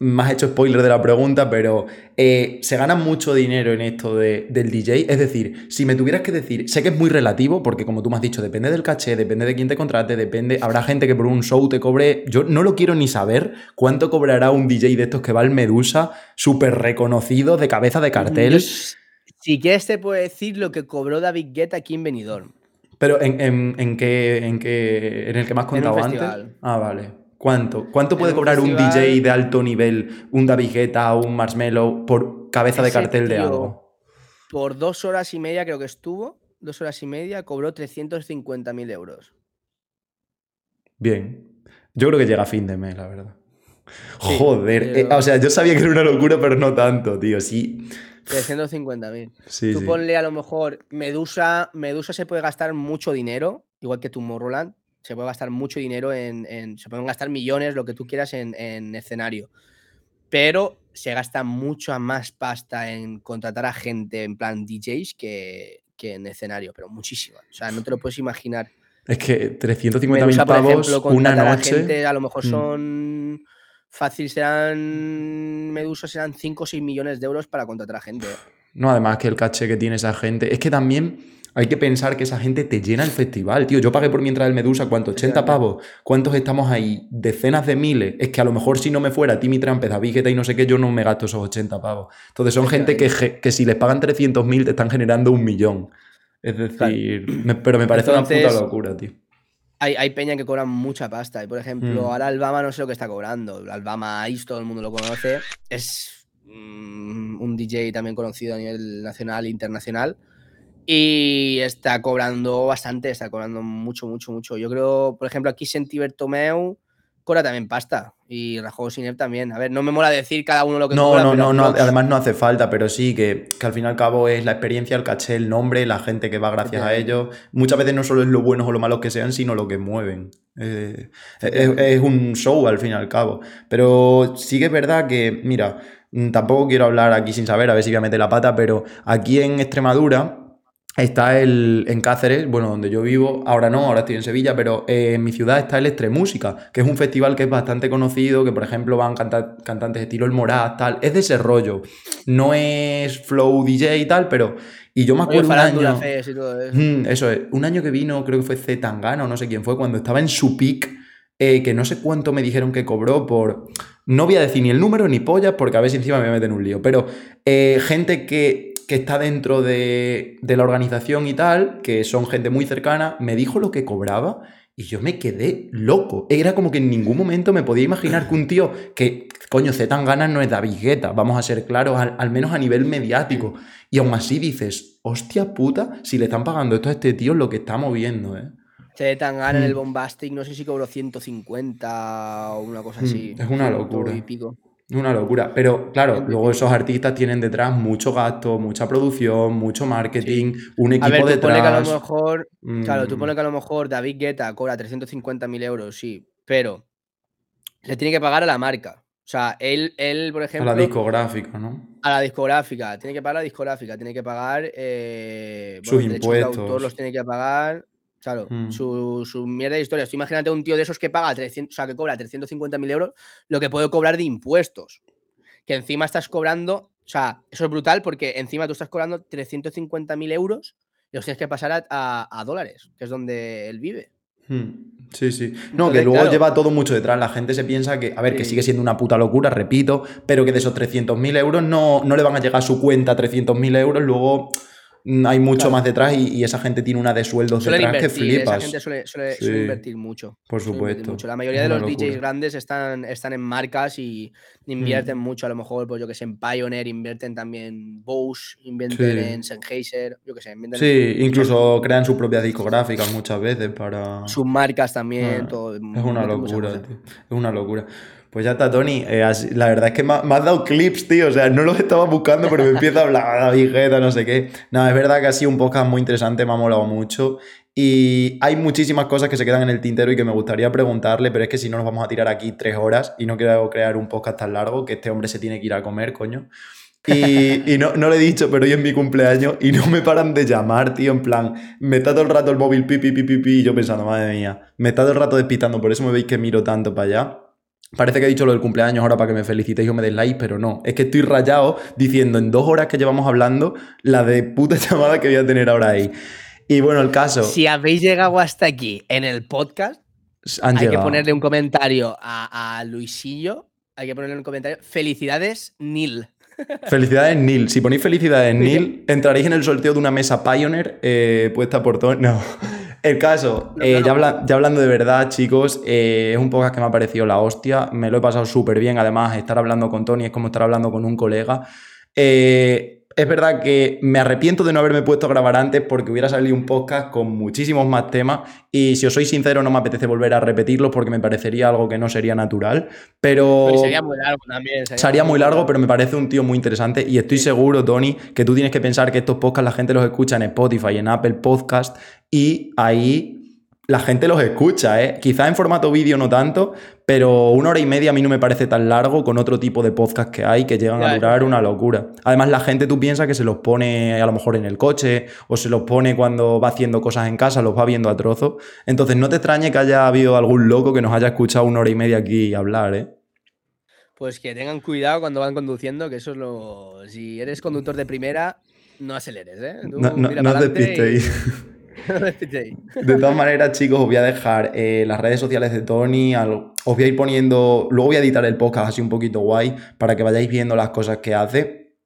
me has hecho spoiler de la pregunta, pero eh, ¿se gana mucho dinero en esto de, del DJ? Es decir, si me tuvieras que decir, sé que es muy relativo, porque como tú me has dicho, depende del caché, depende de quién te contrate, depende, habrá gente que por un show te cobre, yo no lo quiero ni saber cuánto cobrará un DJ de estos que va al Medusa, súper reconocido, de cabeza de cartel. si quieres te puedo decir lo que cobró David Guetta aquí en Benidorm. Pero en, en, en, qué, en, qué, en el que me has contado antes. Ah, vale. ¿Cuánto? ¿Cuánto puede cobrar un DJ de alto nivel, un David Guetta o un Marshmello por cabeza de cartel de algo? Por dos horas y media creo que estuvo, dos horas y media, cobró 350.000 euros. Bien. Yo creo que llega a fin de mes, la verdad. Joder, eh, o sea, yo sabía que era una locura, pero no tanto, tío. Sí. 350.000. Sí, Tú ponle a lo mejor Medusa, Medusa se puede gastar mucho dinero, igual que Tomorrowland, se puede gastar mucho dinero en, se pueden gastar millones, lo que tú quieras en, escenario. Pero se gasta mucha más pasta en contratar a gente en plan DJs que, en escenario, pero muchísima. O sea, no te lo puedes imaginar. Es que 350 mil pavos una noche. A, gente, a lo mejor mm. son fácil, serán Medusa, serán 5 o 6 millones de euros para contratar a gente. No, además que el caché que tiene esa gente. Es que también hay que pensar que esa gente te llena el festival, tío. Yo pagué por mi entrada del Medusa, ¿cuánto? ¿80 pavos? ¿Cuántos estamos ahí? Decenas de miles. Es que a lo mejor si no me fuera Timmy Trampez, David y no sé qué, yo no me gasto esos 80 pavos. Entonces son gente que, que si les pagan 300.000 te están generando un millón. Es decir, pero me parece una puta locura, tío. Hay, hay, peña que cobran mucha pasta. Y por ejemplo, mm. ahora Albama no sé lo que está cobrando. Albama Ice, todo el mundo lo conoce. Es mm, un DJ también conocido a nivel nacional e internacional. Y está cobrando bastante, está cobrando mucho, mucho, mucho. Yo creo, por ejemplo, aquí Senti Bertomeu cobra también pasta. Y Rajo Sinep también. A ver, no me mola decir cada uno lo que no, No, no, no, además no hace falta, pero sí que, que, al fin y al cabo es la experiencia, el caché, el nombre, la gente que va gracias a ellos. Muchas veces no solo es lo buenos o lo malos que sean, sino lo que mueven. Eh, es, es, un show al fin y al cabo. Pero sí que es verdad que, mira, tampoco quiero hablar aquí sin saber, a ver si voy a meter la pata, pero aquí en Extremadura Está el, en Cáceres, bueno, donde yo vivo, ahora no, ahora estoy en Sevilla, pero eh, en mi ciudad está el Extremúsica, que es un festival que es bastante conocido, que por ejemplo van cantantes estilo El Moraz, tal, es de ese rollo. No es flow DJ y tal, pero... Y yo me acuerdo un año... Mm, eso. es, un año que vino, creo que fue Z Tangana o no sé quién fue, cuando estaba en su peak, eh, que no sé cuánto me dijeron que cobró por... No voy a decir ni el número ni pollas, porque a ver si encima me meten en un lío, pero eh, gente que que está dentro de, la organización y tal, que son gente muy cercana, me dijo lo que cobraba y yo me quedé loco. Era como que en ningún momento me podía imaginar que un tío que, coño, Z tan ganas no es David Guetta, vamos a ser claros, al, menos a nivel mediático. Y aún así dices, hostia puta, si le están pagando esto a este tío, lo que está moviendo, ¿eh? Z Tangana en el mm. Bombastic, no sé si cobró 150 o una cosa mm, así. Es una locura. Y pico. Una locura. Pero claro, luego esos artistas tienen detrás mucho gasto, mucha producción, mucho marketing, un equipo a ver, tú detrás. que a lo mejor, Claro, tú pones que a lo mejor David Guetta cobra 350.000 euros, sí, pero le tiene que pagar a la marca. O sea, él, él, por ejemplo. A la discográfica, ¿no? A la discográfica. Tiene que pagar a la discográfica. Tiene que pagar. Eh, Sus impuestos. De los tiene que pagar. Claro, mm. su, su, mierda de historias. Tú imagínate un tío de esos que paga 300, o sea, que cobra 350.000 euros, lo que puede cobrar de impuestos. Que encima estás cobrando, o sea, eso es brutal porque encima tú estás cobrando 350.000 euros y los tienes que pasar a, dólares, que es donde él vive. Hmm. Sí, sí. No, que luego lleva todo mucho detrás. La gente se piensa que, a ver, que sigue siendo una puta locura, repito, pero que de esos 300.000 euros no, no le van a llegar a su cuenta 300.000 euros, luego Mm, hay mucho más detrás y, esa gente tiene una de sueldos detrás que flipas. Esa gente suele, invertir mucho. Por supuesto. La mayoría de los DJs grandes están, están en marcas y invierten mm. mucho. A lo mejor, pues yo que sé, en Pioneer invierten también Bose, invierten en Sennheiser, yo que sé. Sí, incluso crean sus propias discográficas muchas veces para. Sus marcas también. Ah, todo, es una locura, tío. Es una locura. Pues ya está, Tony. Eh, la verdad es que me, has dado clips, tío. O sea, no los estaba buscando, pero me empieza a hablar David Guetta, no sé qué. No, es verdad que ha sido un podcast muy interesante, me ha molado mucho. Y hay muchísimas cosas que se quedan en el tintero y que me gustaría preguntarle, pero es que si no nos vamos a tirar aquí tres horas y no quiero crear un podcast tan largo que este hombre se tiene que ir a comer, coño. Y, no, no, le he dicho, pero hoy es mi cumpleaños y no me paran de llamar, tío, en plan, me está todo el rato el móvil pipi, pipi, pipi, y yo pensando, madre mía, me está todo el rato despistando, por eso me veis que miro tanto para allá. Parece que he dicho lo del cumpleaños ahora para que me felicitéis o me deis like, pero no. Es que estoy rayado diciendo en dos horas que llevamos hablando la de puta llamada que voy a tener ahora ahí. Y bueno, el caso. Si habéis llegado hasta aquí en el podcast, han hay que ponerle un comentario a, a Luisillo. Hay que ponerle un comentario. Felicidades, Nil. Felicidades, Neil. Si ponéis felicidades, Neil, entraréis en el sorteo de una mesa Pioneer eh, puesta por Tony. No. El caso, eh, ya, habla- ya hablando de verdad, chicos, eh, es un podcast que me ha parecido la hostia. Me lo he pasado súper bien. Además, estar hablando con Tony es como estar hablando con un colega. Eh, es verdad que me arrepiento de no haberme puesto a grabar antes porque hubiera salido un podcast con muchísimos más temas y si os soy sincero no me apetece volver a repetirlos porque me parecería algo que no sería natural, pero... Pero sería muy largo también. Sería muy largo, pero me parece un tío muy interesante y estoy seguro, Tony, que tú tienes que pensar que estos podcasts la gente los escucha en Spotify, en Apple Podcast y ahí la gente los escucha, ¿eh? Quizás en formato vídeo no tanto, pero una hora y media a mí no me parece tan largo con otro tipo de podcast que hay que llegan a durar una locura. Además, la gente tú piensas que se los pone a lo mejor en el coche o se los pone cuando va haciendo cosas en casa, los va viendo a trozos. Entonces, no te extrañe que haya habido algún loco que nos haya escuchado una hora y media aquí hablar, ¿eh? Pues que tengan cuidado cuando van conduciendo, que eso es lo. Si eres conductor de primera, no aceleres, ¿eh? Tú No, no, y- despistéis. De todas maneras, chicos, os voy a dejar eh, las redes sociales de Tony. os voy a ir poniendo. Luego voy a editar el podcast así un poquito guay para que vayáis viendo las cosas que hace.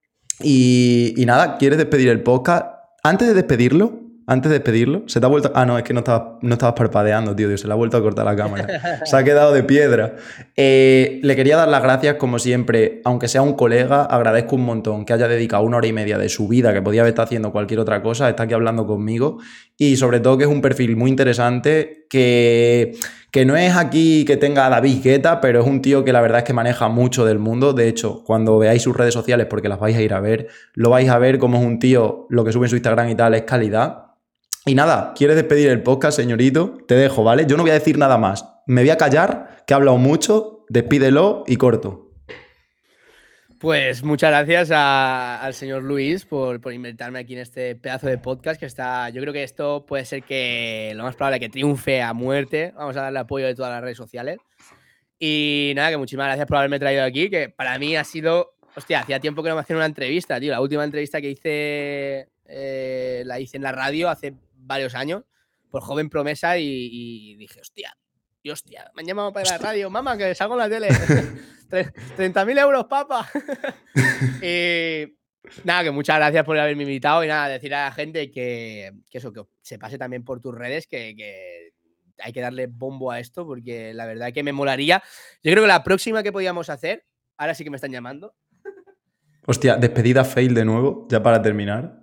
Y, y nada, ¿quieres despedir el podcast? Antes de despedirlo, antes de despedirlo, se te ha vuelto. Ah, no, es que no estabas, no estabas parpadeando, tío, Dios, se le ha vuelto a cortar la cámara. Se ha quedado de piedra. Eh, le quería dar las gracias, como siempre, aunque sea un colega, agradezco un montón que haya dedicado una hora y media de su vida, que podía haber estado haciendo cualquier otra cosa, está aquí hablando conmigo. Y sobre todo que es un perfil muy interesante, que, que no es aquí que tenga a David Guetta, pero es un tío que la verdad es que maneja mucho del mundo. De hecho, cuando veáis sus redes sociales, porque las vais a ir a ver, lo vais a ver como es un tío, lo que sube en su Instagram y tal es calidad. Y nada, ¿quieres despedir el podcast, señorito? Te dejo, ¿vale? Yo no voy a decir nada más. Me voy a callar, que he hablado mucho, despídelo y corto. Pues muchas gracias al señor Luis por, por invitarme aquí en este pedazo de podcast que está. Yo creo que esto puede ser que lo más probable que triunfe a muerte. Vamos a darle apoyo de todas las redes sociales. Y nada, que muchísimas gracias por haberme traído aquí, que para mí ha sido. Hostia, hacía tiempo que no me hacían una entrevista, tío. La última entrevista que hice eh, la hice en la radio hace varios años, por joven promesa, y, y dije, hostia, y hostia, me han llamado para la radio, mamá, que salgo en la tele. Tre- 30.000 euros, papa. y nada, que muchas gracias por haberme invitado y nada, decir a la gente que, que eso, que se pase también por tus redes, que, que hay que darle bombo a esto, porque la verdad que me molaría. Yo creo que la próxima que podíamos hacer, ahora sí que me están llamando. Hostia, despedida fail de nuevo, ya para terminar.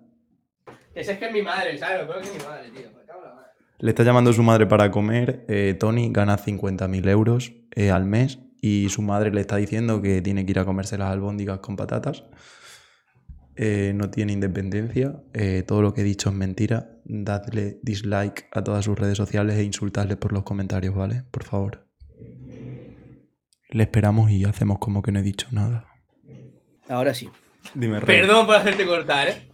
Esa es que es mi madre, ¿sabes? Peor que es mi madre, tío. Me cago en la madre. Le está llamando su madre para comer. eh, Tony gana 50.000 euros eh, al mes y su madre le está diciendo que tiene que ir a comerse las albóndigas con patatas. Eh, no tiene independencia. eh, todo lo que he dicho es mentira. Dadle dislike a todas sus redes sociales e insultadle por los comentarios, ¿vale? Por favor. Le esperamos y hacemos como que no he dicho nada. Ahora sí. Dime, Rey. Perdón por hacerte cortar, ¿eh?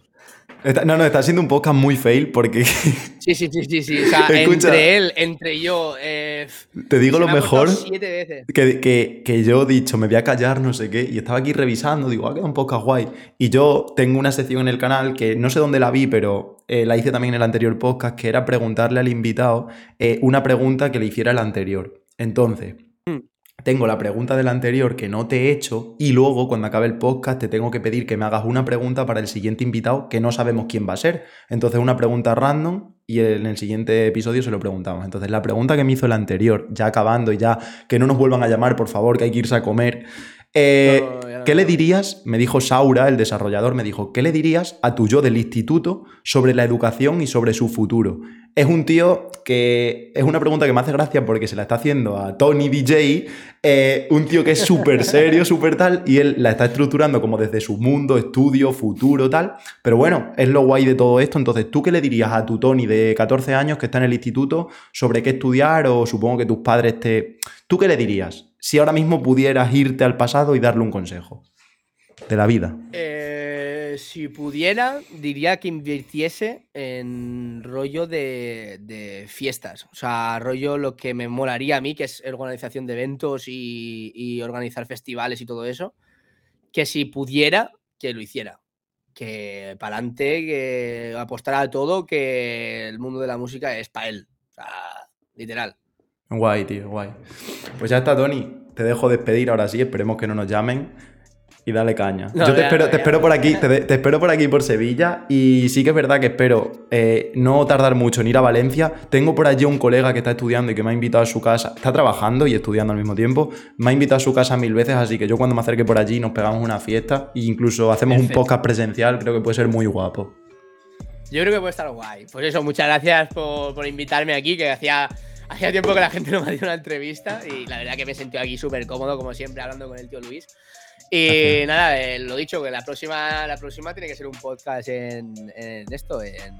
Está- no, no, está siendo un podcast muy fail porque Sí, sí, sí, sí, sí. O sea, Escucha. entre él, entre yo. Eh, te digo lo me mejor. Siete veces. Que, que- que yo he dicho, me voy a callar, no sé qué, y estaba aquí revisando, digo, ha quedado un poco guay. Y yo tengo una sección en el canal que no sé dónde la vi, pero eh, la hice también en el anterior podcast, que era preguntarle al invitado eh, una pregunta que le hiciera el anterior. Entonces, tengo la pregunta del anterior que no te he hecho, y luego, cuando acabe el podcast, te tengo que pedir que me hagas una pregunta para el siguiente invitado que no sabemos quién va a ser. Entonces, una pregunta random. Y en el siguiente episodio se lo preguntamos. Entonces, la pregunta que me hizo el anterior, ya acabando y ya que no nos vuelvan a llamar, por favor, que hay que irse a comer. eh, No, ya no. ¿Qué le dirías? Me dijo Saura, el desarrollador, me dijo, ¿qué le dirías a tu yo del instituto sobre la educación y sobre su futuro? Es un tío que es una pregunta que me hace gracia porque se la está haciendo a Tony DJ, eh, un tío que es súper serio, súper tal, y él la está estructurando como desde su mundo, estudio, futuro, tal. Pero bueno, es lo guay de todo esto. Entonces, ¿tú qué le dirías a tu Tony de 14 años que está en el instituto sobre qué estudiar o supongo que tus padres te... ¿Tú qué le dirías si ahora mismo pudieras irte al pasado y darle un consejo de la vida? Eh, Si pudiera, diría que invirtiese en rollo de, fiestas. O sea, rollo lo que me molaría a mí, que es organización de eventos y, y organizar festivales y todo eso. Que si pudiera, que lo hiciera. Que para adelante, que apostara a todo, que el mundo de la música es para él. O sea, literal. Guay, tío, guay. Pues ya está, Tony. Te dejo despedir ahora sí, esperemos que no nos llamen. Y dale caña. No, Yo te ya, espero, te ya. espero por aquí, te, te espero por aquí por Sevilla. Y sí que es verdad que espero eh, no tardar mucho en ir a Valencia. Tengo por allí un colega que está estudiando y que me ha invitado a su casa. Está trabajando y estudiando al mismo tiempo. Me ha invitado a su casa mil veces, así que yo cuando me acerque por allí nos pegamos una fiesta. E incluso hacemos Perfecto. un podcast presencial. Creo que puede ser muy guapo. Yo creo que puede estar guay. Pues eso, muchas gracias por, por invitarme aquí, que hacía, hacía tiempo que la gente no me hacía una entrevista y la verdad que me sentí aquí súper cómodo, como siempre, hablando con el tío Luis. Y nada, eh, lo dicho, que la próxima, la próxima tiene que ser un podcast en, en esto, en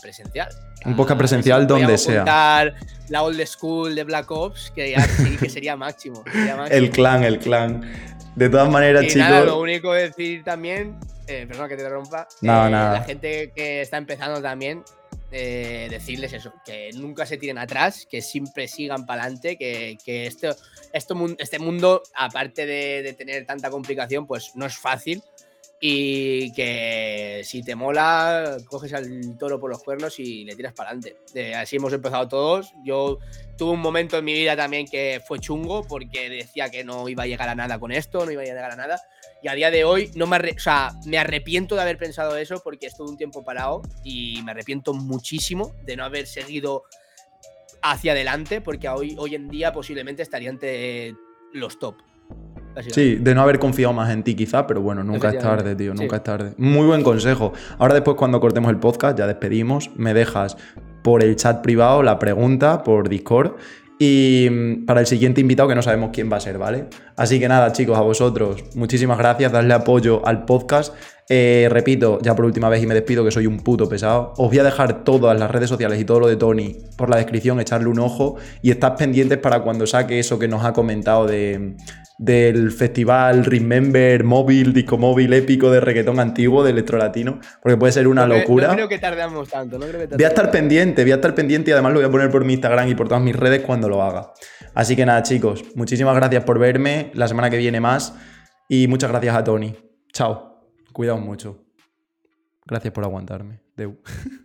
presencial. Un podcast presencial donde sea. La old school de Black Ops, que ya sí, que sería máximo. sería máximo. El clan, el clan. De todas maneras, Y chicos. nada, lo único que decir también, eh, perdona que te rompa, eh, la gente que está empezando también, eh, decirles eso, que nunca se tiren atrás, que siempre sigan para adelante, que, que este, mun- este mundo, aparte de, de tener tanta complicación, pues no es fácil. Y que si te mola, coges al toro por los cuernos y le tiras para adelante. así hemos empezado todos. Yo tuve un momento en mi vida también que fue chungo porque decía que no iba a llegar a nada con esto, no iba a llegar a nada. Y a día de hoy no me, me arrepiento de haber pensado eso porque estuve un tiempo parado y me arrepiento muchísimo de no haber seguido hacia adelante porque hoy, hoy en día posiblemente estaría entre los top. Sí, de no haber confiado más en ti quizá, pero bueno, nunca es tarde, tío, sí. nunca es tarde. Muy buen consejo. Ahora después cuando cortemos el podcast, ya despedimos, me dejas por el chat privado la pregunta por Discord y mm, para el siguiente invitado que no sabemos quién va a ser, ¿vale? Así que nada, chicos, a vosotros, muchísimas gracias, darle apoyo al podcast. Eh, repito, ya por última vez y me despido que soy un puto pesado. Os voy a dejar todas las redes sociales y todo lo de Tony por la descripción, echarle un ojo y estad pendientes para cuando saque eso que nos ha comentado de, del festival Remember móvil, disco móvil épico de reggaetón antiguo de electrolatino, porque puede ser una No locura. No creo que tardemos tanto, no creo que Voy a estar pendiente, voy a estar pendiente y además lo voy a poner por mi Instagram y por todas mis redes cuando lo haga. Así que nada, chicos, muchísimas gracias por verme. La semana que viene más. Y muchas gracias a Tony. Chao. Cuidaos mucho. Gracias por aguantarme. Deu.